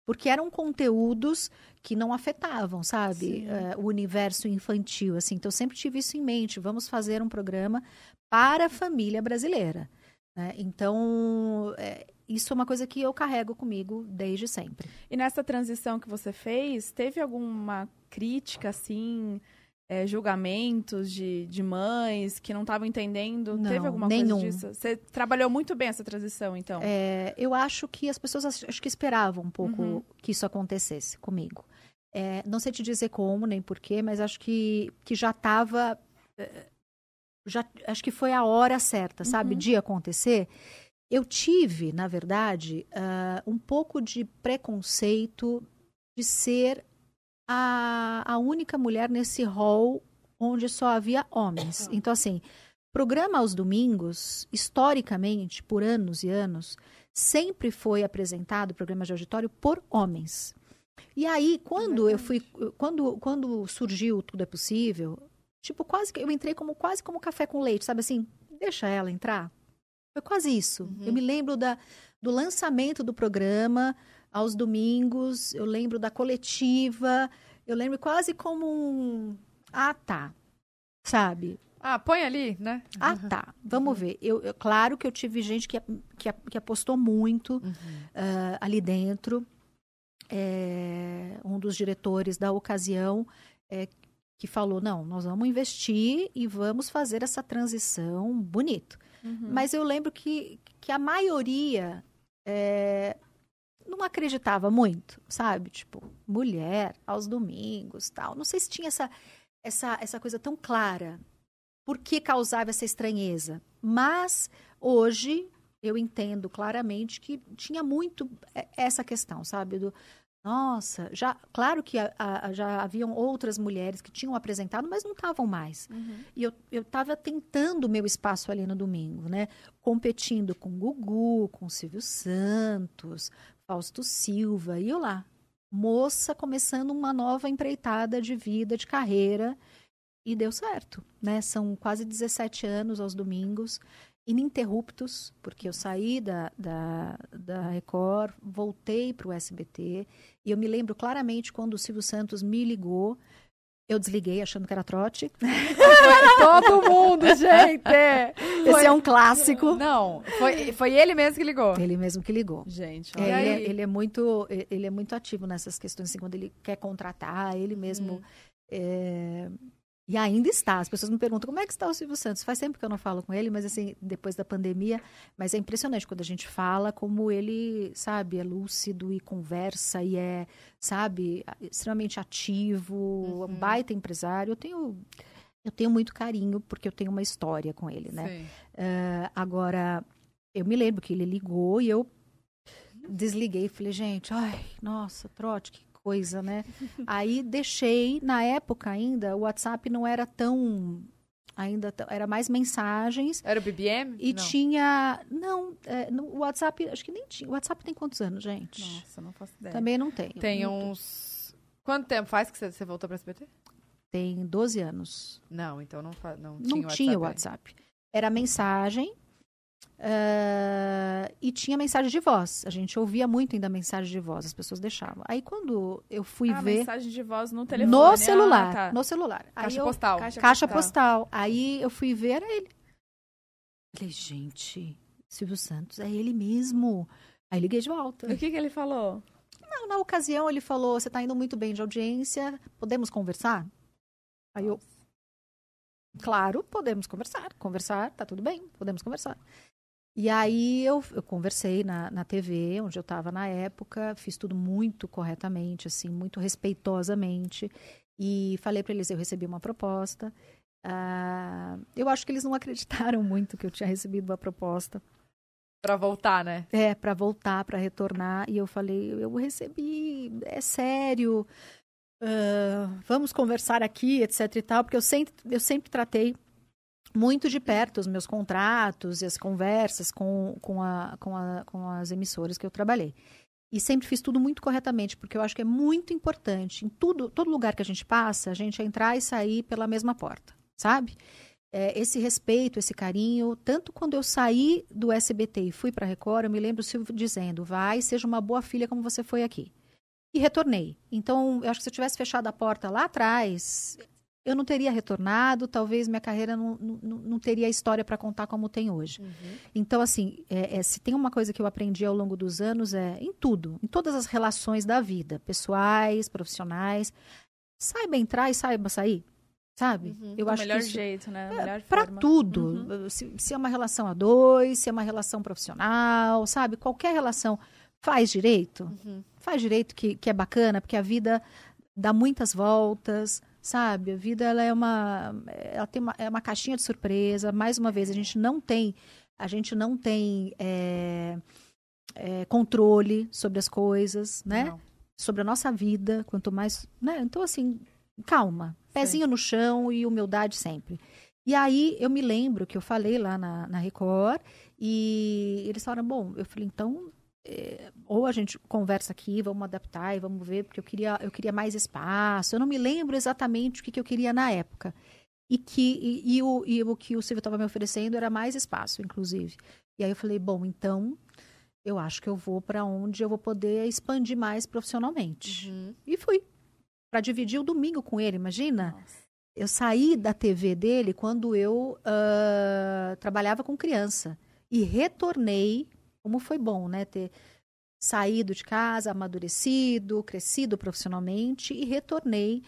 porque eram conteúdos que não afetavam, sabe, eh, o universo infantil. Assim, então eu sempre tive isso em mente. Vamos fazer um programa para a família brasileira. Né? Então eh, isso é uma coisa que eu carrego comigo desde sempre. E nessa transição que você fez, teve alguma crítica, assim, é, julgamentos de, de mães que não estavam entendendo? Não, teve alguma nenhum. coisa disso? Você trabalhou muito bem essa transição, então. É, eu acho que as pessoas ach- acho que esperavam um pouco Uhum. que isso acontecesse comigo. É, não sei te dizer como nem porquê, mas acho que, que já estava. Já, acho que foi a hora certa, sabe, Uhum. de acontecer. Eu tive, na verdade, ah, um pouco de preconceito de ser a, a única mulher nesse hall onde só havia homens. Então, assim, programa aos domingos, historicamente, por anos e anos, sempre foi apresentado, o programa de auditório, por homens. E aí, quando eu fui, quando, quando surgiu Tudo é Possível, tipo, quase que eu entrei como quase como café com leite, sabe assim, deixa ela entrar. Foi quase isso. Eu me lembro da, do lançamento do programa aos domingos, eu lembro da coletiva, eu lembro quase como um. Ah, tá. Sabe? Ah, põe ali, né? Ah, tá. Vamos ver. Eu, eu- claro que eu tive gente que, que, que apostou muito ah, ali dentro. É, um dos diretores da ocasião é, que falou: não, nós vamos investir e vamos fazer essa transição bonito. Uhum. Mas eu lembro que, que a maioria é, não acreditava muito, sabe? Tipo, mulher aos domingos, tal. Não sei se tinha essa, essa, essa coisa tão clara. Por que causava essa estranheza? Mas hoje eu entendo claramente que tinha muito é, essa questão, sabe? Do, nossa, já, claro que a- a- já haviam outras mulheres que tinham apresentado, mas não estavam mais. Uhum. E eu estava tentando o meu espaço ali no domingo, né? Competindo com Gugu, com Silvio Santos, Fausto Silva, e eu lá. Moça começando uma nova empreitada de vida, de carreira, e deu certo, né? São quase 17 anos aos domingos, ininterruptos, porque eu saí da, da, da Record, voltei para o SBT, e eu me lembro claramente quando o Silvio Santos me ligou, eu desliguei achando que era trote. Todo mundo, gente! Esse é um clássico. Não, foi, foi ele mesmo que ligou. Ele mesmo que ligou. Gente, É, olha. Ele, é, aí? ele é muito ele é muito ativo nessas questões assim, quando ele quer contratar ele mesmo é, e ainda está. As pessoas me perguntam como é que está o Silvio Santos? Faz tempo que eu não falo com ele mas assim depois da pandemia mas é impressionante quando a gente fala como ele sabe é lúcido e conversa e é sabe extremamente ativo um baita empresário. Eu tenho eu tenho muito carinho porque eu tenho uma história com ele né? É, agora, eu me lembro que ele ligou e eu desliguei. Falei, gente, ai, nossa, trote, que coisa, né? Aí deixei, na época ainda, o WhatsApp não era tão. Ainda era mais mensagens. Era o BBM? E Não. tinha. Não, é, no o WhatsApp, acho que nem tinha. O WhatsApp tem quantos anos, gente? Nossa, não faço ideia. Também não tem. Tem uns... Quanto tempo faz que você, voltou pra SBT? Tem 12 anos. Não, então não, fa... não, Não tinha tinha o WhatsApp. WhatsApp. Era mensagem ah, e tinha mensagem de voz. A gente ouvia muito ainda mensagem de voz, as pessoas deixavam. Aí quando eu fui ah, ver mensagem de voz no telefone. no Ah, celular, tá. no celular. Aí Caixa eu- postal. Caixa caixa postal. postal. Aí eu fui ver era ele. Falei, gente, Silvio Santos, é ele mesmo. Aí liguei de volta. O que, que ele falou? Não, na ocasião ele falou: você está indo muito bem de audiência, podemos conversar? Aí eu. Claro, podemos conversar. Conversar, tá tudo bem, podemos conversar. E aí eu, eu conversei na, na TV, onde eu estava na época, fiz tudo muito corretamente, assim, muito respeitosamente. E falei para eles: eu recebi uma proposta. Ah, eu acho que eles não acreditaram muito que eu tinha recebido uma proposta. Pra voltar, né? É, para voltar, para retornar. E eu falei, eu recebi, é sério, ah, vamos conversar aqui, etc e tal, porque eu sempre, eu sempre tratei muito de perto os meus contratos e as conversas com, com, a, com, a, com as emissoras que eu trabalhei. E sempre fiz tudo muito corretamente, porque eu acho que é muito importante, em tudo, todo lugar que a gente passa, a gente entrar e sair pela mesma porta, sabe? É, esse respeito, esse carinho, tanto quando eu saí do SBT e fui para a Record, eu me lembro o Silvio dizendo: vai, seja uma boa filha como você foi aqui. E retornei. Então, eu acho que se eu tivesse fechado a porta lá atrás, eu não teria retornado, talvez minha carreira não, não, não teria a história para contar como tem hoje. Então, assim, é, é, se tem uma coisa que eu aprendi ao longo dos anos é em tudo, em todas as relações da vida, pessoais, profissionais, saiba entrar e saiba sair, sabe? Eu Do acho melhor que isso, jeito, né? Melhor para tudo. Se, se é uma relação a dois, se é uma relação profissional, sabe? Qualquer relação faz direito, faz direito que, que é bacana, porque a vida dá muitas voltas, sabe? A vida ela é uma, ela tem uma, é uma caixinha de surpresa. Mais uma vez, a gente não tem, a gente não tem é, é, controle sobre as coisas, né? Não. sobre a nossa vida, quanto mais, né? Então assim, calma, pezinho no chão e humildade sempre. E aí eu me lembro que eu falei lá na, na Record E eles falaram, bom, eu falei, então, é, ou a gente conversa aqui, vamos adaptar e vamos ver, porque eu queria, eu queria mais espaço. Eu não me lembro exatamente o que, que eu queria na época. E, que, e, e o, e o que o Silvio estava me oferecendo era mais espaço, inclusive. E aí eu falei, bom, então eu acho que eu vou para onde eu vou poder expandir mais profissionalmente. Uhum. E fui. Para dividir o domingo com ele, imagina? Nossa. Eu saí da TV dele quando eu ah, trabalhava com criança. E retornei, como foi bom, né? Ter saído de casa, amadurecido, crescido profissionalmente e retornei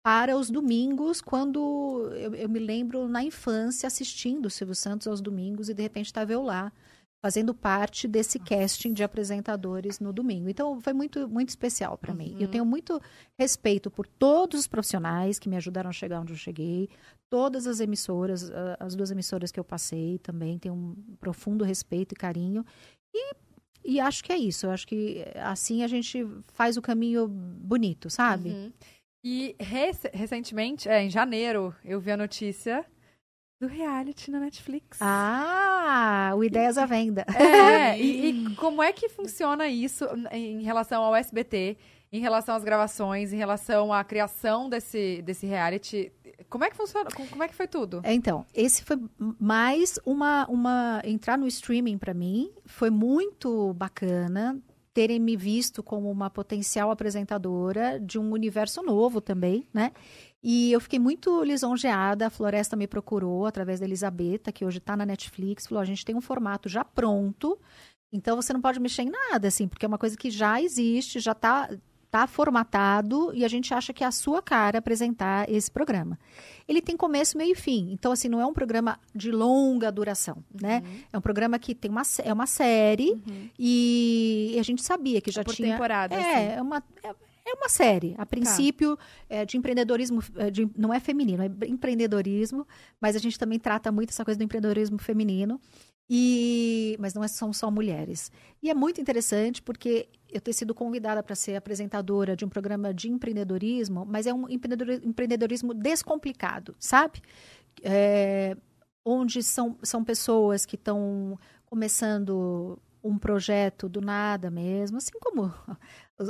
para os domingos, quando eu, eu me lembro na infância assistindo o Silvio Santos aos domingos e de repente estava eu lá fazendo parte desse casting de apresentadores no domingo. Então foi muito muito especial para mim. Eu tenho muito respeito por todos os profissionais que me ajudaram a chegar onde eu cheguei, todas as emissoras, as duas emissoras que eu passei também tenho um profundo respeito e carinho. E e acho que é isso. Eu acho que eh, assim a gente faz o caminho bonito, sabe? Uhum. E rec- recentemente, é, em janeiro, eu vi a notícia do reality na Netflix. Ah, o Ideias à Venda. É, e, e como é que funciona isso em relação ao SBT, em relação às gravações, em relação à criação desse, desse reality? Como é que funciona? Como é que foi tudo? Então, esse foi mais uma, uma entrar no streaming para mim foi muito bacana terem me visto como uma potencial apresentadora de um universo novo também, né? E eu fiquei muito lisonjeada. A Floresta me procurou através da Elisabetta, que hoje está na Netflix. Falou: a gente tem um formato já pronto, então você não pode mexer em nada, assim, porque é uma coisa que já existe, já está tá formatado e a gente acha que é a sua cara apresentar esse programa. Ele tem começo, meio e fim. Então, assim, não é um programa de longa duração, né? É um programa que tem uma, é uma série e a gente sabia que já Por tinha... temporada, É, assim. é uma... É, é uma série, a princípio, é, de empreendedorismo, é, de- não é feminino, é empreendedorismo, mas a gente também trata muito essa coisa do empreendedorismo feminino, e mas não é- são só mulheres. E é muito interessante porque eu ter sido convidada para ser apresentadora de um programa de empreendedorismo, mas é um empreendedori- empreendedorismo descomplicado, sabe? É, onde são, são pessoas que estão começando um projeto do nada mesmo, assim como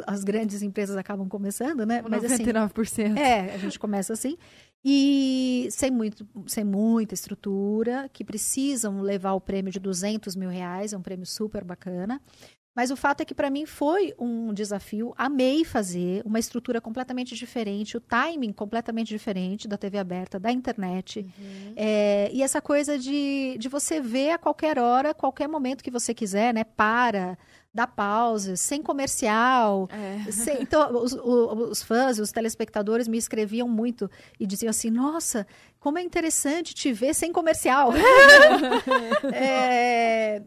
as- grandes empresas acabam começando, né? Mas assim, 99%. é, a gente começa assim. E sem, muito, sem muita estrutura, que precisam levar o prêmio de 200 mil reais, é um prêmio super bacana. Mas o fato é que para mim foi um desafio, amei fazer, uma estrutura completamente diferente, o timing completamente diferente da TV aberta, da internet. É, e essa coisa de, de você ver a qualquer hora, qualquer momento que você quiser, né? Para, dá pausa, sem comercial. É. Sem- então, os, os fãs, os telespectadores me escreviam muito e diziam assim: Nossa, como é interessante te ver sem comercial. É,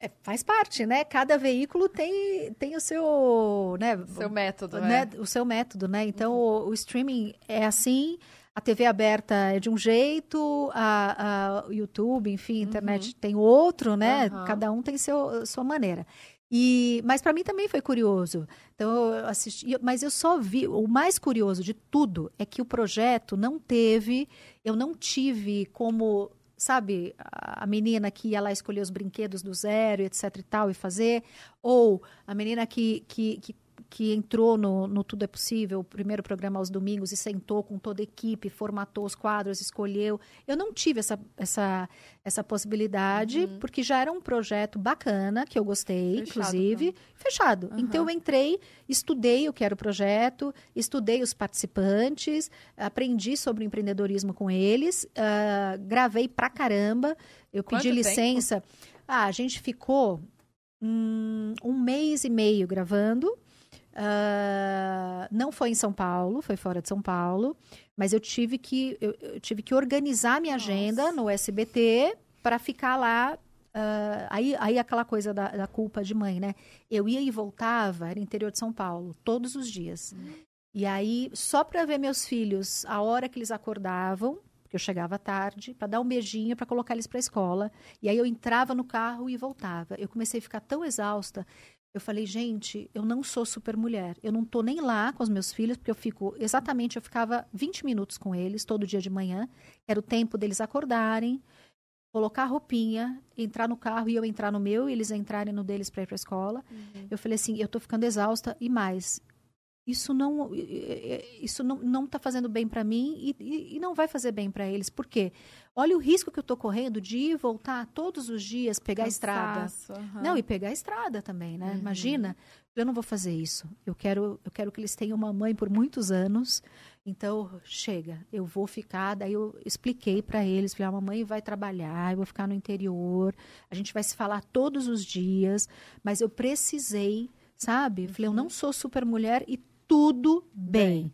é, faz parte, né? Cada veículo tem, tem o seu, né? Seu método, né, né? o seu método, né? Então, o, o streaming é assim, a TV aberta é de um jeito, a, a- o YouTube, enfim, a internet tem outro, né? Aham. Cada um tem seu, sua maneira. E, mas para mim também foi curioso. Então eu assisti, mas eu só vi. O mais curioso de tudo é que o projeto não teve, eu não tive como, sabe, a a menina que ia lá escolher os brinquedos do zero, etc e tal, e fazer, ou a menina que, que, que, que entrou no, no Tudo é Possível, o primeiro programa aos domingos, e sentou com toda a equipe, formatou os quadros, escolheu. Eu não tive essa, essa, essa possibilidade, porque já era um projeto bacana, que eu gostei, Fechado, inclusive, fechado. Então eu entrei, estudei o que era o projeto, estudei os participantes, aprendi sobre empreendedorismo com eles, ah, gravei pra caramba, eu Quanto pedi tempo? licença. Ah, a gente ficou hum, um mês e meio gravando. Ah, não foi em São Paulo, foi fora de São Paulo, mas eu tive que eu, eu tive que organizar minha agenda no SBT para ficar lá. ah, aí, aí aquela coisa da, da culpa de mãe, né? Eu ia e voltava, era interior de São Paulo, todos os dias. E aí, só para ver meus filhos, a hora que eles acordavam, porque eu chegava tarde, para dar um beijinho, para colocar eles para a escola. E aí eu entrava no carro e voltava. Eu comecei a ficar tão exausta. Eu falei, gente, eu não sou super mulher. Eu não tô nem lá com os meus filhos, porque eu fico, exatamente, eu ficava 20 minutos com eles todo dia de manhã. Era o tempo deles acordarem, colocar a roupinha, entrar no carro e eu entrar no meu, e eles entrarem no deles para ir para a escola. Uhum. Eu falei assim, eu tô ficando exausta e mais. Isso não, isso não, não tá fazendo bem para mim e, e, e não vai fazer bem para eles. Por quê? Olha o risco que eu tô correndo de ir voltar todos os dias, pegar a estrada. Aham. Não, e pegar a estrada também, né? Uhum. Imagina, eu não vou fazer isso. Eu quero, eu quero que eles tenham uma mãe por muitos anos. Então, chega, eu vou ficar. Daí eu expliquei para eles, falei, a mamãe vai trabalhar, eu vou ficar no interior. A gente vai se falar todos os dias, mas eu precisei, sabe? Falei, eu não sou super mulher e tudo bem.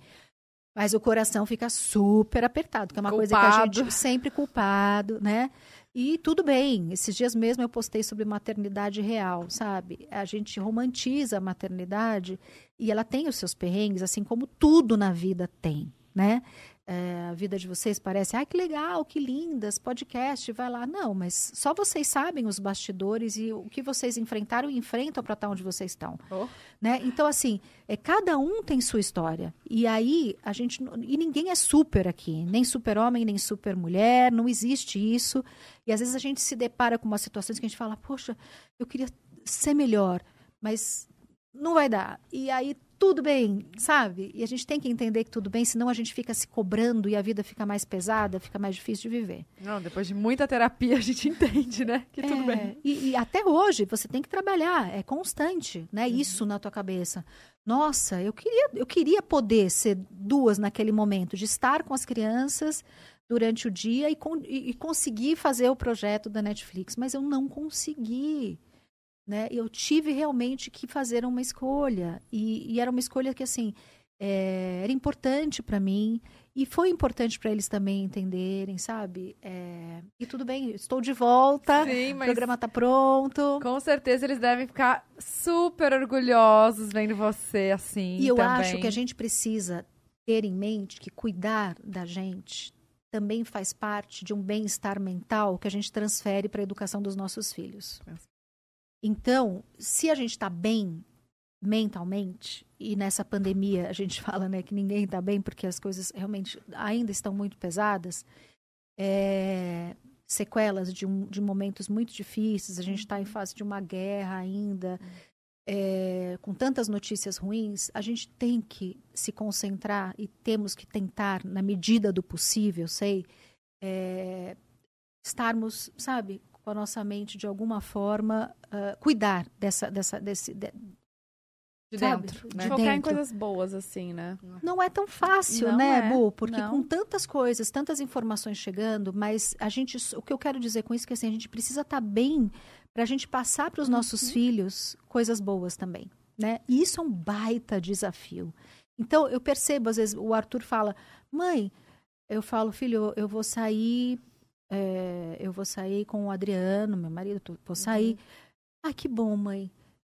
Mas o coração fica super apertado, que é uma coisa que a Culpado. gente sempre culpado, né? E tudo bem. Esses dias mesmo eu postei sobre maternidade real, sabe? A gente romantiza a maternidade e ela tem os seus perrengues, assim como tudo na vida tem, né? É, a vida de vocês parece, ai que legal, que lindas, podcast, vai lá. Não, mas só vocês sabem os bastidores e o que vocês enfrentaram e enfrentam para estar onde vocês estão. Oh. Né? Então, assim, é, cada um tem sua história. E aí, a gente. E ninguém é super aqui. Nem super homem, nem super mulher. Não existe isso. E às vezes a gente se depara com umas situações que a gente fala, poxa, eu queria ser melhor, mas não vai dar. E aí, tudo bem, sabe? E a gente tem que entender que tudo bem, senão a gente fica se cobrando e a vida fica mais pesada, fica mais difícil de viver. Não, depois de muita terapia a gente entende, né? Que tudo É, bem. E, e até hoje você tem que trabalhar, é constante, né? Uhum. Isso na tua cabeça. Nossa, eu queria, eu queria poder ser duas naquele momento, de estar com as crianças durante o dia e, con- e conseguir fazer o projeto da Netflix, mas eu não consegui. Né? Eu tive realmente que fazer uma escolha. E, e era uma escolha que, assim, é, era importante para mim. E foi importante para eles também entenderem, sabe? É, e tudo bem, estou de volta. Sim, O programa tá pronto. com certeza eles devem ficar super orgulhosos vendo você assim. E eu também. acho que a gente precisa ter em mente que cuidar da gente também faz parte de um bem-estar mental que a gente transfere para a educação dos nossos filhos. Então, se a gente está bem mentalmente, e nessa pandemia a gente fala né, que ninguém está bem porque as coisas realmente ainda estão muito pesadas, é, sequelas de, um, de momentos muito difíceis, a gente está em fase de uma guerra ainda, é, com tantas notícias ruins, a gente tem que se concentrar e temos que tentar, na medida do possível, sei, é, estarmos, sabe, com a nossa mente de alguma forma, ah, cuidar dessa, dessa, desse, de- de dentro, De né? dentro. Focar em coisas boas, assim, né? não é tão fácil, Não né, é, Bu? Porque não. com tantas coisas, tantas informações chegando, mas a gente, o que eu quero dizer com isso é que assim, a gente precisa estar bem para a gente passar para os Uhum. nossos filhos coisas boas também, né? E isso é um baita desafio. Então eu percebo às vezes o Arthur fala, mãe, eu falo, filho, eu vou sair, é, eu vou sair com o Adriano, meu marido, tô- vou sair. Ah, que bom, mãe.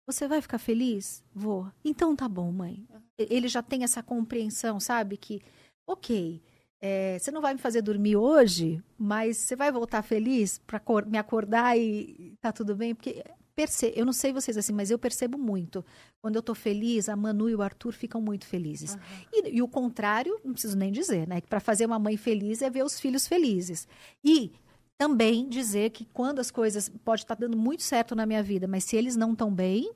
Você vai ficar feliz? Vou. Então tá bom, mãe. Ele já tem essa compreensão, sabe? Que, ok, é, você não vai me fazer dormir hoje, mas você vai voltar feliz para me acordar e tá tudo bem? Porque perce eu não sei vocês assim, mas eu percebo muito. Quando eu tô feliz, a Manu e o Arthur ficam muito felizes. E, e o contrário, não preciso nem dizer, né? Que para fazer uma mãe feliz é ver os filhos felizes. E também dizer que quando as coisas pode estar dando muito certo na minha vida, mas se eles não estão bem,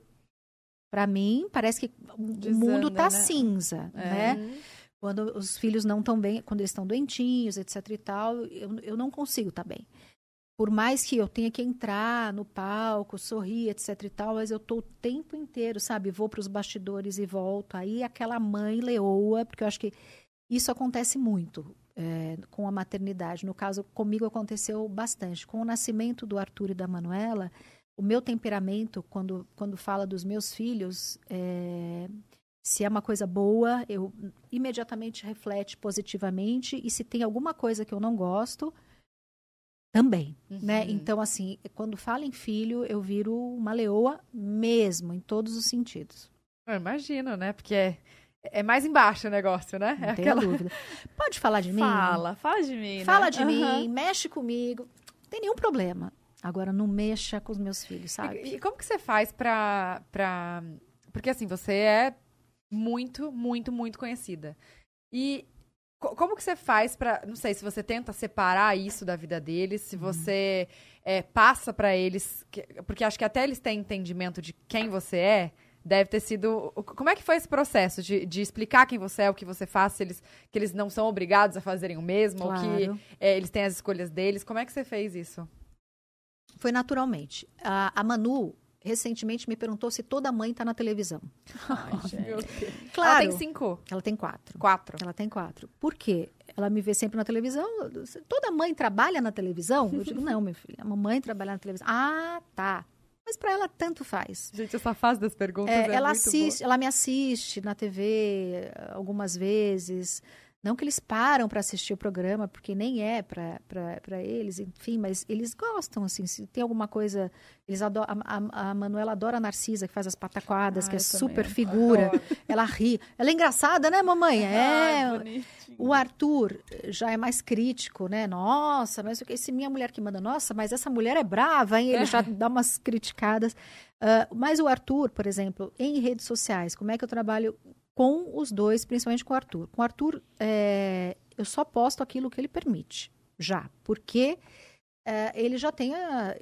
para mim parece que o Desanda, mundo tá né? cinza, É. né? Quando os filhos não estão bem, quando eles estão doentinhos, etc e tal, eu, eu não consigo estar bem. Por mais que eu tenha que entrar no palco, sorrir, etc e tal, mas eu tô o tempo inteiro, sabe? Vou para os bastidores e volto. Aí aquela mãe leoa, porque eu acho que isso acontece muito é, com a maternidade. No caso, comigo aconteceu bastante. Com o nascimento do Arthur e da Manuela, o meu temperamento, quando, quando fala dos meus filhos, é, se é uma coisa boa, eu imediatamente reflete positivamente. E se tem alguma coisa que eu não gosto, também, né? Uhum. Então, assim, quando fala em filho, eu viro uma leoa mesmo, em todos os sentidos. Eu imagino, né? Porque é, é mais embaixo o negócio, né? Não é tenho aquela... dúvida. Pode falar de mim? Fala, fala de mim. né? Fala de Aham. mim, mexe comigo. Não tem nenhum problema. Agora, não mexa com os meus filhos, sabe? E, e como que você faz pra, pra... Porque assim, você é muito, muito, muito conhecida. E Como que você faz pra. Não sei se você tenta separar isso da vida deles, Uhum. se você é, passa pra eles. que- porque acho que até eles têm entendimento de quem você é. Deve ter sido. Como é que foi esse processo de, de explicar quem você é, o que você faz, se eles, que eles não são obrigados a fazerem o mesmo, ou que Claro. é, eles têm as escolhas deles? Como é que você fez isso? Foi naturalmente. A, a Manu recentemente me perguntou se toda mãe tá na televisão. Ela tem cinco. Ela tem quatro. Quatro. Ela tem quatro. Por quê? Ela me vê sempre na televisão. Toda mãe trabalha na televisão? Eu digo, não, minha filha. A mamãe trabalha na televisão. Ah, tá. Mas para ela tanto faz. Gente, essa fase das perguntas. É, É, ela muito assiste, ela me assiste na TV eh, algumas vezes. Não que eles param para assistir o programa, porque nem é para eles, enfim, mas eles gostam, assim, se tem alguma coisa. Eles adoram, a, a, Manuela adora a Narcisa, que faz as pataquadas, Ah, que é super figura. Ela ri. Ela é engraçada, né, mamãe? É. Ai. O Arthur já é mais crítico, né? Nossa, mas o que- se minha mulher que manda, nossa, mas essa mulher é brava, hein? Ele já dá umas criticadas. Ah, mas o Arthur, por exemplo, em redes sociais, como é que eu trabalho com os dois, principalmente com o Arthur? Com o Arthur, é, eu só posto aquilo que ele permite, já, porque é, ele já tem a.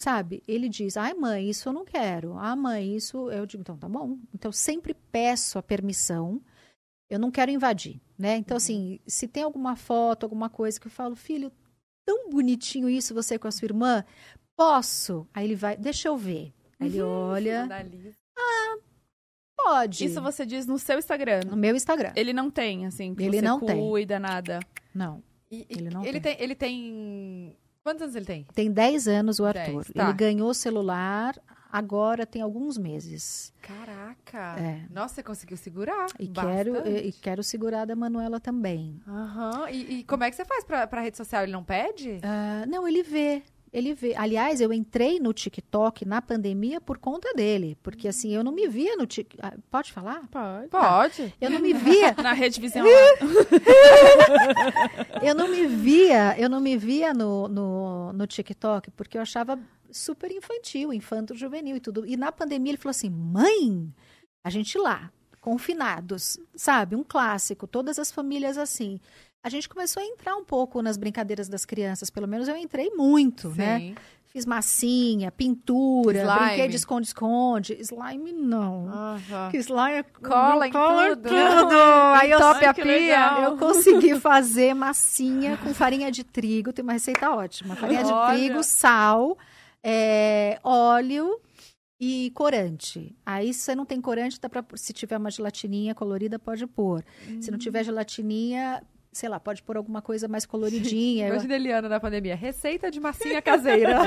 Sabe, ele diz, ai mãe, isso eu não quero. Ah, mãe, isso. Eu digo, então tá bom. Então eu sempre peço a permissão eu não quero invadir, né? Então, assim, se tem alguma foto, alguma coisa que eu falo, filho, tão bonitinho isso, você com a sua irmã, posso? Aí ele vai, deixa eu ver. Aí ele olha, Analisa. Pode. Isso você diz no seu Instagram. No meu Instagram. Ele não tem, assim, que Ele você não tem. cuida, nada. Não. E- Ele não ele tem. Ele tem. Quantos anos ele tem? Tem 10 anos o Dez, Arthur. tá. Ele ganhou celular, agora tem alguns meses. Caraca! É. Nossa, você conseguiu segurar. E quero, e, e quero segurar da Manuela também. Aham. E, e como é que você faz pra, pra rede social? Ele não pede? Ah, não, ele vê. Ele vê. Aliás, eu entrei no TikTok na pandemia por conta dele. Porque assim, eu não me via no TikTok. Pode falar? Pode. Pode. Eu não me via. Na rede vizinha eu não me via, eu não me via no, no, no TikTok, porque eu achava super infantil, infanto juvenil e tudo. E na pandemia ele falou assim: mãe, a gente lá, confinados, sabe? Um clássico, todas as famílias assim. A gente começou a entrar um pouco nas brincadeiras das crianças, pelo menos eu entrei muito, né? Sim. Fiz massinha, pintura, Slime. brinquei de esconde-esconde. Slime não. Que slime é Cola em cola tudo. tudo. Aí eu Ai, a pia. eu consegui fazer massinha com farinha de trigo. Tem uma receita ótima. Farinha de Olha. trigo, sal, é, óleo e corante. Aí, se você não tem corante, dá pra, se tiver uma gelatininha colorida, pode pôr. Se não tiver gelatininha, sei lá, pode pôr alguma coisa mais coloridinha. Eu- Imagina Eliana na pandemia. Receita de massinha caseira.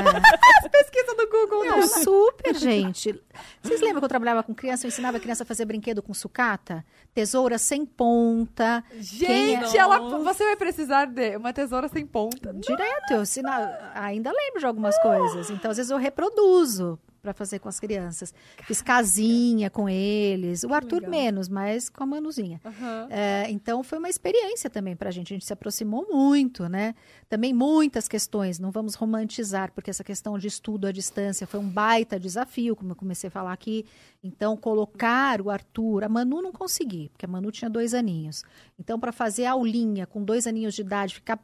É. Pesquisa no Google. Não, dela. super, gente. Vocês lembram que eu trabalhava com criança? Eu ensinava a criança a fazer brinquedo com sucata? Tesoura sem ponta. Quem Gente, é? ela, você vai precisar de uma tesoura sem ponta. Direto, eu ensina- ainda lembro de algumas coisas. Então, às vezes, eu reproduzo para fazer com as crianças. Fiz casinha com eles. O Arthur legal. menos, mas com a Manuzinha. Aham. É, então, foi uma experiência também para a gente. A gente se aproximou muito, né? Também muitas questões, não vamos romantizar, porque essa questão de estudo à distância foi um baita desafio, como eu comecei a falar aqui. Então, colocar o Arthur, a Manu não consegui, porque a Manu tinha dois aninhos. Então, para fazer aulinha com dois aninhos de idade, ficar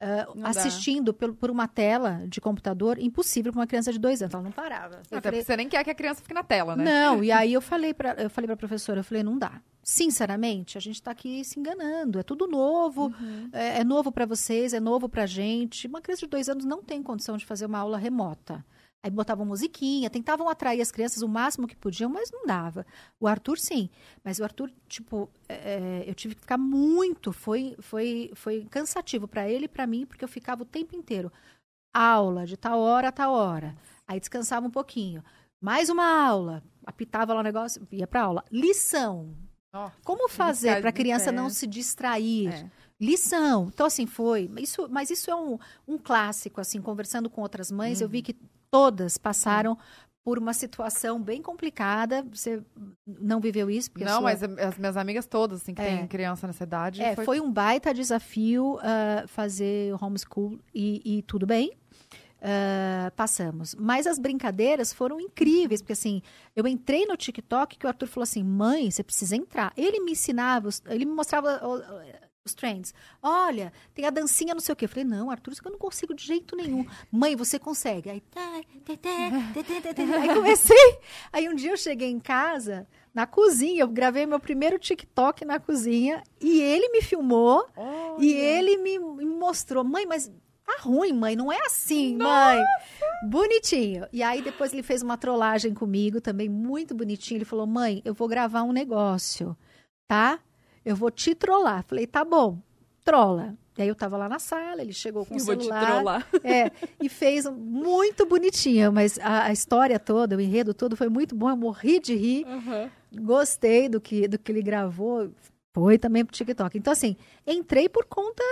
dá. assistindo pelo- por uma tela de computador, impossível para uma criança de dois anos. Ela não parava. Até falei, você nem quer que a criança fique na tela, né? não, e aí eu falei para eu falei para professora, eu falei, não dá. Sinceramente, a gente está aqui se enganando. É tudo novo, é, é novo para vocês, é novo para a gente. Uma criança de dois anos não tem condição de fazer uma aula remota. Aí botavam musiquinha, tentavam atrair as crianças o máximo que podiam, mas não dava. O Arthur, sim. Mas o Arthur, tipo, é, eu tive que ficar muito. Foi, foi, foi cansativo para ele e para mim, porque eu ficava o tempo inteiro. Aula, de tal hora a tal hora. Aí descansava um pouquinho. Mais uma aula. Apitava lá o negócio, ia para aula. Lição. Nossa, Como fazer para a criança não se distrair? É. Lição. Então, assim, foi. Isso, mas isso é um, um clássico, assim, conversando com outras mães, eu vi que todas passaram por uma situação bem complicada. Você não viveu isso? Não, sua- mas as minhas amigas todas, assim, que É. tem criança nessa idade. É, foi... um baita desafio ah, fazer homeschool e, e tudo bem. Ah, passamos. Mas as brincadeiras foram incríveis, porque assim, eu entrei no TikTok que o Arthur falou assim: mãe, você precisa entrar. Ele me ensinava, ele me mostrava. Os trends. Olha, tem a dancinha não sei o quê. Eu falei, não, Arthur, isso que eu não consigo de jeito nenhum. Mãe, você consegue. Aí, tá, tê, tê, tê, aí comecei. Aí um dia eu cheguei em casa, na cozinha, eu gravei meu primeiro TikTok na cozinha e ele me filmou e ele me, me mostrou. Mãe, mas tá ruim, mãe, não é assim, mãe. Bonitinho. E aí depois ele fez uma trollagem comigo também, muito bonitinho. Ele falou, mãe, eu vou gravar um negócio, tá? Eu vou te trollar. Falei, tá bom, trola. E aí eu tava lá na sala, ele chegou com o Eu vou te celular. trollar. É, e fez muito bonitinho, mas a, a história toda, o enredo todo foi muito bom, eu morri de rir, gostei do que, do que ele gravou, foi também pro TikTok. Então, assim, entrei por conta,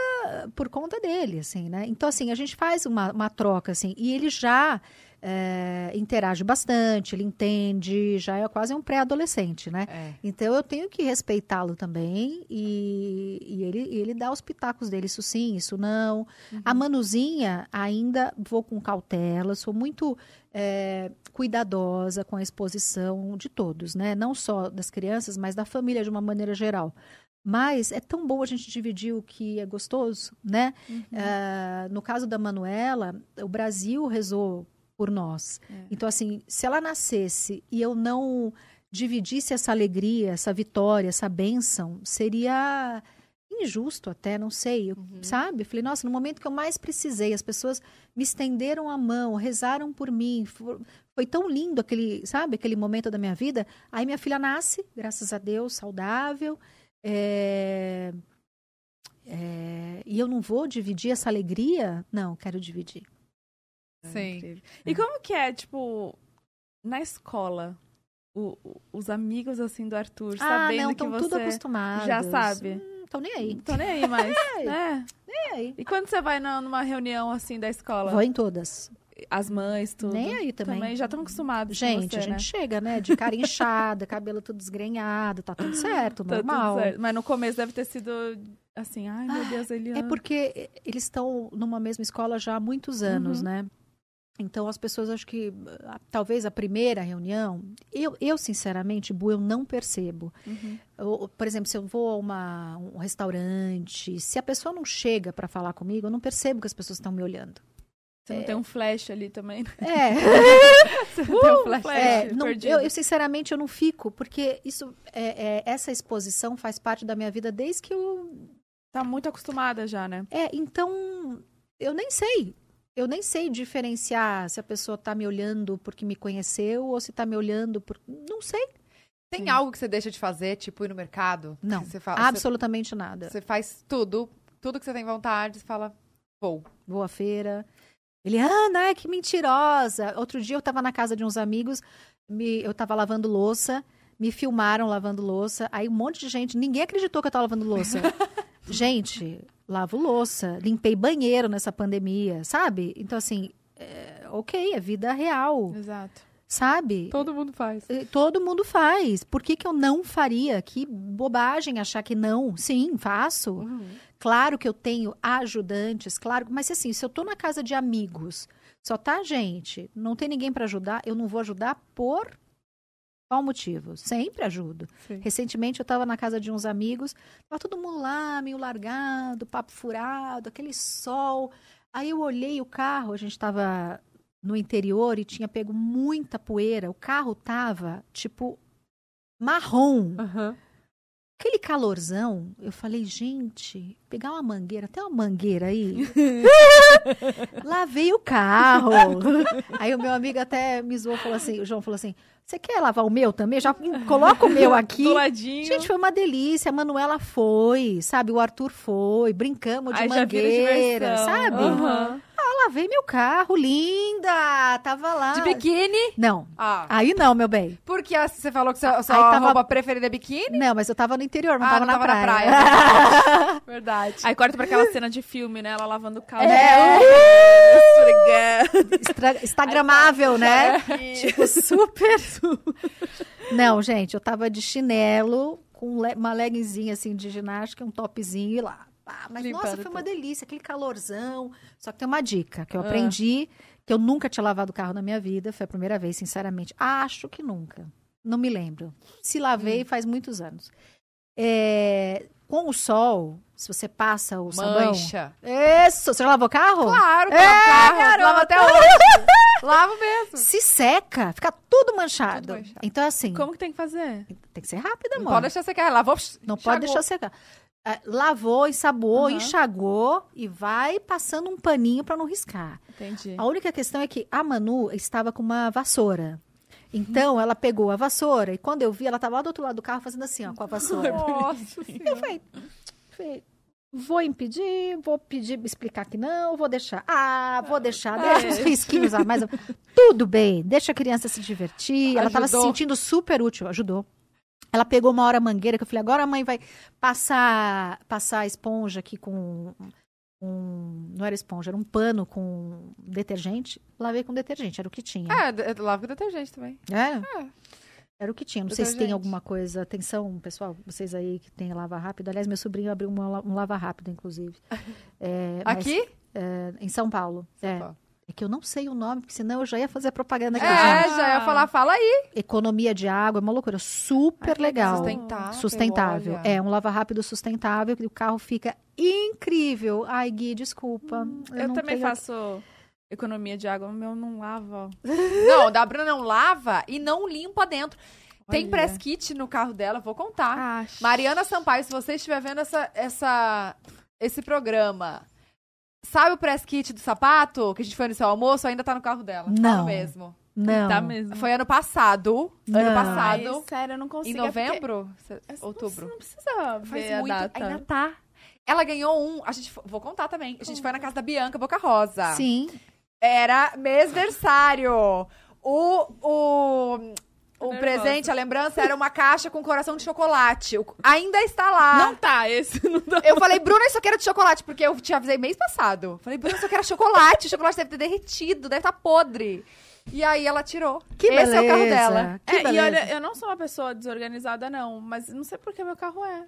por conta dele, assim, né? Então, assim, a gente faz uma, uma troca, assim, e ele já é, interage bastante, ele entende, já é quase um pré-adolescente, né? É. Então eu tenho que respeitá-lo também e, e ele, ele dá os pitacos dele, isso sim, isso não. A Manuzinha ainda vou com cautela, sou muito é, cuidadosa com a exposição de todos, né? Não só das crianças, mas da família de uma maneira geral. Mas é tão bom a gente dividir o que é gostoso, né? Ah, no caso da Manuela, o Brasil rezou por nós. Então, assim, se ela nascesse e eu não dividisse essa alegria, essa vitória, essa bênção, seria injusto até, não sei, eu- sabe? Eu falei, nossa, no momento que eu mais precisei, as pessoas me estenderam a mão, rezaram por mim, fo- foi tão lindo aquele, sabe, aquele momento da minha vida. Aí minha filha nasce, graças a Deus, saudável, é, é, e eu não vou dividir essa alegria? Não, quero dividir. Sim. Incrível. E como que é, tipo, na escola, o- os amigos, assim, do Arthur, ah, sabendo não, que estão você tudo acostumados. já sabe? Estão nem aí. Tô nem aí mais. É. é. Nem aí. E quando você vai na- numa reunião, assim, da escola, Vou em todas. as mães, tudo? Nem aí também. já estão acostumados Gente, você, a gente né? chega, né? De cara inchada, cabelo tudo desgrenhado, tá tudo certo, Tá tudo normal. certo. Mas no começo deve ter sido assim, ai meu Deus, ele É porque eles estão numa mesma escola já há muitos anos, Uhum. né? Então as pessoas acho que ah, talvez a primeira reunião, eu, eu sinceramente, Bu, eu não percebo. Uhum. Eu- por exemplo, se eu vou a uma, um restaurante, se a pessoa não chega para falar comigo, eu não percebo que as pessoas estão me olhando. Você não tem um flash ali também, né? É, Você não tem um flash, é, não, eu, eu, sinceramente eu não fico, porque isso é, é, essa exposição faz parte da minha vida desde que eu Tá muito acostumada já, né? É, então, eu nem sei. Eu nem sei diferenciar se a pessoa tá me olhando porque me conheceu ou se tá me olhando por. Não sei. Tem algo que você deixa de fazer, tipo ir no mercado? Não. Você, fala, você, Absolutamente nada. você faz tudo, tudo que você tem vontade, você fala, vou. Vou à feira. Ele, Ana, ai, que mentirosa. Outro dia eu tava na casa de uns amigos, me, eu tava lavando louça, me filmaram lavando louça. Aí um monte de gente, ninguém acreditou que eu tava lavando louça. gente, lavo louça, limpei banheiro nessa pandemia, sabe? Então, assim, é, ok, é vida real, Exato. sabe? Todo mundo faz. Eh, Todo mundo faz. Por que, que eu não faria? Que bobagem achar que não. Sim, faço. Claro que eu tenho ajudantes, claro. Mas assim, se eu tô na casa de amigos, só tá gente, não tem ninguém para ajudar, eu não vou ajudar por qual motivo? Sempre ajudo. Sim. Recentemente eu estava na casa de uns amigos, tava todo mundo lá, meio largado, papo furado, aquele sol. Aí eu olhei o carro, a gente estava no interior e tinha pego muita poeira. O carro tava tipo marrom. Aquele calorzão, eu falei, gente, pegar uma mangueira, tem uma mangueira aí? Lavei o carro. aí o meu amigo até me zoou, falou assim, o João falou assim, você quer lavar o meu também? Já coloca o meu aqui. Do ladinho. Gente, foi uma delícia. A Manuela foi, sabe? O Arthur foi, brincamos de vira mangueira, sabe? Aham. Ah, lavei meu carro, linda! Tava lá. De biquíni? Não, Ah. aí não, meu bem. Porque a- você falou que sua, sua Aí tava- roupa preferida é biquíni? Não, mas eu tava no interior, não Ah, tava, não na, tava na praia. Verdade. Aí corta pra aquela cena de filme, né? Ela lavando o carro. É, Esfregando. Extra- Instagramável, né? Tipo, super. Não, gente, eu tava de chinelo, com le- uma leggingzinha assim de ginástica, um topzinho e lá. Ah, mas Limpando nossa, foi uma delícia, aquele calorzão. Só que tem uma dica que eu Ah. aprendi, que eu nunca tinha lavado o carro na minha vida, foi a primeira vez, sinceramente. Acho que nunca. Não me lembro. Se lavei Hum. faz muitos anos. É, com o sol, se você passa o sabão... Mancha. Isso! Você já lavou o carro? Claro, É, é, carro, garota. lava até hoje. Lavo mesmo. Se seca, fica tudo manchado. Tudo manchado. Então, assim, Como que tem que fazer? tem que ser rápido, Não amor. pode deixar secar. Lavou, Não pode deixar secar. É, lavou, ensaboou, Aham. enxagou e vai passando um paninho para não riscar. Entendi. A única questão é que a Manu estava com uma vassoura. Então, ela pegou a vassoura e quando eu vi, ela estava lá do outro lado do carro fazendo assim, ó, com a vassoura. Nossa Eu falei, falei, vou impedir, vou pedir, explicar que não, vou deixar. Ah, vou deixar, deixa uns risquinhos a mais. Tudo bem, deixa a criança se divertir. Ela estava se sentindo super útil, ajudou. Ela pegou uma hora a mangueira, que eu falei, agora a mãe vai passar, passar a esponja aqui com um, não era esponja, era um pano com detergente. Lavei com detergente, era o que tinha. É, de- lavo com detergente também. É? Era o que tinha. Não sei se tem Detergente. alguma coisa. Atenção, pessoal, vocês aí que tem lava rápido. Aliás, meu sobrinho abriu uma um lava rápido, inclusive. É, mas, Aqui? é, em São Paulo. é. Paulo. É que eu não sei o nome, porque senão eu já ia fazer propaganda aqui, É, já ia falar, fala aí. Economia de água, é uma loucura. Super legal. Sustentável. Sustentável. olha. É, um lava rápido sustentável, que o carro fica incrível. Ai, Gui, desculpa. Eu, não também faço economia de água, o meu não lava. Não, da Bruna não lava e não limpa dentro. Tem Olha. press kit no carro dela, vou contar. Mariana Sampaio, se você estiver vendo essa, essa, esse programa, sabe o press kit do sapato que a gente foi no seu almoço? Ainda tá no carro dela. Tá Não. no mesmo. Não. Tá mesmo. Foi ano passado. Ano Não. passado. Ai, sério, eu não em consigo. é porque- novembro? É, Outubro. Não precisa ver Faz a muito. data. Ainda tá. Ela ganhou um. A gente, vou contar também. A gente foi na casa da Bianca Boca Rosa. Sim. Era mêsversário. O, o, o nervosa. presente, a lembrança, era uma caixa com coração de chocolate. O- ainda está lá. Não tá, esse não dá. Eu falei, Bruna, isso aqui era de chocolate, porque eu te avisei mês passado. Falei, Bruna, isso aqui era chocolate. O chocolate deve ter derretido, deve estar podre. E aí ela tirou. Que Esse beleza. é o carro dela. Que É, e beleza. olha, eu não sou uma pessoa desorganizada, não, mas não sei por que meu carro é.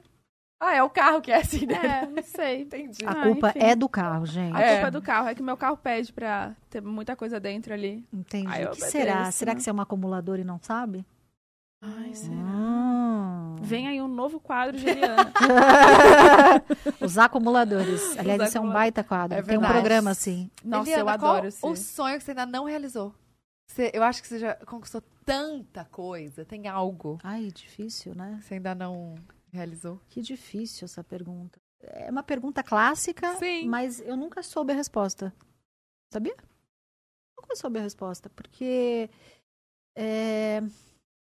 Ah, é o carro que é assim, né? É, não sei. Entendi. A Ah, culpa enfim. é do carro, gente. A É. culpa é do carro, é que meu carro pede pra ter muita coisa dentro ali. Entendi. Ai, o que será? Será né? que você é um acumulador e não sabe? Ai, será? Hum. Vem aí um novo quadro de Eliana. Os acumuladores. Aliás, Os esse é um baita quadro. É Tem um programa assim. Nossa, Eliana, eu adoro qual o sonho que você ainda não realizou? Você- eu acho que você já conquistou tanta coisa. Tem algo Ai, difícil, né? você ainda não realizou? Que difícil essa pergunta. É uma pergunta clássica, Sim. mas eu nunca soube a resposta. Sabia? Nunca soube a resposta, porque é,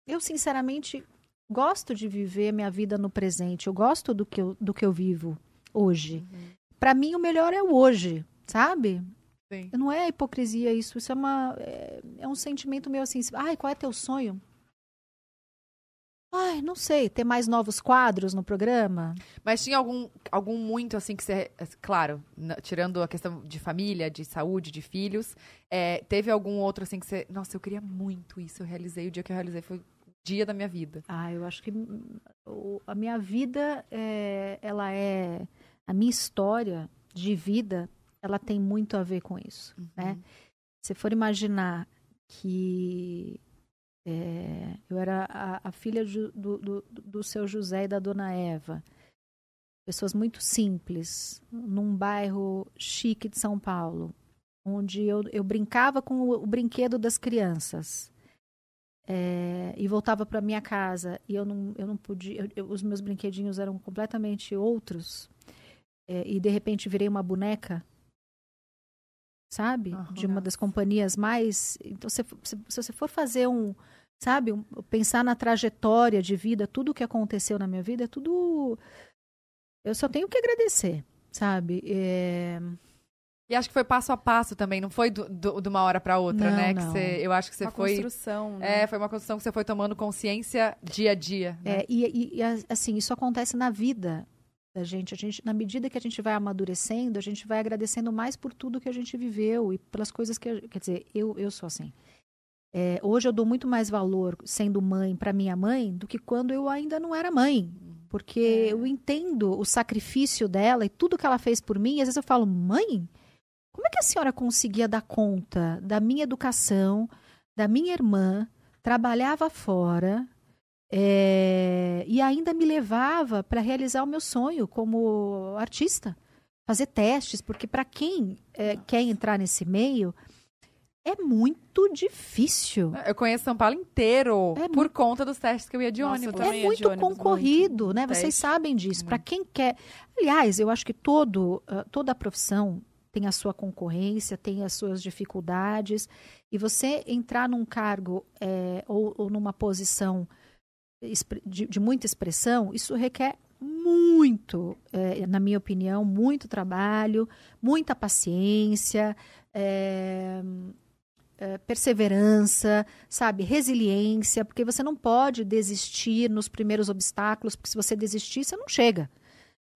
eu, sinceramente, gosto de viver minha vida no presente. Eu gosto do que eu, do que eu vivo hoje. Pra mim, o melhor é o hoje, sabe? Sim. Não é hipocrisia isso, isso é, uma, é, é um sentimento meu assim, ai, qual é teu sonho? Ai, não sei, ter mais novos quadros no programa? Mas tinha algum, algum muito assim que você. Claro, na- tirando a questão de família, de saúde, de filhos, é, teve algum outro assim que você. Nossa, eu queria muito isso, eu realizei. O dia que eu realizei foi o dia da minha vida. Ah, eu acho que a minha vida, é, ela é. A minha história de vida, ela tem muito a ver com isso, né? Se for imaginar que é, eu era a, a filha do, do, do seu José e da dona Eva, pessoas muito simples, num bairro chique de São Paulo, onde eu, eu brincava com o, o brinquedo das crianças. É, e voltava para minha casa e eu não, eu não podia, eu- eu- os meus brinquedinhos eram completamente outros é, e de repente virei uma boneca, sabe? Aham. De uma das companhias mais. Então, se, se, se você for fazer um, sabe, pensar na trajetória de vida, tudo que aconteceu na minha vida, é tudo. Eu só tenho que agradecer, sabe? É, E acho que foi passo a passo também, não foi do, do- de uma hora pra outra, Não, né? Que não. você, eu acho que você Uma foi. construção, né? É, foi uma construção que você foi tomando consciência dia a dia. né? É, e, e- e, a- assim, isso acontece na vida da gente. A gente. Na medida que a gente vai amadurecendo, a gente vai agradecendo mais por tudo que a gente viveu e pelas coisas que. a- Quer dizer, eu, eu sou assim. É, hoje eu dou muito mais valor sendo mãe para minha mãe do que quando eu ainda não era mãe. Porque É. eu entendo o sacrifício dela e tudo que ela fez por mim. E às vezes eu falo, mãe, como é que a senhora conseguia dar conta da minha educação, da minha irmã, trabalhava fora, É, e ainda me levava para realizar o meu sonho como artista, fazer testes, porque para quem é, quer entrar nesse meio é muito difícil. Eu conheço São Paulo inteiro É por conta dos testes que eu ia de Nossa, ônibus. É muito ônibus, concorrido, muito né? Vocês teste. sabem disso. Para quem quer. Aliás, eu acho que todo, ah, toda a profissão tem a sua concorrência, tem as suas dificuldades. E você entrar num cargo eh, ou, ou numa posição de, de muita expressão, isso requer muito, eh, na minha opinião, muito trabalho, muita paciência. eh, perseverança, sabe, resiliência, porque você não pode desistir nos primeiros obstáculos, porque se você desistir, você não chega.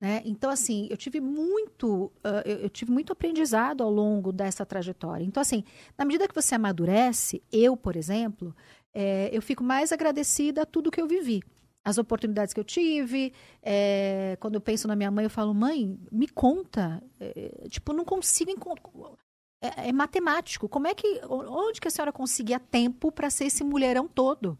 Né? Então, assim, eu tive muito, ah, eu, eu tive muito aprendizado ao longo dessa trajetória. Então, assim, na medida que você amadurece, eu, por exemplo, eh, eu fico mais agradecida a tudo que eu vivi. As oportunidades que eu tive, eh, quando eu penso na minha mãe, eu falo, mãe, me conta. Eh, tipo, não consigo encontrar é, é matemático. Como é que. Onde que a senhora conseguia tempo para ser esse mulherão todo?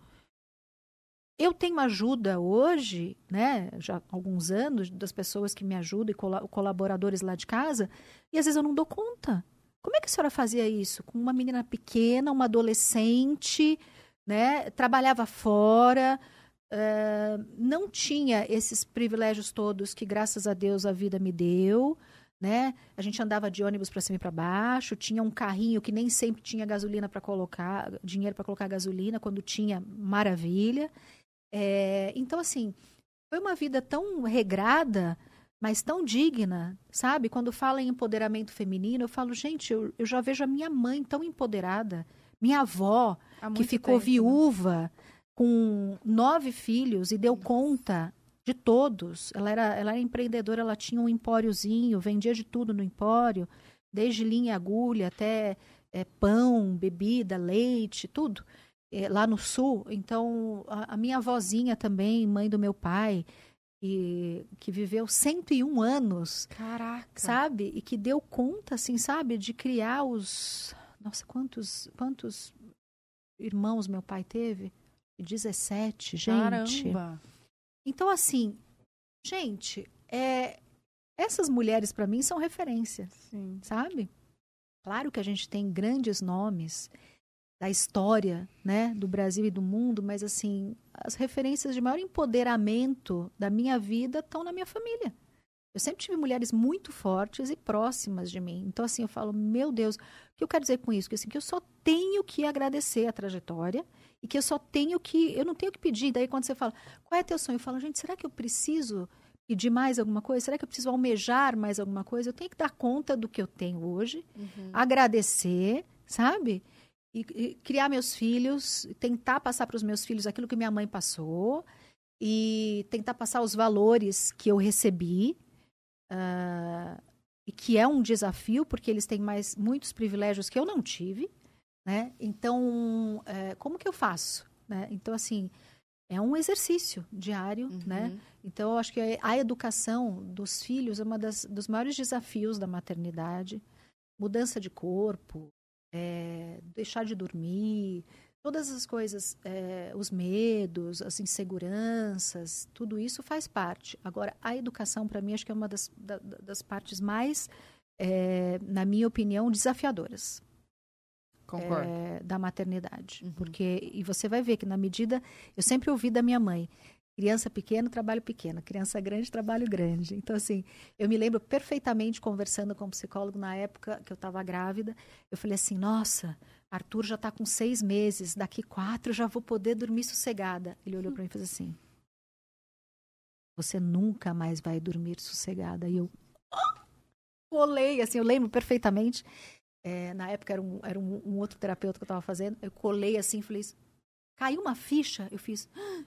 Eu tenho ajuda hoje, né, já há alguns anos, das pessoas que me ajudam e cola- colaboradores lá de casa, e às vezes eu não dou conta. Como é que a senhora fazia isso? Com uma menina pequena, uma adolescente, né, trabalhava fora, eh, não tinha esses privilégios todos que, graças a Deus, a vida me deu né? A gente andava de ônibus para cima e para baixo, tinha um carrinho que nem sempre tinha gasolina para colocar, dinheiro para colocar gasolina, quando tinha, maravilha. É, então, assim, foi uma vida tão regrada, mas tão digna, sabe? Quando fala em empoderamento feminino, eu falo, gente, eu, eu já vejo a minha mãe tão empoderada, minha avó, que ficou tempo, né? viúva com nove filhos e deu conta de todos. Ela era, ela era empreendedora, ela tinha um empóriozinho, vendia de tudo no empório, desde linha e agulha até eh, pão, bebida, leite, tudo. eh, lá no sul. Então, a, a minha avózinha também, mãe do meu pai, e, que viveu 101 anos, Caraca. sabe? E que deu conta, assim, sabe? De criar os... Nossa, quantos, quantos irmãos meu pai teve? 17, gente. Caramba. Então, assim, gente, é, essas mulheres para mim são referência, Sim. sabe? Claro que a gente tem grandes nomes da história, né, do Brasil e do mundo, mas assim, as referências de maior empoderamento da minha vida estão na minha família. Eu sempre tive mulheres muito fortes e próximas de mim. Então, assim, eu falo, meu Deus, o que eu quero dizer com isso? Que, assim, que eu só tenho que agradecer a trajetória e que eu só tenho que. Eu não tenho que pedir. Daí, quando você fala, qual é teu sonho? Eu falo, gente, será que eu preciso pedir mais alguma coisa? Será que eu preciso almejar mais alguma coisa? Eu tenho que dar conta do que eu tenho hoje, agradecer, sabe? E, e criar meus filhos, tentar passar para os meus filhos aquilo que minha mãe passou e tentar passar os valores que eu recebi. ah, e que é um desafio, porque eles têm mais muitos privilégios que eu não tive, né? Então, é, como que eu faço? Né? Então, assim, é um exercício diário, né? Então, eu acho que a educação dos filhos é um dos maiores desafios da maternidade. Mudança de corpo, é, deixar de dormir, todas as coisas, é, os medos, as inseguranças, tudo isso faz parte. Agora, a educação, para mim, acho que é uma das, da- da- das partes mais, é, na minha opinião, desafiadoras. É, da maternidade. Uhum. Porque, e você vai ver que na medida, eu sempre ouvi da minha mãe, criança pequena, trabalho pequeno, criança grande, trabalho grande. Então, assim, eu me lembro perfeitamente conversando com um psicólogo na época que eu estava grávida, eu falei assim, nossa, Arthur já está com seis meses, daqui quatro eu já vou poder dormir sossegada. Ele olhou para mim e fez assim, você nunca mais vai dormir sossegada. E eu colei, assim, eu lembro perfeitamente. É, na época era, um, era um, um outro terapeuta que eu estava fazendo. Eu colei assim e falei: caiu uma ficha. Eu fiz: "Ah,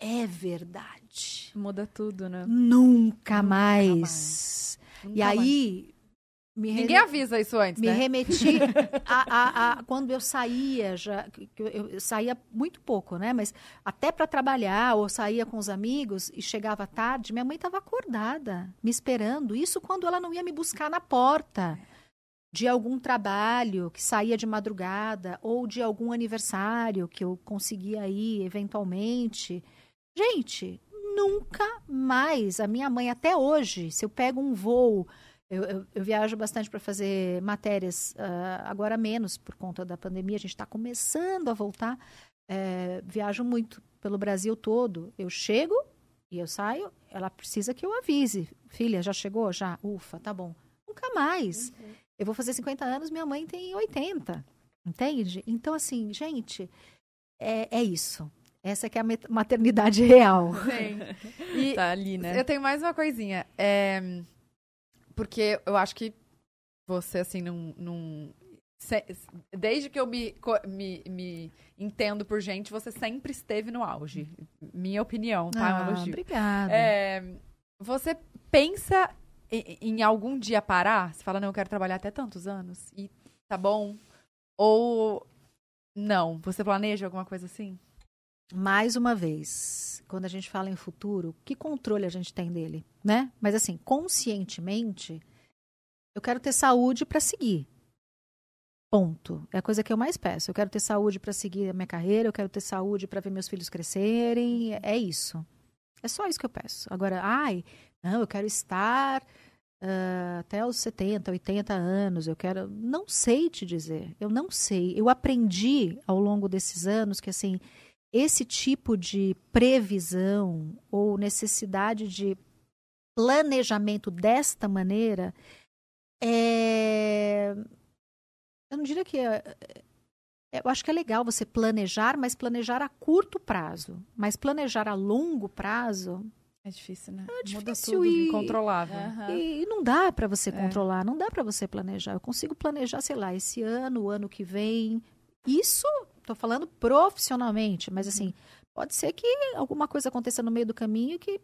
é verdade. Muda tudo, né? Nunca mais. Nunca E aí. Me Ninguém avisa isso antes, me né? remeti a, a- a- quando eu saía já eu, eu saía muito pouco né mas até para trabalhar ou saía com os amigos e chegava tarde minha mãe estava acordada me esperando isso quando ela não ia me buscar na porta de algum trabalho que saía de madrugada ou de algum aniversário que eu conseguia ir eventualmente Gente, nunca mais. A minha mãe, até hoje, se eu pego um voo. Eu, eu- eu viajo bastante para fazer matérias, ah, agora menos por conta da pandemia, a gente está começando a voltar. É, viajo muito pelo Brasil todo. Eu chego e eu saio, ela precisa que eu avise. Filha, já chegou? Já? Ufa, tá bom. Nunca mais. Eu vou fazer 50 anos, minha mãe tem 80. Entende? Então, assim, gente, é, é isso. Essa que é a maternidade real. Sim. E Tá ali, né? eu tenho mais uma coisinha. É, porque eu acho que você, assim, não. não desde que eu me, me, me entendo por gente, você sempre esteve no auge. Minha opinião, tá? É um Ah, elogio. obrigada. É, você pensa em, em algum dia parar? Você fala, não, eu quero trabalhar até tantos anos e tá bom? Ou não? Você planeja alguma coisa assim? Mais uma vez, quando a gente fala em futuro, que controle a gente tem dele, né? Mas assim, conscientemente, eu quero ter saúde para seguir. Ponto. É a coisa que eu mais peço. Eu quero ter saúde para seguir a minha carreira, eu quero ter saúde para ver meus filhos crescerem. É isso. É só isso que eu peço. Agora, ai, não, eu quero estar ah, até os 70, 80 anos. Eu quero. Não sei te dizer. Eu não sei. Eu aprendi ao longo desses anos que, assim, esse tipo de previsão ou necessidade de planejamento desta maneira é. Eu não diria que é. é- Eu acho que é legal você planejar, mas planejar a curto prazo. Mas planejar a longo prazo. É difícil, né? Muda difícil tudo, e- incontrolável. Aham. E, e não dá para você É. controlar, não dá para você planejar. Eu consigo planejar, sei lá, esse ano, o ano que vem. Isso, tô falando profissionalmente, mas assim, pode ser que alguma coisa aconteça no meio do caminho que,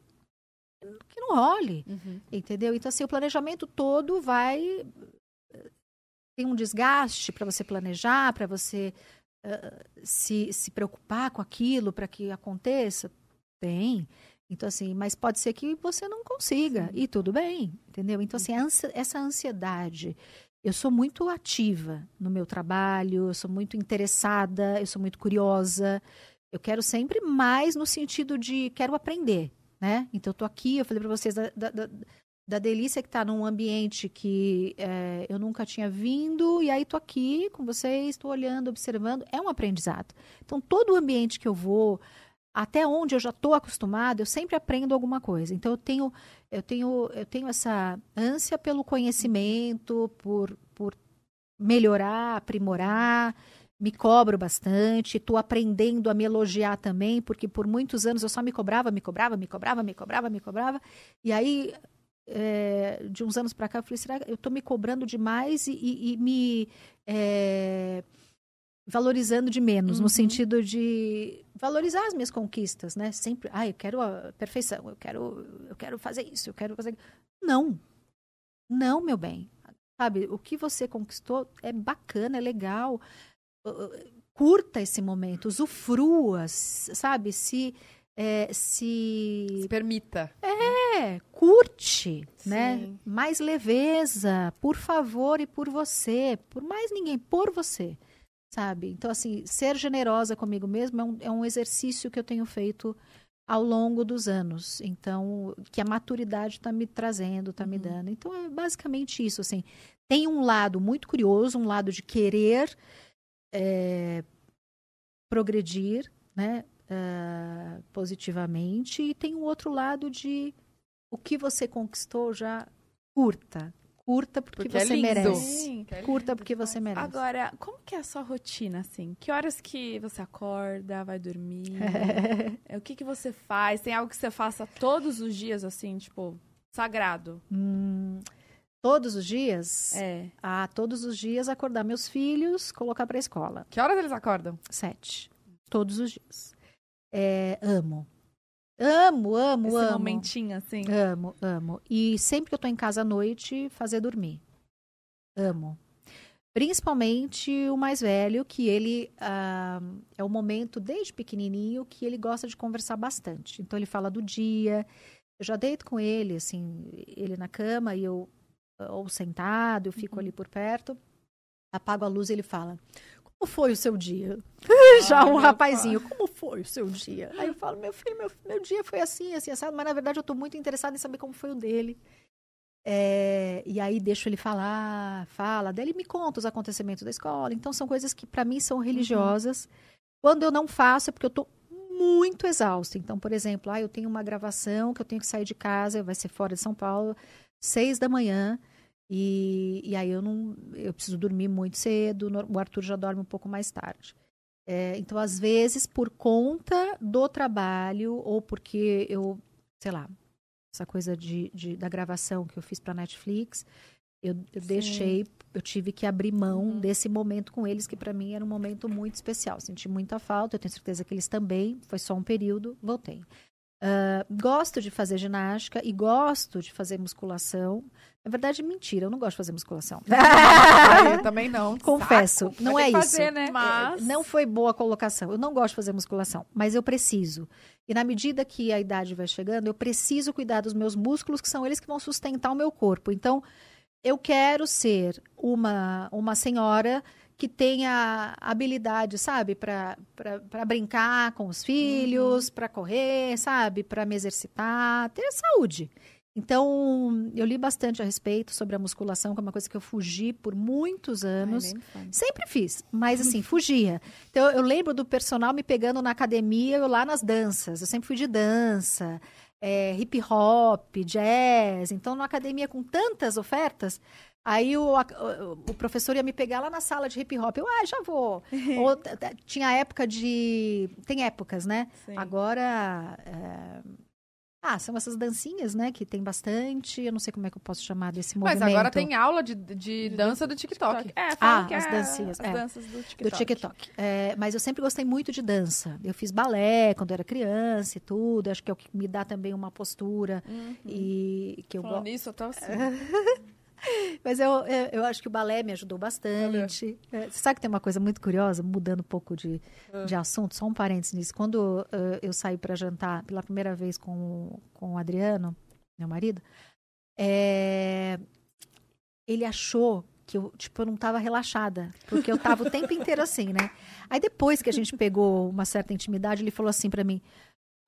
que não role. Uhum. Entendeu? Então, assim, o planejamento todo vai. Tem um desgaste para você planejar, para você ah, se, se preocupar com aquilo para que aconteça. Tem. Então, assim, mas pode ser que você não consiga. E tudo bem, entendeu? Então, assim, essa ansiedade. Eu sou muito ativa no meu trabalho, eu sou muito interessada, eu sou muito curiosa. Eu quero sempre mais no sentido de quero aprender, né? Então, eu tô aqui, eu falei para vocês da, da, da- da delícia que tá num ambiente que é, eu nunca tinha vindo, e aí tô aqui com vocês, estou olhando, observando, é um aprendizado. Então, todo o ambiente que eu vou, até onde eu já estou acostumado, eu sempre aprendo alguma coisa. Então, eu tenho, eu tenho, eu tenho essa ânsia pelo conhecimento, por, por melhorar, aprimorar, me cobro bastante, estou aprendendo a me elogiar também, porque por muitos anos eu só me cobrava, me cobrava, me cobrava, me cobrava, me cobrava. E aí, é, de uns anos para cá, eu falei, será que eu estou me cobrando demais e, e- e me é, valorizando de menos, Uhum. no sentido de valorizar as minhas conquistas, né? Sempre, ah, eu quero a perfeição, eu quero, eu quero fazer isso, eu quero fazer... Não, não, meu bem. Sabe, o que você conquistou é bacana, é legal. Curta esse momento, usufrua, sabe? Se, é, se Se permita. é, curte, né? Sim. Mais leveza, por favor e por você, por mais ninguém, por você, sabe? Então, assim, ser generosa comigo mesmo é um, é um exercício que eu tenho feito ao longo dos anos. Então, que a maturidade está me trazendo, está me Uhum. dando. Então, é basicamente isso, assim. Tem um lado muito curioso, um lado de querer é, progredir, né? ah, positivamente e tem um outro lado de o que você conquistou já curta. Curta porque, Porque é você lindo. merece. Sim. Curta porque você merece. Agora, como que é a sua rotina, assim? Que horas que você acorda, vai dormir? É, o que que você faz? Tem algo que você faça todos os dias, assim, tipo, sagrado? Hum, todos os dias? É. Ah, todos os dias acordar meus filhos, colocar para a escola. Que horas eles acordam? Sete. Todos os dias. É, amo. Amo, amo, Esse amo. momentinho, assim. Amo, amo. E sempre que eu tô em casa à noite, fazer dormir. Amo. Principalmente o mais velho, que ele ah, é o momento, desde pequenininho, que ele gosta de conversar bastante. Então, ele fala do dia. Eu já deito com ele, assim, ele na cama e eu, ou sentado, eu fico ali por perto. Apago a luz e ele fala: como foi o seu dia? Já um rapazinho, como foi o seu dia? Aí eu falo, meu filho, meu, meu dia foi assim, assim, assado, mas na verdade eu tô muito interessada em saber como foi o dele. É, e aí deixo ele falar, fala, daí ele me conta os acontecimentos da escola. Então são coisas que para mim são religiosas. Quando eu não faço é porque eu tô muito exausta. Então, por exemplo, ah, eu tenho uma gravação que eu tenho que sair de casa, vai ser fora de São Paulo, seis da manhã. E, e aí eu não, eu preciso dormir muito cedo. O Arthur já dorme um pouco mais tarde. É, então, às vezes, por conta do trabalho ou porque eu, sei lá, essa coisa de, de- da gravação que eu fiz para Netflix, eu, eu deixei, eu tive que abrir mão desse momento com eles, que para mim era um momento muito especial. Senti muita falta, eu tenho certeza que eles também. Foi só um período, voltei. Ah, gosto de fazer ginástica e gosto de fazer musculação. Na verdade, mentira, eu não gosto de fazer musculação. Ai, também não. Confesso, Saco. não é que isso. fazer, né? Mas Não foi boa a colocação. Eu não gosto de fazer musculação, mas eu preciso. E na medida que a idade vai chegando, eu preciso cuidar dos meus músculos, que são eles que vão sustentar o meu corpo. Então, eu quero ser uma, uma senhora que tenha habilidade, sabe, para brincar com os filhos, para correr, sabe, para me exercitar, ter saúde. Então, eu li bastante a respeito sobre a musculação, que é uma coisa que eu fugi por muitos anos. Ai. Sempre fiz, mas assim, fugia. Então, eu lembro do personal me pegando na academia, eu lá nas danças. Eu sempre fui de dança, é, hip hop, jazz. Então, na academia com tantas ofertas, aí o, o, professor ia me pegar lá na sala de hip hop. Eu, ah, já vou. Ou, tinha época de. Tem épocas, né? Sim. Agora. é, Ah, são essas dancinhas, né? Que tem bastante. Eu não sei como é que eu posso chamar desse Mas movimento. agora tem aula de, de dança do TikTok. É, falam Ah, que as é dancinhas, As é. danças do TikTok. Do TikTok. É, mas eu sempre gostei muito de dança. Eu fiz balé quando era criança e tudo. Acho que é o que me dá também uma postura. E que eu gosto. nisso, eu tô assim. Mas eu, eu, eu acho que o balé me ajudou bastante. É, você sabe que tem uma coisa muito curiosa, mudando um pouco de, de assunto, só um parênteses nisso. Quando eh, eu saí para jantar pela primeira vez com, com o Adriano, meu marido, é, ele achou que eu, tipo, eu não estava relaxada, porque eu tava o tempo inteiro assim, né? Aí depois que a gente pegou uma certa intimidade, ele falou assim para mim,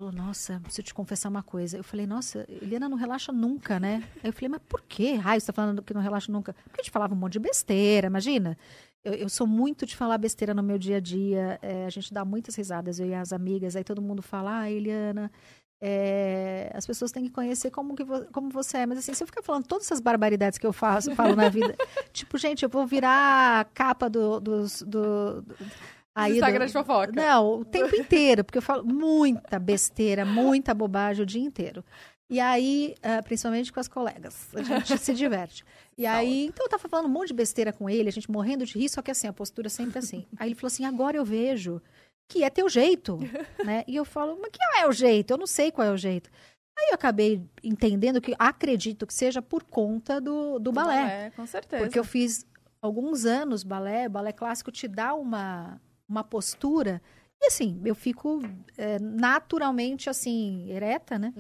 nossa, preciso te confessar uma coisa. Eu falei, nossa, Eliana não relaxa nunca, né? Aí eu falei, mas por que, raio, você tá falando que não relaxa nunca? Porque a gente falava um monte de besteira, imagina. Eu, eu sou muito de falar besteira no meu dia a dia, é, a gente dá muitas risadas, eu e as amigas, aí todo mundo fala, ah, Eliana, é, as pessoas têm que conhecer como, que vo- como você é. Mas assim, se eu ficar falando todas essas barbaridades que eu faço, falo na vida, tipo, gente, eu vou virar a capa do, dos. Do, do, aí do- Instagram de fofoca. não, o tempo inteiro, porque eu falo muita besteira, muita bobagem o dia inteiro. E aí, ah, principalmente com as colegas, a gente se diverte. E aí, então eu tava falando um monte de besteira com ele, a gente morrendo de rir, só que assim, a postura sempre assim. Aí ele falou assim: agora eu vejo que é teu jeito, né? E eu falo, mas que é o jeito? Eu não sei qual é o jeito. Aí eu acabei entendendo que acredito que seja por conta do, do balé. com certeza. Porque eu fiz alguns anos balé, balé clássico te dá uma, uma postura. E assim, eu fico é, naturalmente assim, ereta, né?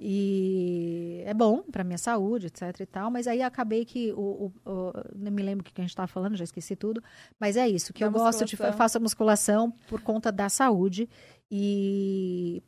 E é bom pra minha saúde, etc e tal. Mas aí acabei que o. o- o- não me lembro o que a gente tava falando, já esqueci tudo. Mas é isso, que Da eu gosto de. Eu faço a musculação por conta da saúde. E.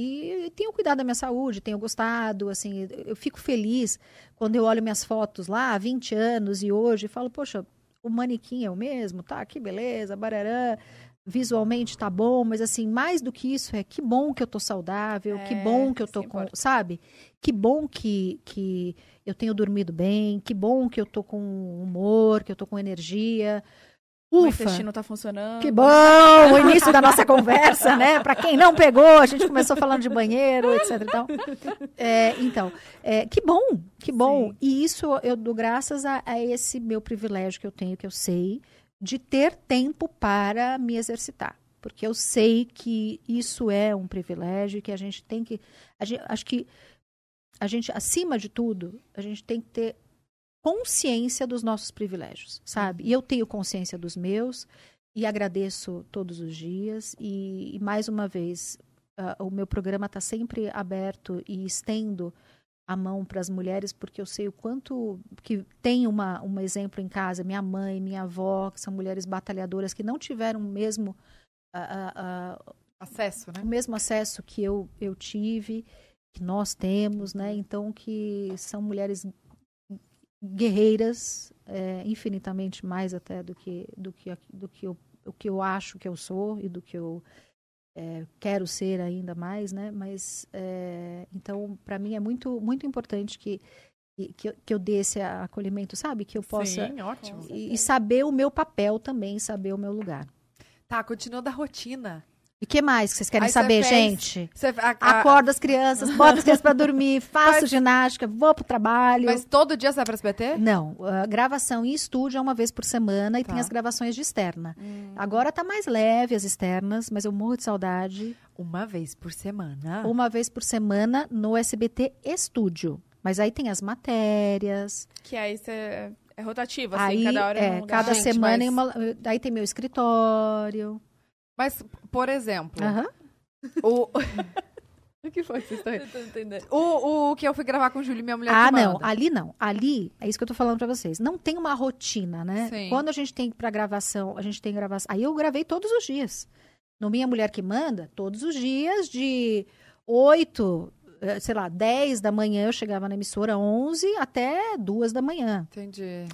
E tenho cuidado da minha saúde, tenho gostado, assim, eu fico feliz quando eu olho minhas fotos lá, há 20 anos e hoje, e falo, poxa, o manequim é o mesmo, tá, que beleza, barará, visualmente tá bom, mas assim, mais do que isso é que bom que eu tô saudável, que É, bom que eu tô é com, sabe? Que bom que, que eu tenho dormido bem, que bom que eu tô com humor, que eu tô com energia. O Ufa! intestino tá funcionando. Que bom! O início da nossa conversa, né? Para quem não pegou, a gente começou falando de banheiro, etc. e tal. É, então, é, que bom, que bom. Sim. E isso eu dou graças a, a esse meu privilégio que eu tenho, que eu sei, de ter tempo para me exercitar. Porque eu sei que isso é um privilégio e que a gente tem que. gente- acho que a gente, acima de tudo, a gente tem que ter consciência dos nossos privilégios, sabe? E eu tenho consciência dos meus e agradeço todos os dias. E, e mais uma vez, ah, o meu programa está sempre aberto e estendo a mão para as mulheres, porque eu sei o quanto que tem uma, um exemplo em casa, minha mãe, minha avó, que são mulheres batalhadoras que não tiveram o mesmo, ah, ah, Acesso, né? o mesmo acesso que eu, eu tive, que nós temos, né? Então, que são mulheres guerreiras, é, infinitamente mais até do que, do que, do que eu, o que eu acho que eu sou e do que eu é, quero ser ainda mais, né? Mas, é, então, para mim é muito, muito importante que, que, eu- que eu dê esse acolhimento, sabe? Que eu possa... Sim, ótimo. E, e saber o meu papel também, saber o meu lugar. Tá, continua da rotina. E o que mais que vocês querem Aí saber, fez- gente? Você, a- a- Acordo as crianças, boto as crianças para dormir, faço Mas- ginástica, vou pro trabalho. Mas todo dia você vai pra SBT? Não, gravação em estúdio é uma vez por semana e Tá. tem as gravações de externa. Agora tá mais leve as externas, mas eu morro de saudade. Uma vez por semana. Uma vez por semana no SBT Estúdio. Mas aí tem as matérias. Que aí você é rotativo, assim, aí cada hora é, um lugar. cada Gente, semana mas- uma, aí tem meu escritório. Mas, por exemplo, o... o que foi que vocês estão. O, o que eu fui gravar com o Júlio, minha mulher Ah, não. Ali não. Ali, é isso que eu tô falando pra vocês. Não tem uma rotina, né? Sim. Quando a gente tem pra gravação, a gente tem gravação. Aí eu gravei todos os dias. No Minha Mulher que Manda, todos os dias, de 8, eh, sei lá, 10 da manhã, eu chegava na emissora 11 até 2 da manhã. Entendi.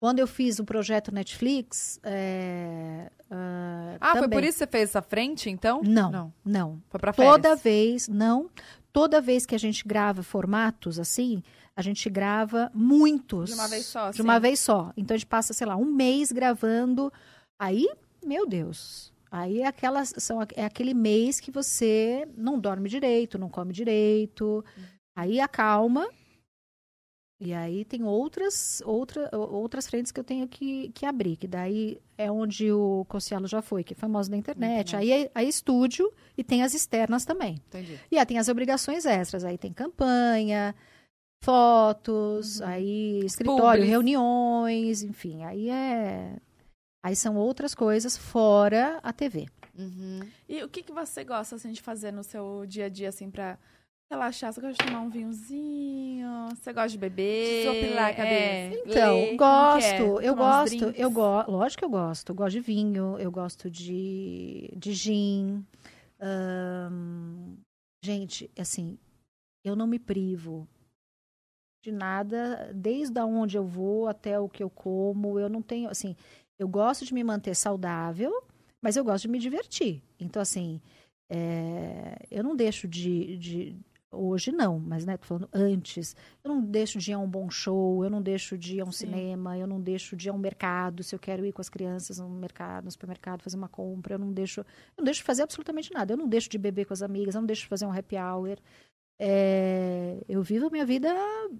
Quando eu fiz o projeto Netflix. é, ah, Ah, foi também. por isso que você fez essa frente, então? Não, Não. não. Foi pra férias? Toda vez, não. Toda vez que a gente grava formatos assim, a gente grava muitos. De uma vez só, De uma assim. vez só. Então a gente passa, sei lá, um mês gravando. Aí, meu Deus. Aí é, aquelas, são, é aquele mês que você não dorme direito, não come direito. Aí acalma. E aí tem outras, outra, outras frentes que eu tenho que, que abrir. Que daí é onde o Cossielo já foi, que é famoso na internet. Aí é, aí é estúdio e tem as externas também. Entendi. E aí tem as obrigações extras. Aí tem campanha, fotos, aí escritório, Publis. reuniões, enfim. Aí é. Aí são outras coisas fora a TV. Uhum. E o que, que você gosta, assim, de fazer no seu dia a dia, assim, pra relaxar? Você gosta de tomar um vinhozinho? Você gosta de beber? Desopilar a cabeça. É, Então, ler? Que gosto, é? eu Tomar gosto, eu gosto, lógico que eu gosto. Eu gosto de vinho, eu gosto de, de gin. Ahn, gente, assim, eu não me privo de nada, desde onde eu vou até o que eu como. Eu não tenho, assim, eu gosto de me manter saudável, mas eu gosto de me divertir. Então, assim, é, eu não deixo de, de- Hoje não, mas né, tô falando antes. Eu não deixo de ir a um bom show, eu não deixo de ir a um Sim. cinema, eu não deixo de ir a um mercado, se eu quero ir com as crianças no mercado, no supermercado, fazer uma compra, eu não deixo, eu não deixo de fazer absolutamente nada. Eu não deixo de beber com as amigas, eu não deixo de fazer um happy hour. É, eu vivo a minha vida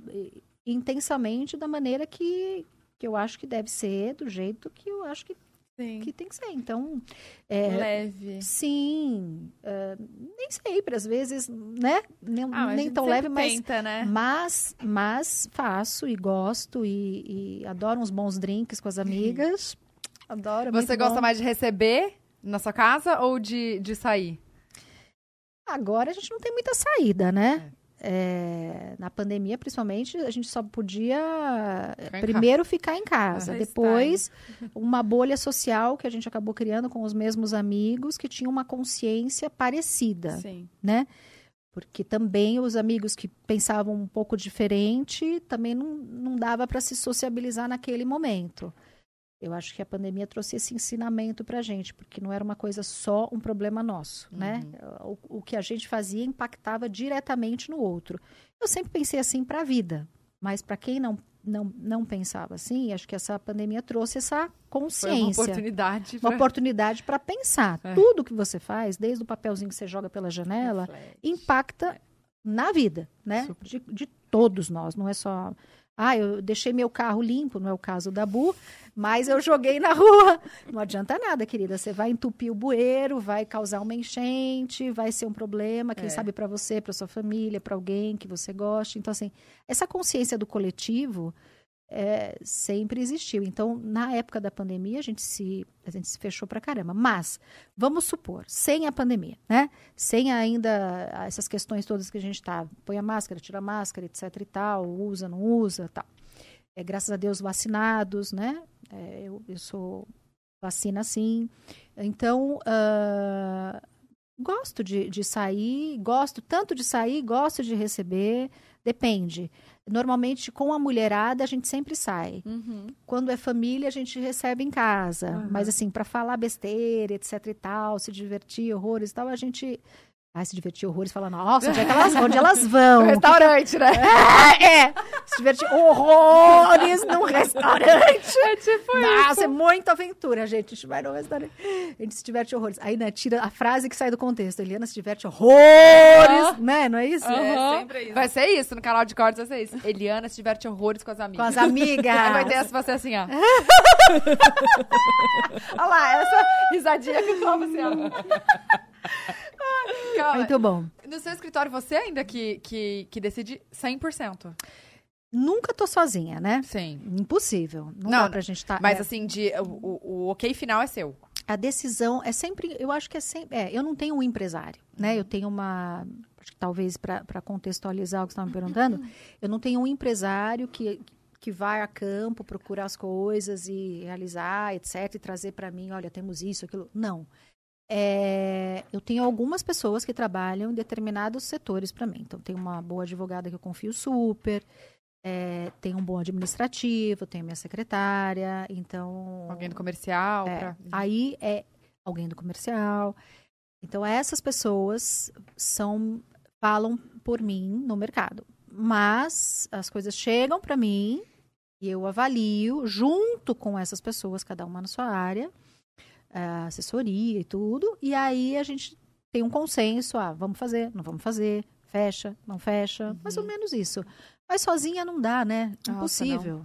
eh, intensamente da maneira que, que eu acho que deve ser, do jeito que eu acho que, Sim. que tem que ser. Então, é, Leve. sim, é, nem sempre, às vezes, né? Nem, Ah, nem tão leve, mas tenta, né? mas, mas faço e gosto e, e adoro uns bons drinks com as amigas. Adoro. é Você gosta bom. mais de receber na sua casa ou de, de sair? Agora a gente não tem muita saída, né? É, na pandemia, principalmente, a gente só podia Ficar primeiro ficar em casa. Ah, Depois, uma bolha social que a gente acabou criando com os mesmos amigos que tinham uma consciência parecida. Sim. né? Porque também os amigos que pensavam um pouco diferente também não, não dava para se sociabilizar naquele momento. Eu acho que a pandemia trouxe esse ensinamento para a gente, porque não era uma coisa só um problema nosso, né? O, o que a gente fazia impactava diretamente no outro. Eu sempre pensei assim para a vida, mas para quem não, não, não pensava assim, acho que essa pandemia trouxe essa Foi uma consciência oportunidade. uma oportunidade para pensar. É. Tudo que você faz, desde o papelzinho que você joga pela janela, impacta na vida, né? Super. De, de todos nós, não é só. Ah, eu deixei meu carro limpo, não é o caso da Bu, mas eu joguei na rua. Não adianta nada, querida. Você vai entupir o bueiro, vai causar uma enchente, vai ser um problema, quem É. sabe para você, para sua família, para alguém que você goste. Então, assim, essa consciência do coletivo é, sempre existiu. Então, na época da pandemia, a gente se, a gente se fechou pra caramba. Mas, vamos supor, sem a pandemia, né? Sem ainda essas questões todas que a gente tá, põe a máscara, tira a máscara, etc e tal, usa, não usa, tal. É, graças a Deus, vacinados, né? É, eu, eu sou vacina sim. Então, ah, gosto de, de sair, gosto tanto de sair, gosto de receber, depende. Normalmente, com a mulherada, a gente sempre sai. Uhum. Quando é família, a gente recebe em casa. Aham. Mas, assim, para falar besteira, etc e tal, se divertir, horrores e tal, a gente. Ai, se divertir horrores, fala, nossa, onde, é que elas, onde elas vão? No restaurante, né? É, é, se divertir horrores num restaurante. É tipo Nossa, é muita aventura, gente. A gente vai no restaurante. A gente se diverte horrores. Aí, né, tira a frase que sai do contexto. Eliana se diverte horrores, né? Não é isso? Aham. sempre isso. Vai ser isso, no canal de cortes vai ser isso. Eliana se diverte horrores com as Com amigas. as amigas. Aí vai ter essa você assim, ó. Olha lá, essa risadinha que toma assim, ó. Calma. Muito bom. No seu escritório, você ainda que, que, que decide 100%? Nunca tô sozinha, né? Sim. Impossível. Não, Não, dá pra gente estar. Mas assim, de, o, o, ok final é seu. a decisão é sempre, eu acho que é sempre, é, eu não tenho um empresário, né? Eu tenho uma, acho que talvez para contextualizar o que você estava me perguntando, eu não tenho um empresário que que vai a campo procurar as coisas e realizar, etc, e trazer para mim, olha, temos isso, aquilo. Não. É, eu tenho algumas pessoas que trabalham em determinados setores para mim. Então, tem uma boa advogada que eu confio super, é, tem um bom administrativo, tenho minha secretária, então Alguém do comercial. é, pra- Aí é alguém do comercial. Então, essas pessoas são falam por mim no mercado. Mas as coisas chegam para mim e eu avalio junto com essas pessoas, cada uma na sua área, a assessoria e tudo. E aí a gente tem um consenso: ah, vamos fazer, não vamos fazer, fecha, não fecha. Mais ou menos isso. Mas sozinha não dá, né? Nossa, Impossível.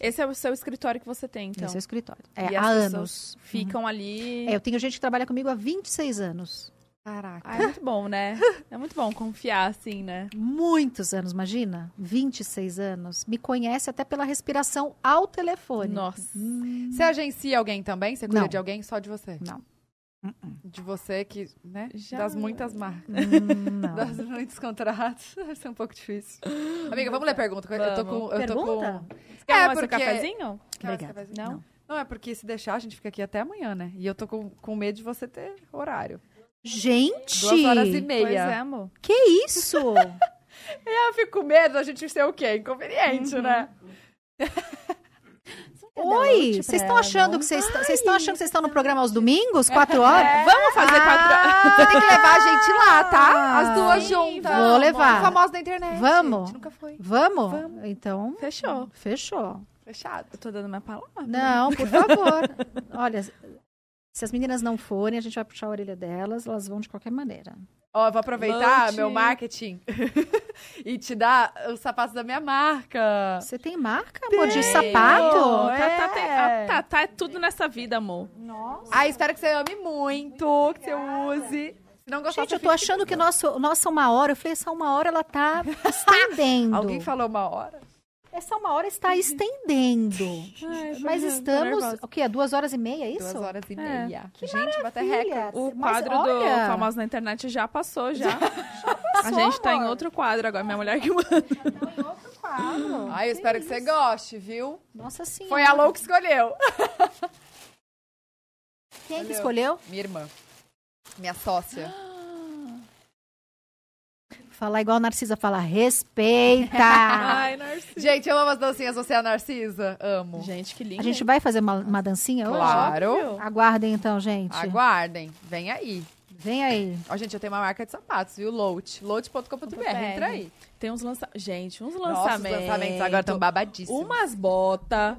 Esse é o seu escritório que você tem, então. Esse é o escritório. É, há anos. Ficam ali. É, eu tenho gente que trabalha comigo há 26 anos. Caraca. Ah, é muito bom, né? É muito bom confiar, assim, né? Muitos anos, imagina? 26 anos. Me conhece até pela respiração ao telefone. Nossa. Você agencia alguém também? Você cuida Não. de alguém só de você? Não. De você que, né? Já- Das muitas marcas. Hum, não. Das muitos contratos. Deve ser um pouco difícil. Amiga, vamos ler pergunta. Eu tô com. Eu tô Pergunta? com... Você quer É, mais um porque- cafezinho? Quer mais Obrigada. cafezinho? Não? Não. Não, é porque se deixar, a gente fica aqui até amanhã, né? E eu tô com, com medo de você ter horário. Gente! Duas horas e Pois meia. é, amor. Que isso? Eu fico com medo da gente ser o quê? Inconveniente, Uhum. né? Oi! Vocês estão achando que vocês estão- achando que vocês estão no programa aos domingos, quatro horas? Vamos fazer quatro Ah, Você tem que levar a gente lá, tá? As duas sim, juntas. vou levar. Famosa da internet. Vamos? A gente nunca foi. Vamos? Vamos. Então, Fechou. fechou. Fechado. Eu tô dando minha palavra. Não, por favor. Olha, se as meninas não forem, a gente vai puxar a orelha delas, elas vão de qualquer maneira. Ó, eu vou aproveitar meu marketing e te dar os sapatos da minha marca. Você tem marca, amor, de sapato? É. Tá, tá, tem- ah, tá, tá, é tudo nessa vida, amor. Ah, espero que você ame muito, que você use. Se não gostar, Gente, eu tô achando que nosso, nossa uma hora, eu falei, essa uma hora ela tá estendendo. Alguém falou uma hora? Essa uma hora está estendendo. Ai, Mas estamos, o quê? Duas horas e meia, é isso? Duas horas e É. meia. Gente, bater recorde. O Mas quadro do olha- Famoso na Internet já passou, já. a gente tá em outro quadro agora. Minha mulher que manda. Claro. Ai, eu espero que você goste, viu? Nossa senhora. Foi a Lou que escolheu. Quem que Valeu. escolheu? Minha irmã. Minha sócia. Falar igual a Narcisa fala, respeita. Ai, Narciso. Gente, eu amo as dancinhas. Você é a Narcisa? Amo. Gente, que lindo. a gente vai fazer uma, uma dancinha hoje? Claro. Aguardem então, gente. Aguardem. Vem aí. Vem aí. Ó, gente, eu tenho uma marca de sapatos, viu? Loat. Loat.com.br. Entra aí. Tem uns lançamentos. Gente, uns Nossa, os lançamentos. lançamentos agora estão babadíssimos. Umas botas.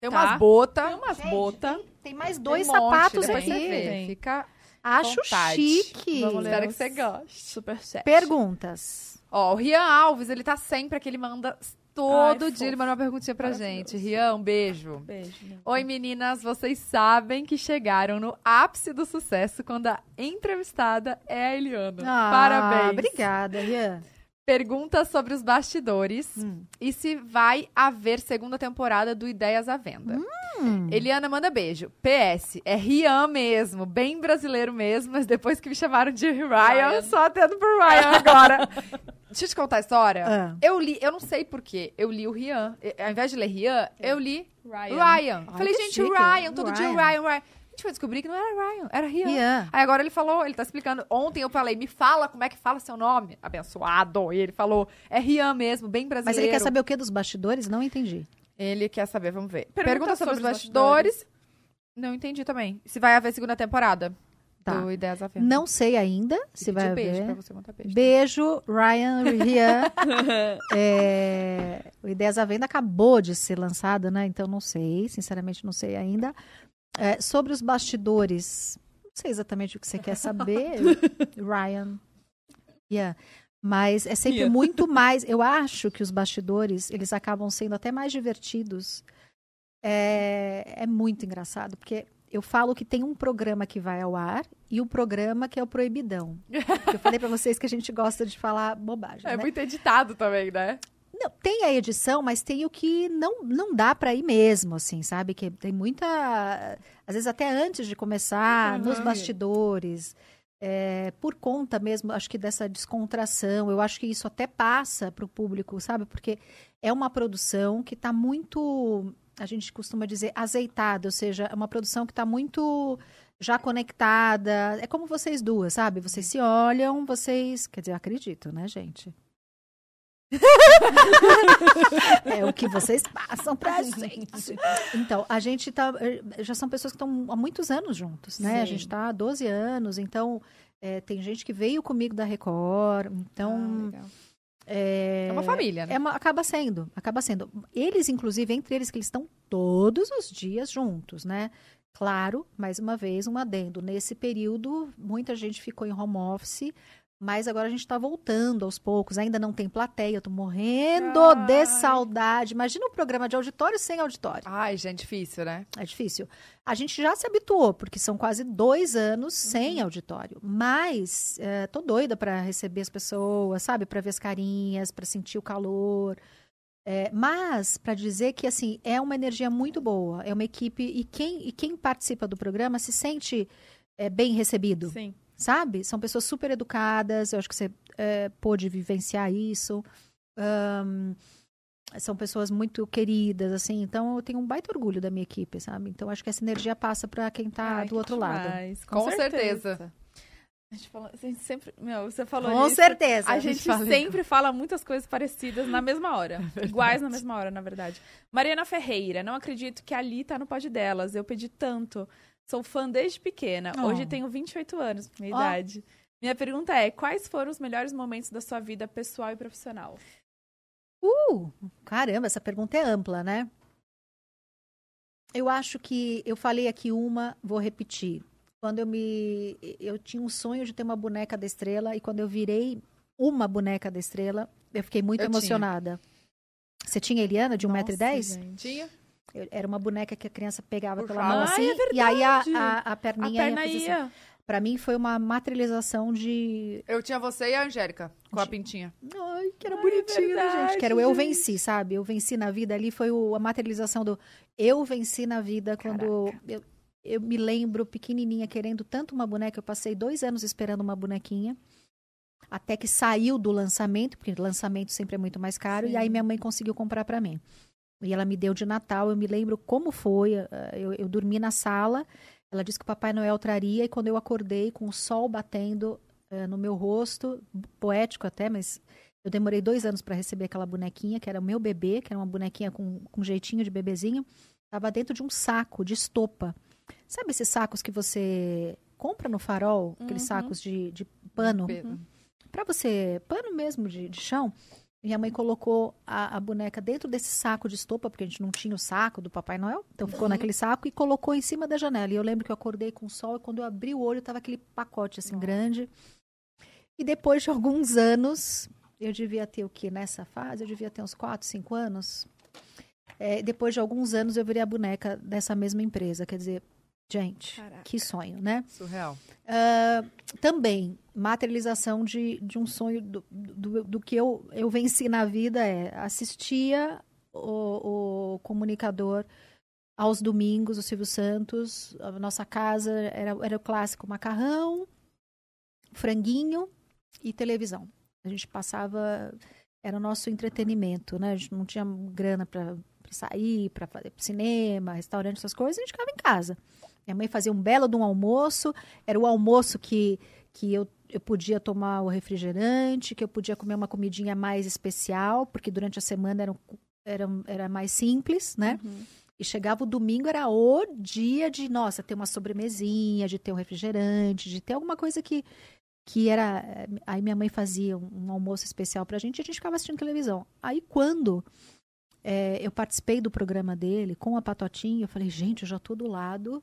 Tem tá? umas botas. Tem umas botas. Tem mais dois Tem um monte, sapatos depois aqui. Você vê. Tem. Fica Acho vontade. chique. Vamos ler Espero que você goste. Super set. Perguntas. Ó, o Rian Alves, ele tá sempre aqui, ele manda todo Ai, dia, ele manda uma perguntinha pra gente. Rian, um beijo. Beijo. Oi, meninas, vocês sabem que chegaram no ápice do sucesso quando a entrevistada é a Eliana. Ah, Parabéns. Obrigada, Rian. Pergunta sobre os bastidores Hum. e se vai haver segunda temporada do Ideias à Venda. Hum. Eliana manda beijo. PS, é Rian mesmo, bem brasileiro mesmo, mas depois que me chamaram de Ryan, Ryan. só atendo por Ryan agora. Deixa eu te contar a história. Ah. Eu li, eu não sei porquê, eu li o Rian. Ao invés de ler Rian, eu li Ryan. Ryan. Ai, Falei, gente, chique. Ryan, todo dia Ryan. Ryan, Ryan. A gente foi descobrir que não era Ryan, era Rian. Rian. Aí agora ele falou, ele tá explicando. Ontem eu falei, me fala como é que fala seu nome, abençoado. E ele falou, é Rian mesmo, bem brasileiro. Mas ele quer saber o que dos bastidores? Não entendi. Ele quer saber, vamos ver. Pergunta Pergunta, sobre, sobre os os bastidores. Não entendi também. Se vai haver segunda temporada Tá. do Ideias à Venda. Não sei ainda se vai beijo haver. pra você. Beijo, Ryan, Rian. É, o Ideias à Venda acabou de ser lançado, né? Então não sei, sinceramente não sei ainda. É, sobre os bastidores, não sei exatamente o que você quer saber, Ryan. Yeah. Mas é sempre Yeah. muito mais. Eu acho que os bastidores eles acabam sendo até mais divertidos. É, é muito engraçado, porque eu falo que tem um programa que vai ao ar e um programa que é o Proibidão. Eu falei pra vocês que a gente gosta de falar bobagem. É né? muito editado também, né? Não, tem a edição, mas tem o que não, não dá pra ir mesmo, assim, sabe? Que tem muita. Às vezes até antes de começar, nos Uhum. bastidores, é, por conta mesmo, acho que dessa descontração. Eu acho que isso até passa pro público, sabe? Porque é uma produção que tá muito. A gente costuma dizer azeitada, ou seja, é uma produção que tá muito já conectada. É como vocês duas, sabe? Vocês se olham, vocês. Quer dizer, eu acredito, né, gente? É o que vocês passam pra gente. Então, a gente tá. eh, Já são pessoas que estão há muitos anos juntos, né? A Sim. gente tá há 12 anos, então. eh, tem gente que veio comigo da Record, então. Ah, é, é uma família, né? é uma- acaba sendo, acaba sendo. Eles, inclusive, entre eles, que eles estão todos os dias juntos, né? Claro, mais uma vez, um adendo. Nesse período, muita gente ficou em home office, mas agora a gente está voltando aos poucos. Ainda não tem plateia, eu tô morrendo Ai. de saudade. Imagina um programa de auditório sem auditório. Ai, gente, difícil, né? É difícil. A gente já se habituou, porque são quase dois anos sem auditório. Mas é, tô doida para receber as pessoas, sabe? Para ver as carinhas, para sentir o calor. É, mas para dizer que assim é uma energia muito boa, é uma equipe e quem, e quem participa do programa se sente é, bem recebido, Sim. Sabe? São pessoas super educadas. Eu acho que você é, pôde vivenciar isso. Ahn, são pessoas muito queridas, assim. Então, eu tenho um baita orgulho da minha equipe, sabe? Então, acho que essa energia passa para quem tá Ai, do que outro lado. demais, Com certeza. A gente, falou, a gente sempre. Meu, você falou Com isso. certeza. A gente fala sempre fala muitas coisas parecidas na mesma hora. Iguais na mesma hora, na verdade. Mariana Ferreira, não acredito que ali tá no pod delas. Eu pedi tanto. Sou fã desde pequena. Oh. Hoje tenho 28 anos, minha Ó. idade. Minha pergunta é: quais foram os melhores momentos da sua vida pessoal e profissional? Uh, caramba, essa pergunta é ampla, né? Eu acho que eu falei aqui uma, vou repetir. Quando eu me. Eu tinha um sonho de ter uma boneca da estrela, e quando eu virei uma boneca da estrela, eu fiquei muito Eu tinha. emocionada. Você tinha Eliana, de 1,10m? Nossa, gente. Tinha? Eu- Era uma boneca que a criança pegava pela mão Ai, assim, é e aí a, a, a A perninha perna ia. ia. Assim. Pra mim foi uma materialização de. Eu tinha você e a Angélica com a pintinha. Ai, que era Ai, bonitinho, né, verdade, gente? Que era o eu venci, sabe? Eu venci na vida ali foi o- a materialização do eu venci na vida quando eu, eu me lembro pequenininha querendo tanto uma boneca. Eu passei dois anos esperando uma bonequinha. Até que saiu do lançamento, porque lançamento sempre é muito mais caro, Sim. e aí minha mãe conseguiu comprar pra mim. E ela me deu de Natal, eu me lembro como foi. eh, Eu, eu dormi na sala, ela disse que o Papai Noel traria, e quando eu acordei com o sol batendo eh, no meu rosto, poético até, mas eu demorei dois anos para receber aquela bonequinha, que era o meu bebê, que era uma bonequinha com, com jeitinho de bebezinho. Tava dentro de um saco de estopa. Sabe esses sacos que você compra no farol? Aqueles Uhum. sacos de, de pano? Pedro. Pra você, pano mesmo de, de chão. Minha mãe colocou a, a boneca dentro desse saco de estopa, porque a gente não tinha o saco do Papai Noel. Então ficou naquele saco e colocou em cima da janela. E eu lembro que eu acordei com o sol e quando eu abri o olho, tava aquele pacote assim grande. E depois de alguns anos, eu devia ter o quê nessa fase? Eu devia ter uns 4, 5 anos. É, depois de alguns anos, eu virei a boneca dessa mesma empresa. Quer dizer, Gente, Caraca. que sonho, né? Surreal. Ah, também, materialização de, de um sonho do, do, do que eu, eu venci na vida é assistia o, o comunicador aos domingos, o Silvio Santos. A nossa casa era, era o clássico macarrão, franguinho e televisão. A gente passava, era o nosso entretenimento, né? A gente não tinha grana para sair, para fazer cinema, restaurante, essas coisas, a gente ficava em casa. Minha mãe fazia um belo de um almoço, era o almoço que, que eu, eu podia tomar o refrigerante, que eu podia comer uma comidinha mais especial, porque durante a semana era, era, era mais simples, né? E chegava o domingo, era o dia de, nossa, ter uma sobremesinha, de ter um refrigerante, de ter alguma coisa que, que era. eh, Aí minha mãe fazia um, um almoço especial pra gente e a gente ficava assistindo televisão. Aí quando eh, eu participei do programa dele com a Patotinha, eu falei, gente, eu já tô do lado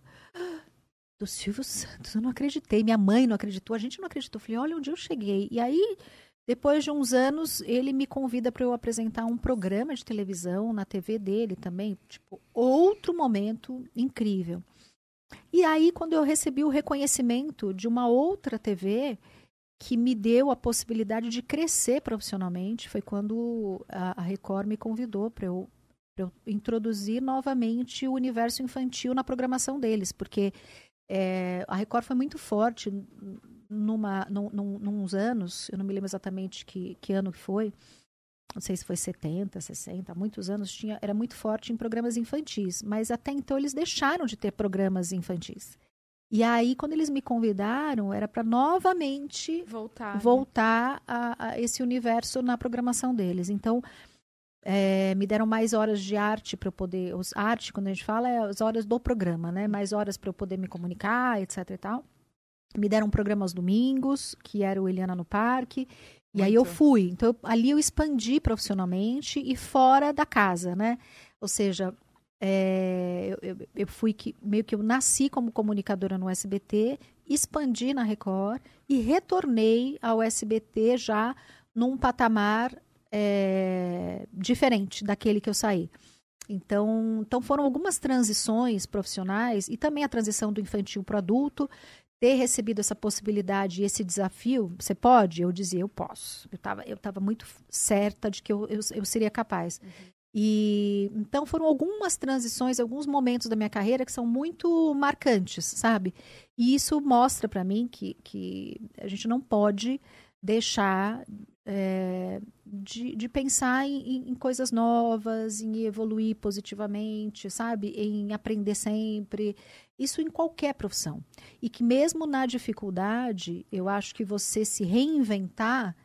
do Silvio Santos. Eu não acreditei. Minha mãe não acreditou, a gente não acreditou. Eu falei, olha onde eu cheguei. E aí, depois de uns anos, ele me convida para eu apresentar um programa de televisão na TV dele também. Tipo, outro momento incrível. E aí, quando eu recebi o reconhecimento de uma outra TV que me deu a possibilidade de crescer profissionalmente, foi quando a, a Record me convidou para eu, eu introduzir novamente o universo infantil na programação deles, porque é, a Record foi muito forte numa, num, num, nos anos, eu não me lembro exatamente que, que ano foi, não sei se foi 70, 60, há muitos anos, tinha, era muito forte em programas infantis, mas até então eles deixaram de ter programas infantis. E aí, quando eles me convidaram, era para novamente Voltar. né? voltar a, a esse universo na programação deles. Então, é, me deram mais horas de arte para eu poder. Os, arte, quando a gente fala, é as horas do programa, né? Mais horas para eu poder me comunicar, etc e tal. Me deram um programa aos domingos, que era o Eliana no Parque. E aí eu Muito. fui. Então, eu- ali eu expandi profissionalmente e fora da casa, né? Ou seja, é, eu, eu- fui que meio que eu nasci como comunicadora no SBT, expandi na Record e retornei ao SBT já num patamar é, diferente daquele que eu saí. Então, então foram algumas transições profissionais e também a transição do infantil para o adulto. Ter recebido essa possibilidade e esse desafio, você pode? Eu dizia, eu posso. Eu estava eu tava muito certa de que eu, eu, eu seria capaz. E então foram algumas transições, alguns momentos da minha carreira que são muito marcantes, sabe? E isso mostra para mim que, que a gente não pode deixar é, de, de pensar em, em- coisas novas, em evoluir positivamente, sabe? Em aprender sempre. Isso em qualquer profissão. E que mesmo na dificuldade, eu acho que você se reinventar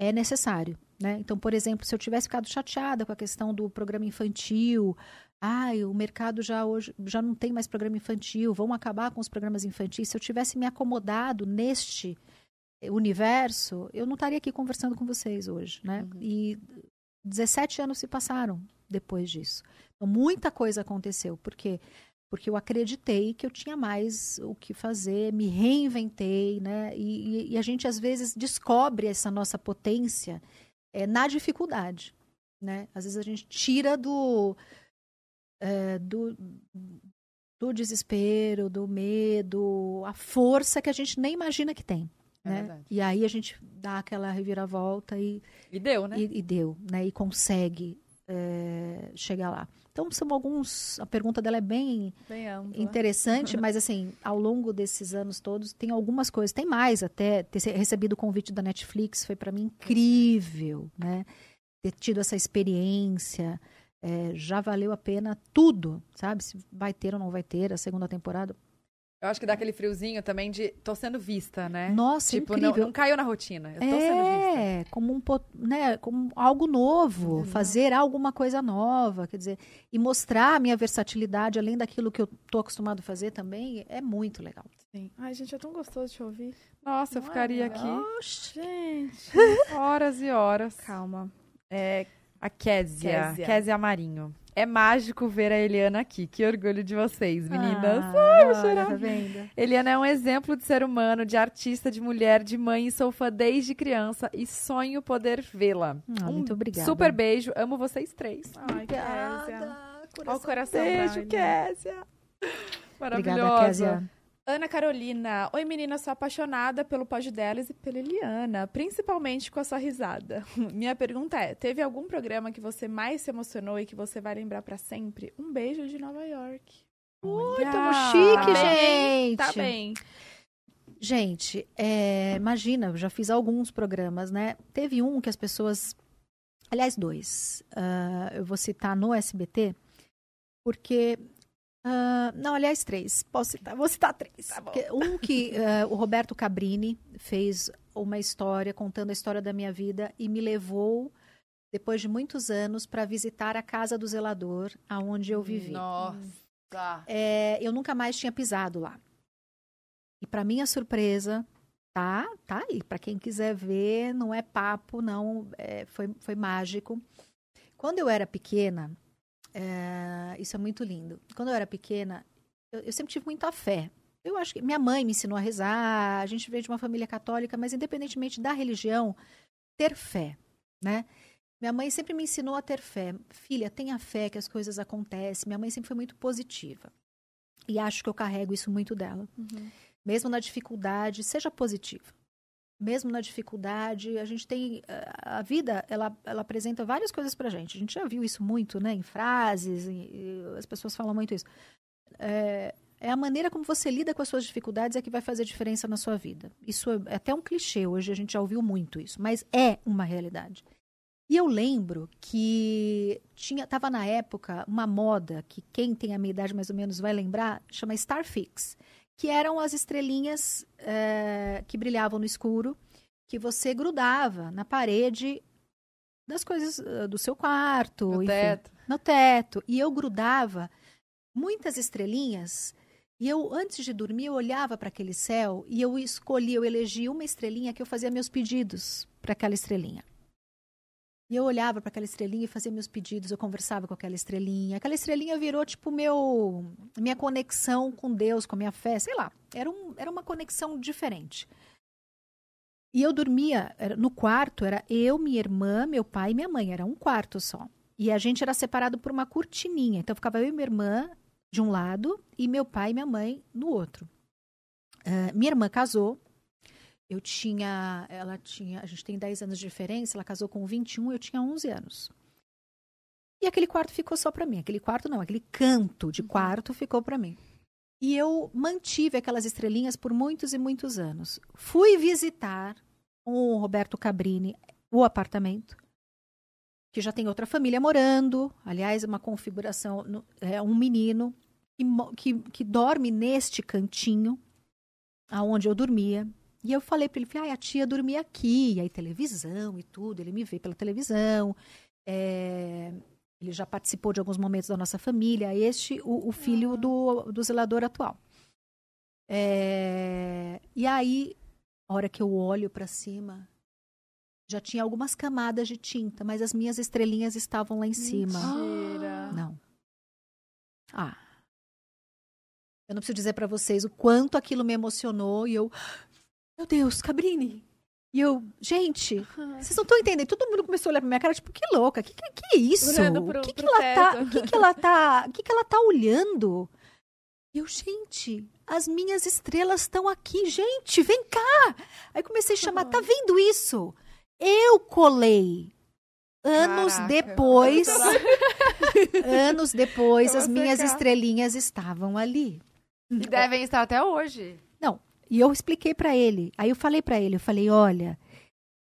é necessário. Né? Então, por exemplo, se eu tivesse ficado chateada com a questão do programa infantil, ai, o mercado já hoje já não tem mais programa infantil, vamos acabar com os programas infantis. Se eu tivesse me acomodado neste universo, eu não estaria aqui conversando com vocês hoje, né? E 17 anos se passaram depois disso. Então, muita coisa aconteceu, porque porque eu acreditei que eu tinha mais o que fazer, me reinventei, né? E, e- e a gente às vezes descobre essa nossa potência é, na dificuldade, né? Às vezes a gente tira do é, do, do desespero, do medo, a força que a gente nem imagina que tem. É né? E aí a gente dá aquela reviravolta e, E deu, né? e, e deu, né? E consegue é, chegar lá. Então são alguns. A pergunta dela é bem Bem interessante, mas assim, ao longo desses anos todos, tem algumas coisas, tem mais até. Ter recebido o convite da Netflix foi para mim incrível, né? Ter tido essa experiência. é, já valeu a pena tudo, sabe? Se vai ter ou não vai ter a segunda temporada. Eu acho que dá aquele friozinho também de tô sendo vista, né? Nossa, tipo, não, incrível. não caiu na rotina. Eu tô sendo vista. É, como um né, como algo novo, fazer alguma coisa nova, quer dizer, e mostrar a minha versatilidade além daquilo que eu tô acostumado a fazer também, é muito legal. Sim. Ai, gente, é tão gostoso te ouvir. Nossa, eu Não é ficaria legal? aqui Gente, horas e horas. calma. É, a Késia, Késia. Késia Marinho. É mágico ver a Eliana aqui. Que orgulho de vocês, meninas. Ah, vou chorar. Tá vendo? Eliana é um exemplo de ser humano, de artista, de mulher, de mãe. Sou fã desde criança e sonho poder vê-la. Ah, um muito obrigada. super beijo. Amo vocês três. Ai, Kézia. Olha o coração. coração. Beijo, Brian. Késia. Obrigada, Maravilhosa. Ana Carolina. Oi, menina, sou apaixonada pelo pod delas e pela Eliana, principalmente com a sua risada. Minha pergunta é: teve algum programa que você mais se emocionou e que você vai lembrar pra sempre? Um beijo de Nova York. Ui, tamo Olha. chique, Tá bem, gente. Tá bem. Gente, é, imagina, eu já fiz alguns programas, né? Teve um que as pessoas. Aliás, dois. Ah, eu vou citar no SBT, porque. Ah, não, aliás, três. Posso citar? Vou citar três. Tá um que ah, o Roberto Cabrini fez uma história, contando a história da minha vida, e me levou, depois de muitos anos, para visitar a casa do zelador, aonde eu vivi. Nossa. É, eu nunca mais tinha pisado lá. E para minha surpresa, tá, tá aí. Para quem quiser ver, não é papo, não. é, foi, foi mágico. Quando eu era pequena, é, isso é muito lindo. Quando eu era pequena, eu, eu sempre tive muita fé. Eu acho que minha mãe me ensinou a rezar. A gente veio de uma família católica, mas independentemente da religião, ter fé, né? Minha mãe sempre me ensinou a ter fé. Filha, tenha fé que as coisas acontecem. Minha mãe sempre foi muito positiva. E acho que eu carrego isso muito dela. Mesmo na dificuldade, seja positiva. Mesmo na dificuldade, a gente tem. eh, A vida, ela, ela apresenta várias coisas pra gente. A gente já viu isso muito, né? Em frases, em- as pessoas falam muito isso. É, é a maneira como você lida com as suas dificuldades é que vai fazer diferença na sua vida. Isso é até um clichê, hoje a gente já ouviu muito isso, mas é uma realidade. E eu lembro que tinha, tava na época uma moda que quem tem a minha idade mais ou menos vai lembrar, chama Starfix, que eram as estrelinhas eh, que brilhavam no escuro, que você grudava na parede das coisas eh, do seu quarto, No enfim, teto. no teto. E eu grudava muitas estrelinhas. E eu, antes de dormir, eu olhava para aquele céu e eu escolhia, eu elegia uma estrelinha que eu fazia meus pedidos para aquela estrelinha. E eu olhava para aquela estrelinha e fazia meus pedidos, eu conversava com aquela estrelinha. Aquela estrelinha virou tipo meu minha conexão com Deus, com a minha fé, sei lá. Era, um, era uma conexão diferente. E eu dormia era- no quarto, era eu, minha irmã, meu pai e minha mãe, era um quarto só. E a gente era separado por uma cortininha. Então ficava eu e minha irmã de um lado e meu pai e minha mãe no outro. Ah, minha irmã casou. Eu tinha, ela tinha, a gente tem 10 anos de diferença, ela casou com 21, eu tinha 11 anos. E aquele quarto ficou só para mim. Aquele quarto não, aquele canto de quarto ficou para mim. E eu mantive aquelas estrelinhas por muitos e muitos anos. Fui visitar o Roberto Cabrini o apartamento, que já tem outra família morando. Aliás, uma configuração, é um menino que, que, que dorme neste cantinho, aonde eu dormia. E eu falei para ele, falei, ah, a tia dormia aqui, e aí televisão e tudo, ele me vê pela televisão. É, ele já participou de alguns momentos da nossa família, este, o, o filho do, do zelador atual. É, e aí, a hora que eu olho para cima, já tinha algumas camadas de tinta, mas as minhas estrelinhas estavam lá em cima. Mentira. Não. Ah. Eu não preciso dizer pra vocês o quanto aquilo me emocionou e eu. Meu Deus, Cabrini! E eu, gente, vocês não estão entendendo. Todo mundo começou a olhar pra minha cara, tipo, que louca, que que, que é isso? O que, que ela tá. teto. O que, que ela tá. Que, que ela tá olhando? E eu, gente, as minhas estrelas estão aqui, gente, vem cá! Aí comecei a chamar, tá vendo isso? Eu colei. Anos Caraca. depois, anos depois, as minhas cá. estrelinhas estavam ali. E devem estar até hoje. E eu expliquei pra ele. Aí eu falei pra ele, eu falei, olha,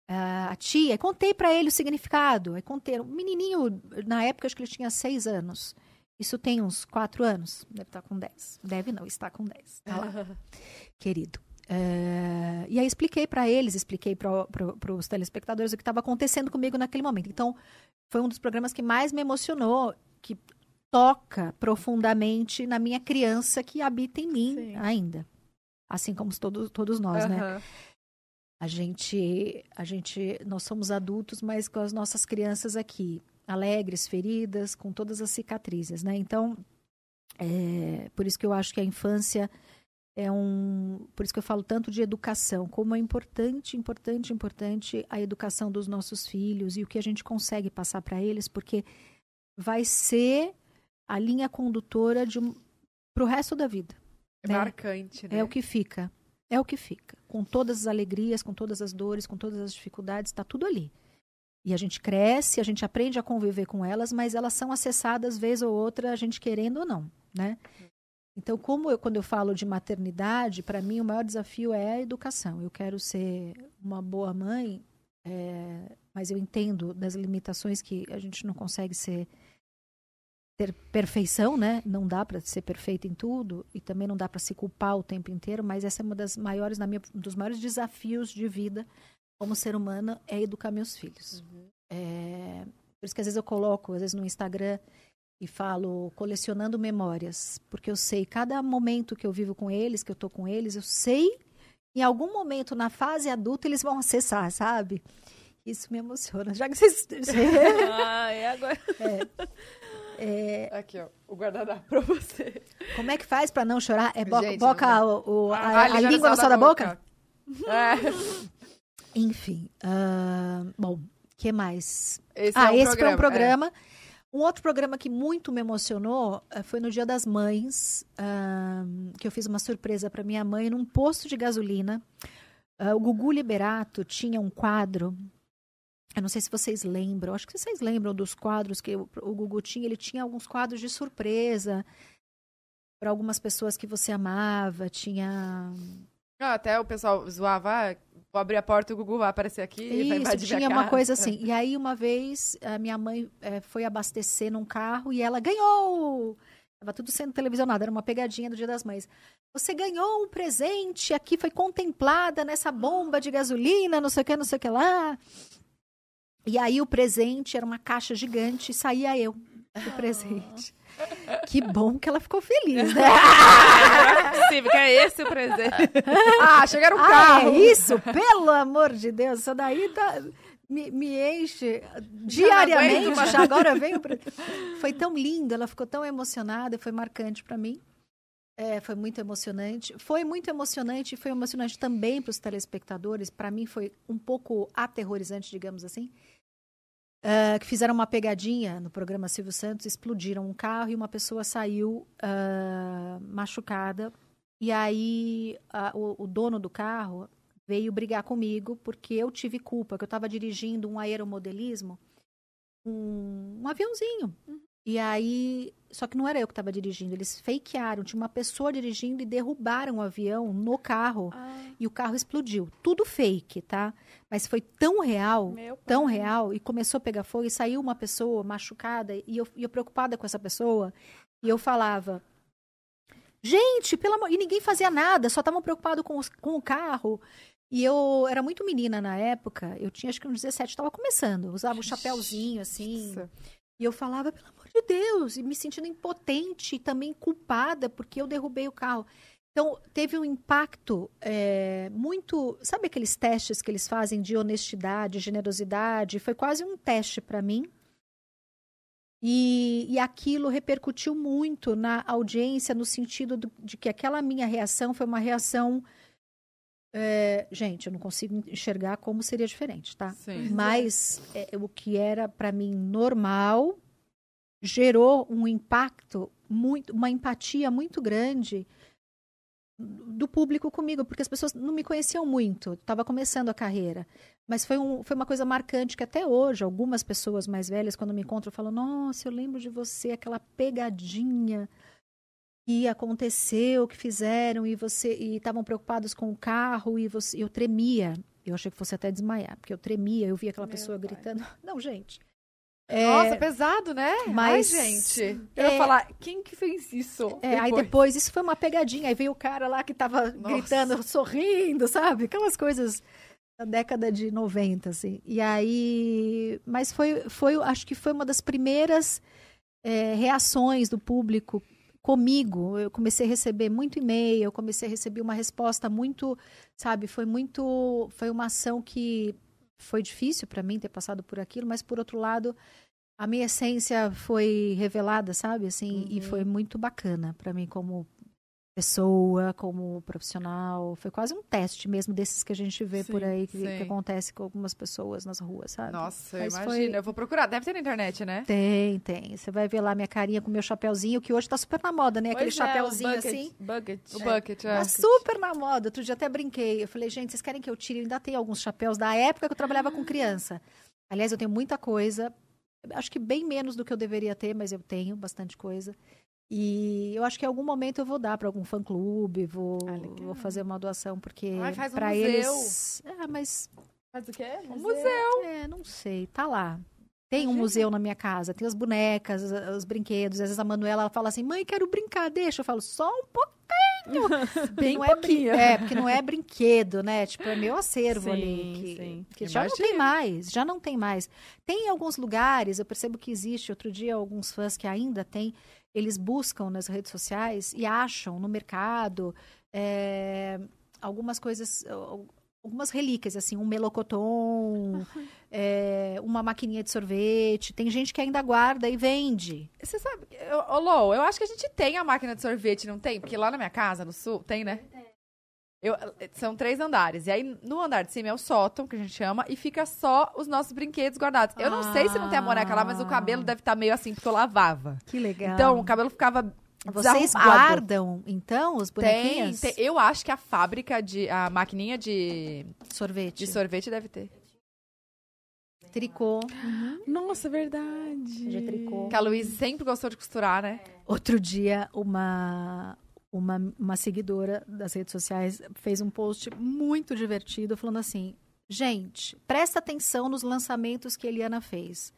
a tia, contei pra ele o significado. Aí contei, o menininho, na época, acho que ele tinha seis anos. Isso tem uns quatro anos. Deve estar com dez. Deve não, está com dez. Tá lá, querido. Eh, e aí expliquei pra eles, expliquei para os telespectadores o que estava acontecendo comigo naquele momento. Então, foi um dos programas que mais me emocionou, que toca profundamente na minha criança que habita em mim Sim. ainda. Assim como todos, todos nós, né? Aham. A gente, a gente, nós somos adultos, mas com as nossas crianças aqui, alegres, feridas, com todas as cicatrizes, né? Então, é, por isso que eu acho que a infância é um, por isso que eu falo tanto de educação, como é importante, importante, importante a educação dos nossos filhos e o que a gente consegue passar para eles, porque vai ser a linha condutora de um, pro resto da vida. É né? marcante, né? É o que fica. É o que fica. Com todas as alegrias, com todas as dores, com todas as dificuldades, está tudo ali. E a gente cresce, a gente aprende a conviver com elas, mas elas são acessadas vez ou outra, a gente querendo ou não, né? Então, como eu, quando eu falo de maternidade, para mim o maior desafio é a educação. Eu quero ser uma boa mãe, é, mas eu entendo das limitações que a gente não consegue ser ter perfeição, né? Não dá para ser perfeita em tudo e também não dá para se culpar o tempo inteiro, mas essa é uma das maiores, na minha, um dos maiores desafios de vida como ser humana é educar meus filhos. É, por isso que às vezes eu coloco, às vezes no Instagram e falo colecionando memórias, porque eu sei cada momento que eu vivo com eles, que eu tô com eles, eu sei em algum momento na fase adulta eles vão acessar, sabe? Isso me emociona. Já que vocês ah, é agora. é, Aqui, ó, o guardanapo pra você. como é que faz para não chorar? É bo Gente, boca o, o- a, Ah, a língua língua no céu da boca? É. Enfim, ah, bom, que mais? Esse ah, é um esse foi um é. programa. Um outro programa que muito me emocionou eh, foi no Dia das Mães, ahn, que eu fiz uma surpresa para minha mãe num posto de gasolina. Ah, o Gugu Liberato tinha um quadro. Eu não sei se vocês lembram, acho que vocês lembram dos quadros que o, o Gugu tinha. Ele tinha alguns quadros de surpresa para algumas pessoas que você amava. Tinha Ah, até o pessoal zoava, ah, vou abrir a porta e o Gugu vai aparecer aqui e vai Isso, invadir tinha uma coisa assim. E aí, uma vez, a minha mãe eh, foi abastecer num carro e ela ganhou! Tava tudo sendo televisionado, era uma pegadinha do Dia das Mães. Você ganhou um presente, aqui foi contemplada nessa bomba de gasolina, não sei o que, não sei o que lá. E aí o presente era uma caixa gigante e saía eu do presente. Que bom que ela ficou feliz, né? Não é possível, que é esse o presente. Ah, chegaram um Ah, carro. é isso? Pelo amor de Deus, isso daí tá- me, me enche diariamente. aguento mais. Já agora veio. Pra... Foi tão lindo, ela ficou tão emocionada, foi marcante para mim. É, foi muito emocionante. Foi muito emocionante e foi emocionante também para os telespectadores. Para mim foi um pouco aterrorizante, digamos assim. Ah, que fizeram uma pegadinha no programa Silvio Santos, explodiram um carro e uma pessoa saiu ah, machucada. E aí a- o, o dono do carro veio brigar comigo porque eu tive culpa, que eu estava dirigindo um aeromodelismo, um, um aviãozinho. E aí, só que não era eu que estava dirigindo, eles fakearam, tinha uma pessoa dirigindo e derrubaram o avião no carro Ah, e o carro explodiu. Tudo fake, tá? Mas foi tão real, tão real, e começou a pegar fogo e saiu uma pessoa machucada e eu, e eu preocupada com essa pessoa. E eu falava, gente, pelo amor. E ninguém fazia nada, só estavam preocupados com, os- com o carro. E eu era muito menina na época, eu tinha acho que uns 17, estava começando, usava um chapéuzinho assim. Nossa. E eu falava, pelo amor de Deus, e me sentindo impotente e também culpada porque eu derrubei o carro. Então, teve um impacto é, muito. Sabe aqueles testes que eles fazem de honestidade, generosidade? Foi quase um teste para mim. E, e aquilo repercutiu muito na audiência, no sentido do- de que aquela minha reação foi uma reação. é, gente, eu não consigo enxergar como seria diferente, tá? Sim. Mas é, o que era para mim normal gerou um impacto muito, uma empatia muito grande do público comigo, porque as pessoas não me conheciam muito, estava começando a carreira. Mas foi, um, foi uma coisa marcante que até hoje, algumas pessoas mais velhas, quando me encontram, falam: Nossa, eu lembro de você, aquela pegadinha que aconteceu, que fizeram, e você e estavam preocupados com o carro, e você, eu tremia. Eu achei que fosse até desmaiar, porque eu tremia, eu via aquela Meu pessoa pai. gritando. Não, gente. Nossa, É, pesado, né? mas- Ai, gente. Eu é- ia falar, quem que fez isso? É, aí depois, isso foi uma pegadinha. Aí veio o cara lá que tava Nossa. gritando, sorrindo, sabe? Aquelas coisas da década de 90, assim. E aí. Mas foi, foi acho que foi uma das primeiras é, reações do público comigo. Eu comecei a receber muito e-mail, eu comecei a receber uma resposta muito, sabe? Foi muito. Foi uma ação que foi difícil para mim ter passado por aquilo, mas por outro lado. A minha essência foi revelada, sabe? Assim, e Uhum. foi muito bacana para mim como pessoa, como profissional. Foi quase um teste mesmo desses que a gente vê Sim, por aí, que, que acontece com algumas pessoas nas ruas, sabe? Nossa, Mas imagina. foi- Eu vou procurar. Deve ter na internet, né? Tem, tem. Você vai ver lá minha carinha com meu chapéuzinho, que hoje tá super na moda, né? Aquele Pois é, o chapéuzinho bucket- assim. Bucket. O bucket, é. Tá super na moda. Outro dia até brinquei. Eu falei, gente, vocês querem que eu tire? Eu ainda tenho alguns chapéus da época que eu trabalhava com criança. Aliás, eu tenho muita coisa. Acho que bem menos do que eu deveria ter, mas eu tenho bastante coisa. E eu acho que em algum momento eu vou dar para algum fã-clube, vou, Ah, vou fazer uma doação, porque um para museu. eles... Ah, mas Faz o quê? Um museu. é, não sei, tá lá. Tem um museu na minha casa, tem as bonecas, os, os brinquedos. Às vezes a Manuela ela fala assim: mãe, quero brincar, deixa. Eu falo, só um pouquinho. Bem não é, pouquinho. é, porque não é brinquedo, né? Tipo, é meu acervo Sim, ali. Que, sim. que já não tem mais, já não tem mais. Tem em alguns lugares, eu percebo que existe. Outro dia, alguns fãs que ainda tem, eles buscam nas redes sociais e acham no mercado é, algumas coisas. al- Algumas relíquias, assim, um melocotom, é, uma maquininha de sorvete. Tem gente que ainda guarda e vende. Você sabe, eu- ô Lô, eu acho que a gente tem a máquina de sorvete, não tem? Porque lá na minha casa, no sul, tem, né? Eu, são três andares. E aí, no andar de cima é o sótão, que a gente chama, e fica só os nossos brinquedos guardados. Eu não sei se não tem a boneca lá, mas o cabelo deve estar meio assim, porque eu lavava. Que legal. Então, o cabelo ficava. Vocês desarrumado. guardam, então, os Tem, bonequinhos? tem- Eu acho que a fábrica de. A maquininha de, Sorvete. de sorvete deve ter. Tricô. Nossa, verdade. De tricô. Que a Luísa sempre gostou de costurar, né? Outro dia, uma, uma, uma seguidora das redes sociais fez um post muito divertido falando assim: gente, presta atenção nos lançamentos que a Eliana fez.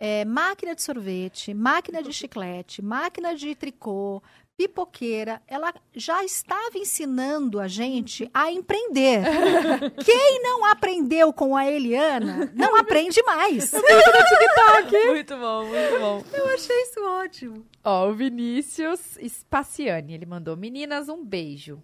É, máquina de sorvete, máquina de chiclete, máquina de tricô, pipoqueira. Ela já estava ensinando a gente a empreender. Quem não aprendeu com a Eliana, não aprende mais. Muito bom, muito bom. Eu achei isso ótimo. Ó, o Vinícius Spaciani, ele mandou: Meninas, um beijo.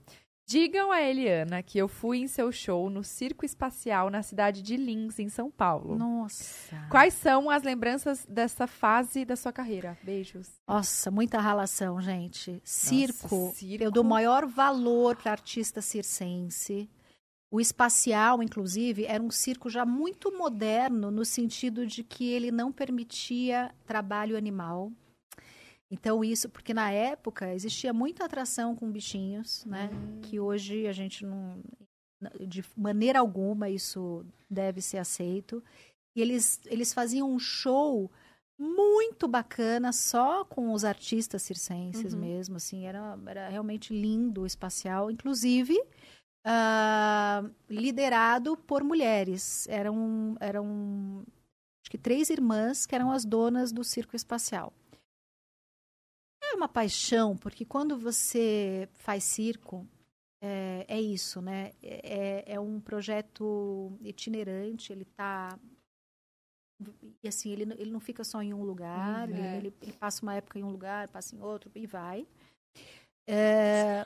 Digam a Eliana que eu fui em seu show no Circo Espacial na cidade de Lins, em São Paulo. Nossa. Quais são as lembranças dessa fase da sua carreira? Beijos. Nossa, muita ralação, gente. Circo, circo. eu dou maior valor para artista circense. O espacial, inclusive, era um circo já muito moderno no sentido de que ele não permitia trabalho animal. Então isso, porque na época existia muita atração com bichinhos, né? Que hoje a gente não, de maneira alguma isso deve ser aceito. E eles eles faziam um show muito bacana só com os artistas circenses Uhum. mesmo, assim, era, era realmente lindo o espacial, inclusive ah, liderado por mulheres. Eram, eram acho que três irmãs que eram as donas do circo espacial. É uma paixão, porque quando você faz circo, é, é isso, né? É, é um projeto itinerante, ele tá e assim, ele, não- ele não fica só em um lugar, Uhum. ele, É. ele, ele passa uma época em um lugar, passa em outro e vai. É,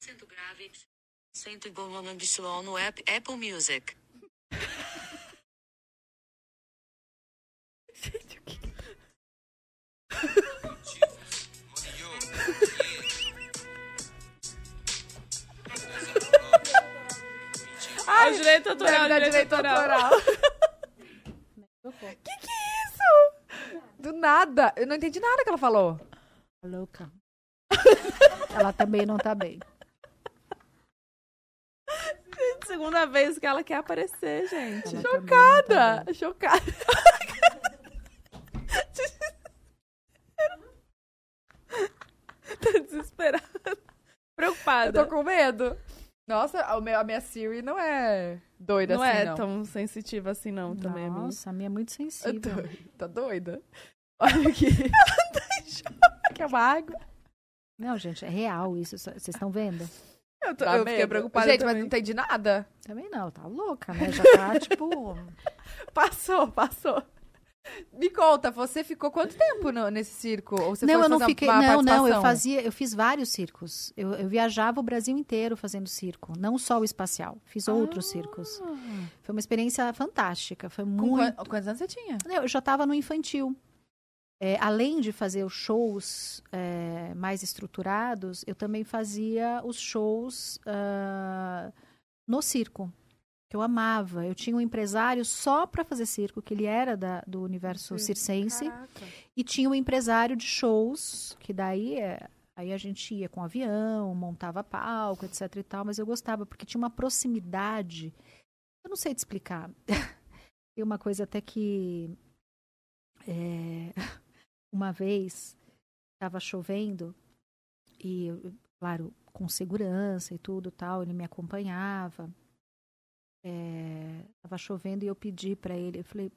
Sendo grave. Sento igual no app Apple Music. Ah, o direito autoral, direito autoral. que que é isso? Do nada. Eu não entendi nada que ela falou. louca. Ela também não tá bem. Segunda vez que ela quer aparecer, gente. Ela também não tá Chocada. Tá desesperada. Eu Preocupada. tô com medo. Nossa, a minha, a minha Siri não é doida Não assim, é não. tão sensitiva assim, não, também, amiga. Nossa, a minha é muito Eu sensível. tô- Tá doida? Olha aqui. que é uma água. Não, gente, é real isso. Vocês estão vendo? Eu, tô, Tá eu fiquei preocupada Gente, mas também. não entendi nada. Também não, tá louca, né? Já tá, tipo... Passou, passou. Me conta, você ficou quanto tempo no- nesse circo? Ou você não, eu não fiquei. Não, não, eu fazia, eu fiz vários circos. Eu, eu viajava o Brasil inteiro fazendo circo, não só o espacial. Fiz outros circos. Foi uma experiência fantástica. Foi Com muito. quan- quantos anos você tinha? Eu já estava no infantil. é, além de fazer os shows é, mais estruturados, eu também fazia os shows ah, no circo, que eu amava. Eu tinha um empresário só para fazer circo, que ele era da- do universo circense. Caraca. E tinha um empresário de shows, que daí é, aí a gente ia com avião, montava palco, etc e tal, mas eu gostava porque tinha uma proximidade. Eu não sei te explicar. Tem uma coisa até que é, uma vez estava chovendo e claro, com segurança e tudo tal, ele me acompanhava. Estava chovendo e eu pedi para ele, eu falei,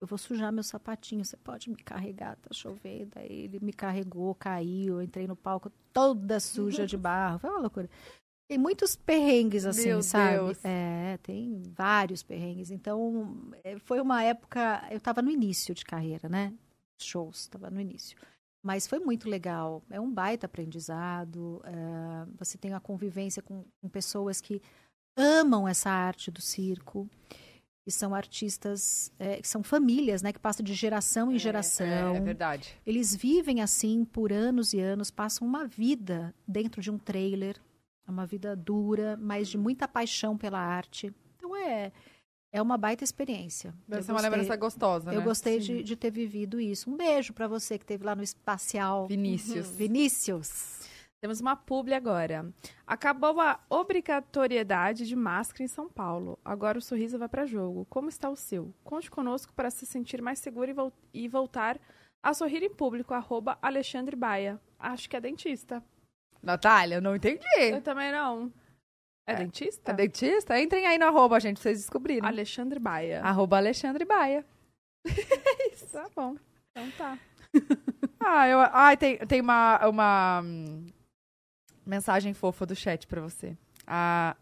eu vou sujar meu sapatinho, você pode me carregar, tá chovendo. Aí ele me carregou, caiu, eu entrei no palco toda suja de barro, foi uma loucura. Tem muitos perrengues assim, Meu sabe? Deus. É, tem vários perrengues. Então, é, foi uma época, eu estava no início de carreira, né? Shows, estava no início. Mas foi muito legal, é um baita aprendizado, é, você tem a convivência com, com pessoas que amam essa arte do circo, que são artistas, é, que são famílias, né, que passam de geração em geração. É, é verdade. Eles vivem assim por anos e anos, passam uma vida dentro de um trailer, é uma vida dura, mas de muita paixão pela arte. Então é é uma baita experiência. Deve Eu ser uma gostei- lembrança gostosa, Eu né? gostei Sim. de, de ter vivido isso. Um beijo para você que esteve lá no espacial. Vinícius. Vinícius. Temos uma publi agora. Acabou a obrigatoriedade de máscara em São Paulo. Agora o sorriso vai para jogo. Como está o seu? Conte conosco para se sentir mais seguro e, vol- e voltar a sorrir em público. Arroba Alexandre Baia. Acho que é dentista. Natália, eu não entendi. Eu também não. É, dentista? É dentista? Entrem aí no arroba, gente, pra vocês descobrirem. Alexandre Baia. Arroba Alexandre Baia. Tá bom. Então tá. Ah, eu, ai, tem, tem uma, uma hum, mensagem fofa do chat pra você. A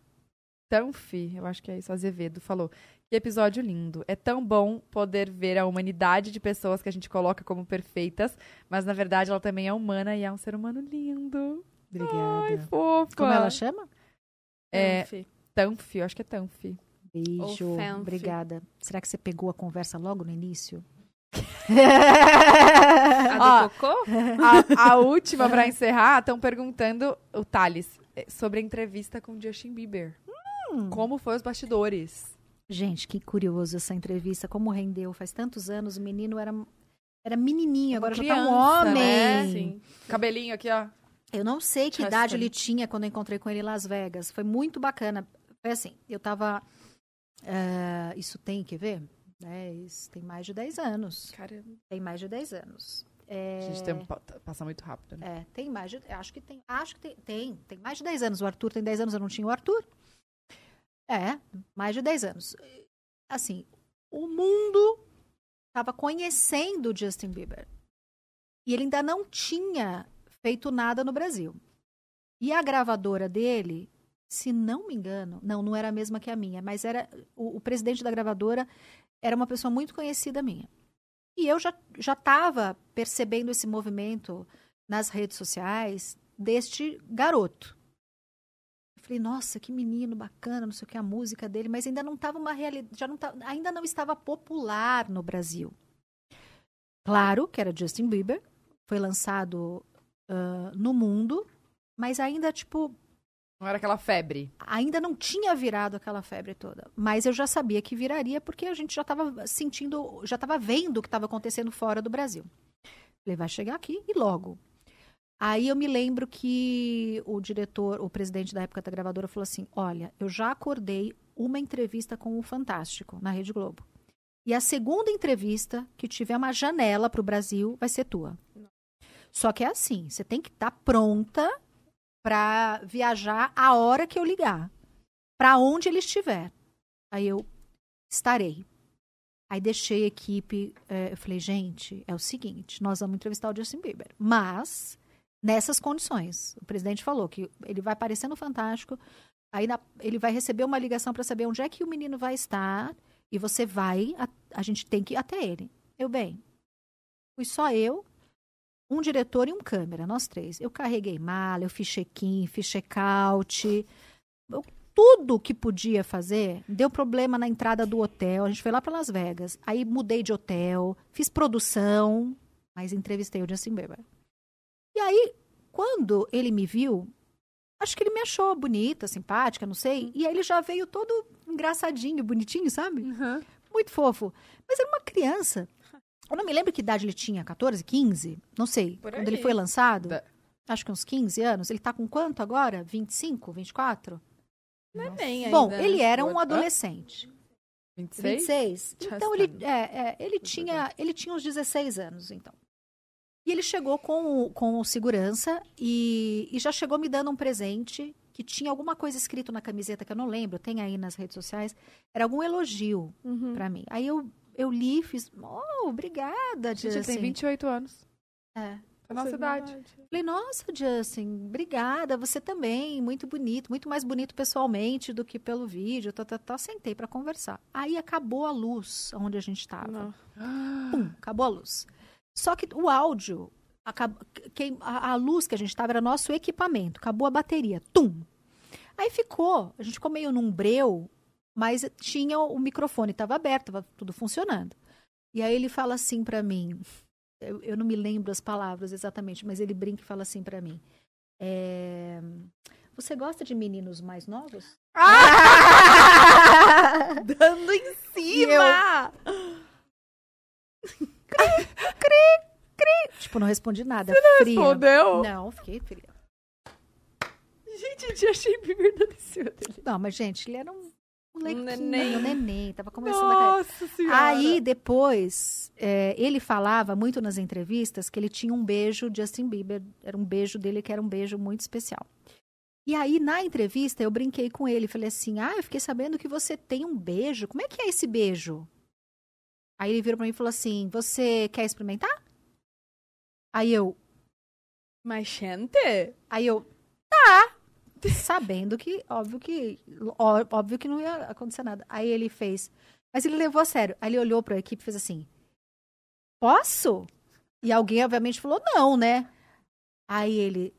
Tanfi, eu acho que é isso, Azevedo, falou. Que episódio lindo. É tão bom poder ver a humanidade de pessoas que a gente coloca como perfeitas, mas na verdade ela também é humana e é um ser humano lindo. Ai, Obrigada. fofa. Como ela chama? É, Enfim. Tanfi, eu acho que é Tanfi. Beijo. Obrigada. Será que você pegou a conversa logo no início? A do Cocô? A, a última pra encerrar, estão perguntando, o Thales, eh, sobre a entrevista com o Justin Bieber. Hum. Como foi os bastidores? Gente, que curioso essa entrevista. Como rendeu? Faz tantos anos, o menino era, era menininho, agora já tá um criança, homem. né? Sim. Cabelinho aqui, ó. Eu não sei que Justin. idade ele tinha quando eu encontrei com ele em Las Vegas. Foi muito bacana. Foi assim, eu tava... eh, isso tem, quer ver? 10, tem mais de 10 anos. Caramba. Tem mais de 10 anos. É, Gente, o tempo pa- passa muito rápido, né? É, tem mais de. Acho que tem. Acho que tem, tem. Tem mais de 10 anos. O Arthur tem 10 anos, eu não tinha o Arthur. É, mais de 10 anos. Assim, o mundo estava conhecendo o Justin Bieber. E ele ainda não tinha feito nada no Brasil. E a gravadora dele, se não me engano, não, não era a mesma que a minha, mas era o, o presidente da gravadora era uma pessoa muito conhecida minha. E eu já já estava percebendo esse movimento nas redes sociais deste garoto. Eu falei, nossa, que menino bacana, não sei o que a música dele, mas ainda não estava uma realidade, já não tá, ainda não estava popular no Brasil. Claro que era Justin Bieber, foi lançado ah, no mundo, mas ainda tipo Não era aquela febre. ainda não tinha virado aquela febre toda. Mas eu já sabia que viraria porque a gente já estava sentindo, já estava vendo o que estava acontecendo fora do Brasil. Falei, vai chegar aqui e logo. Aí eu me lembro que o diretor, o presidente da época da gravadora falou assim: Olha, eu já acordei uma entrevista com o Fantástico na Rede Globo. E a segunda entrevista que tiver uma janela para o Brasil vai ser tua. Só que é assim, você tem que estar pronta para viajar a hora que eu ligar, para onde ele estiver. Aí eu estarei. Aí deixei a equipe, eh, eu falei, gente, é o seguinte, nós vamos entrevistar o Justin Bieber, mas nessas condições. O presidente falou que ele vai aparecer no Fantástico, aí na- ele vai receber uma ligação para saber onde é que o menino vai estar e você vai, a, a gente tem que ir até ele. Eu, bem, fui só eu, um diretor e um câmera, nós três. Eu carreguei mala, eu fiz check-in, fiz check-out. Tudo que podia fazer, deu problema na entrada do hotel. A gente foi lá para Las Vegas. Aí mudei de hotel, fiz produção. mas entrevistei o Justin Bieber. E aí, quando ele me viu, acho que ele me achou bonita, simpática, não sei. E aí ele já veio todo engraçadinho, bonitinho, sabe? Muito fofo. Mas era uma criança. Eu não me lembro que idade ele tinha, 14, 15? Não sei. Por Quando aí. ele foi lançado, Da- acho que uns 15 anos. Ele tá com quanto agora? 25, 24? Não é Bom, ainda, ele né? era um adolescente. 26? 26. Just Então ele, é, é, ele, tinha, ele tinha uns 16 anos, então. E ele chegou com o, com o segurança e, e já chegou me dando um presente que tinha alguma coisa escrito na camiseta que eu não lembro, tem aí nas redes sociais. Era algum elogio Uhum. pra mim. Aí eu, eu li, fiz, oh, obrigada, Gente, Justin. tem 28 anos. É. É a nossa idade. Falei, nossa, Justin, obrigada, você também, muito bonito, muito mais bonito pessoalmente do que pelo vídeo, tá, tá, tá. Sentei pra conversar. Aí acabou a luz onde a gente estava. Não. Pum, acabou a luz. Só que o áudio, acab- quem- a, a luz que a gente estava era nosso equipamento, acabou a bateria, tum. Aí ficou, a gente ficou meio num breu, mas tinha o microfone, estava aberto, estava tudo funcionando. E aí ele fala assim pra mim, eu, eu não me lembro as palavras exatamente, mas ele brinca e fala assim pra mim, é, você gosta de meninos mais novos? Dando em cima! tipo, não respondi nada, fria. Respondeu? Não, fiquei fria. Gente, eu achei dele. Não, mas gente, ele era um molequinho, neném. neném, tava começando a. Nossa senhora. Aí, depois, é, ele falava muito nas entrevistas que ele tinha um beijo Justin Bieber, era um beijo dele que era um beijo muito especial. E aí, na entrevista, eu brinquei com ele, falei assim, ah, eu fiquei sabendo que você tem um beijo, como é que é esse beijo? Aí ele virou pra mim e falou assim, você quer experimentar? Aí eu, Mas, gente? Aí eu, tá. Sabendo que, óbvio que, óbvio que não ia acontecer nada. Aí ele fez, mas ele levou a sério. Aí ele olhou pra equipe e fez assim, posso? E alguém, obviamente, falou, não, né? Aí ele,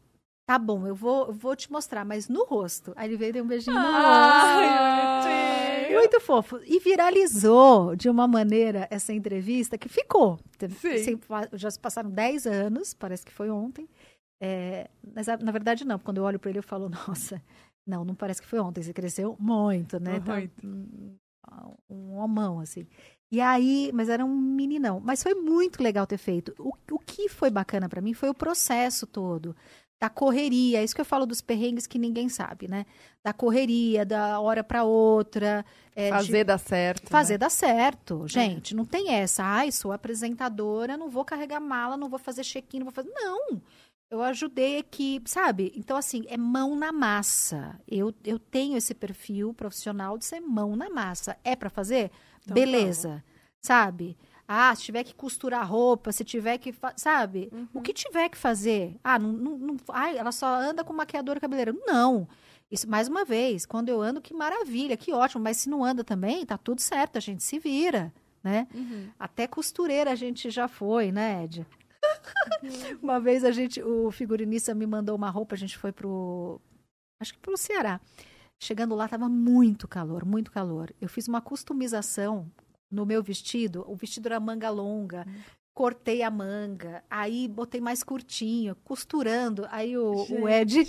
tá bom, eu vou, eu vou te mostrar, mas no rosto. Aí ele veio e deu um beijinho no rosto. Ai. Muito fofo. E viralizou de uma maneira essa entrevista que ficou. Sim. Já se passaram 10 anos, parece que foi ontem. É, mas a- na verdade, não. Quando eu olho para ele, eu falo, nossa, não, não parece que foi ontem. Você cresceu muito, né? Tá Muito. um, um homão, assim. E aí, mas era um meninão. Mas foi muito legal ter feito. O, o que foi bacana para mim foi o processo todo. Da correria, é isso que eu falo dos perrengues que ninguém sabe, né? Da correria, da hora para outra. é, de- Fazer dar certo. Fazer né? dar certo, gente. Não tem essa. Ai, sou apresentadora, não vou carregar mala, não vou fazer check-in, não vou fazer. Não. Eu ajudei a equipe, sabe? Então, assim, é mão na massa. Eu, eu tenho esse perfil profissional de ser mão na massa. É pra fazer? Então, Beleza. Sabe? Ah, se tiver que costurar roupa, se tiver que. Sabe? O que tiver que fazer. Ah, não, não, não- ai, ela só anda com maquiadora cabeleira. Não. Isso, mais uma vez, quando eu ando, que maravilha, que ótimo. Mas se não anda também, tá tudo certo, a gente se vira, né? Uhum. Até costureira a gente já foi, né, Ed? uma vez a gente, o figurinista me mandou uma roupa, a gente foi pro, acho que pro Ceará. Chegando lá, tava muito calor, muito calor. Eu fiz uma customização no meu vestido. O vestido era manga longa. Cortei a manga, aí botei mais curtinho, costurando. Aí o, o Ed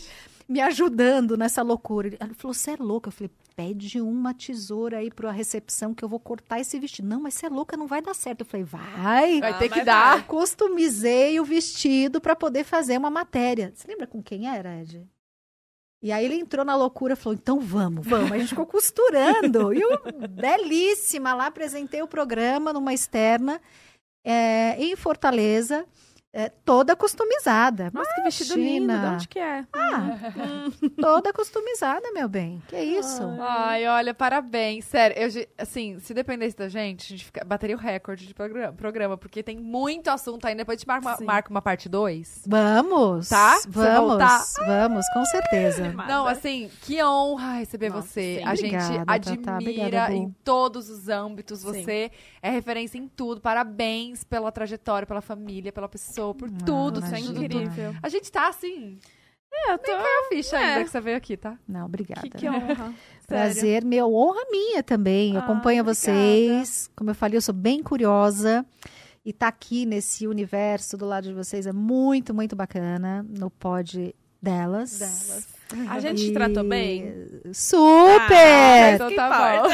me ajudando nessa loucura. Ele falou: Você é louca? Eu falei: Pede uma tesoura aí pra recepção que eu vou cortar esse vestido. Não, mas você é louca, não vai dar certo. Eu falei: Vai. Vai Ah, ter que dar. Customizei o vestido para poder fazer uma matéria. Você lembra com quem era, Ed? E aí ele entrou na loucura e falou: então vamos, vamos. A gente ficou costurando. E eu, belíssima, lá apresentei o programa numa externa é, em Fortaleza, é, toda customizada. Nossa, que vestido lindo. De Imagina. onde que é? Ah, toda customizada, meu bem. Que isso? Ai, olha, parabéns. Sério, eu, assim, se dependesse da gente, a gente fica- bateria o recorde de programa, programa, porque tem muito assunto ainda. Depois a gente marca uma, marca uma parte 2. Vamos. Tá? Vamos. Vamos, com certeza. Não, assim, que honra receber Nossa, você. sim. A gente Obrigada, admira Obrigada, Bu. em todos os âmbitos. Sim. Você é referência em tudo. Parabéns pela trajetória, pela família, pela pessoa, por tudo. Isso é imagina. incrível. A gente tá assim. É, eu tô... A ficha É. ainda que você veio aqui, tá? Não, obrigada. Que, que honra. Prazer, meu, honra minha também. Eu Ah, acompanho obrigada. vocês. Como eu falei, eu sou bem curiosa. E tá aqui nesse universo do lado de vocês é muito, muito bacana. No pod delas. Delas. A gente E- tratou bem? Super! Então que tá bom.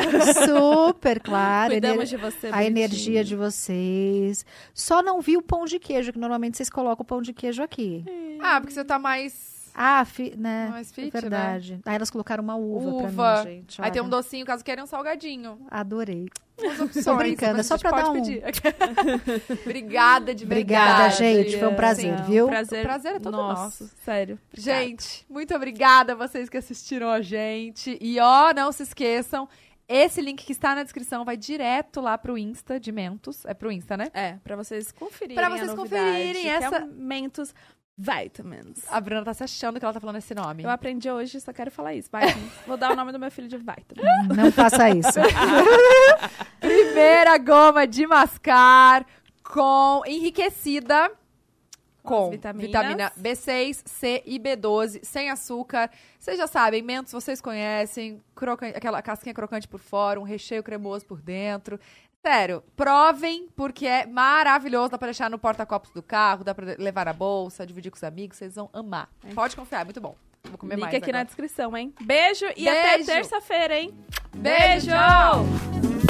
Super, claro. Cuidamos de você. A bonitinho. energia de vocês. Só não vi o pão de queijo, que normalmente vocês colocam o pão de queijo aqui. Ah, porque você tá mais. Ah, fi, né? Mais fit, é verdade. Aí elas colocaram uma uva, Uva. pra mim, gente. Aí tem um olha. docinho, caso queiram um salgadinho. Adorei. Opções. Tô brincando, é só pra dar um- pedir. Obrigada de Obrigada, verdade. gente. Foi um prazer, Não, viu? Prazer, O prazer é todo nosso. nosso. Sério. Gente, muito obrigada a vocês que assistiram a gente. E ó, não se esqueçam, esse link que está na descrição vai direto lá pro Insta de Mentos. É pro Insta, né? É, pra vocês conferirem Pra a vocês novidade, conferirem que essa- é Mentos Vitamins. A Bruna tá se achando que ela tá falando esse nome. Eu aprendi hoje, só quero falar isso. Vitamins. Vou dar o nome do meu filho de Vitamins. Não faça isso. Primeira goma de mascar com enriquecida com vitaminas. vitamina B6, C e B12, sem açúcar. Vocês já sabem, mentos vocês conhecem, crocan- aquela casquinha crocante por fora, um recheio cremoso por dentro. Sério, provem, porque é maravilhoso. Dá pra deixar no porta-copos do carro, dá pra levar na bolsa, dividir com os amigos, vocês vão amar. Pode confiar, é muito bom. Vou comer Link mais aqui na agora. descrição, hein? Beijo e até Beijo. terça-feira, hein? Beijo!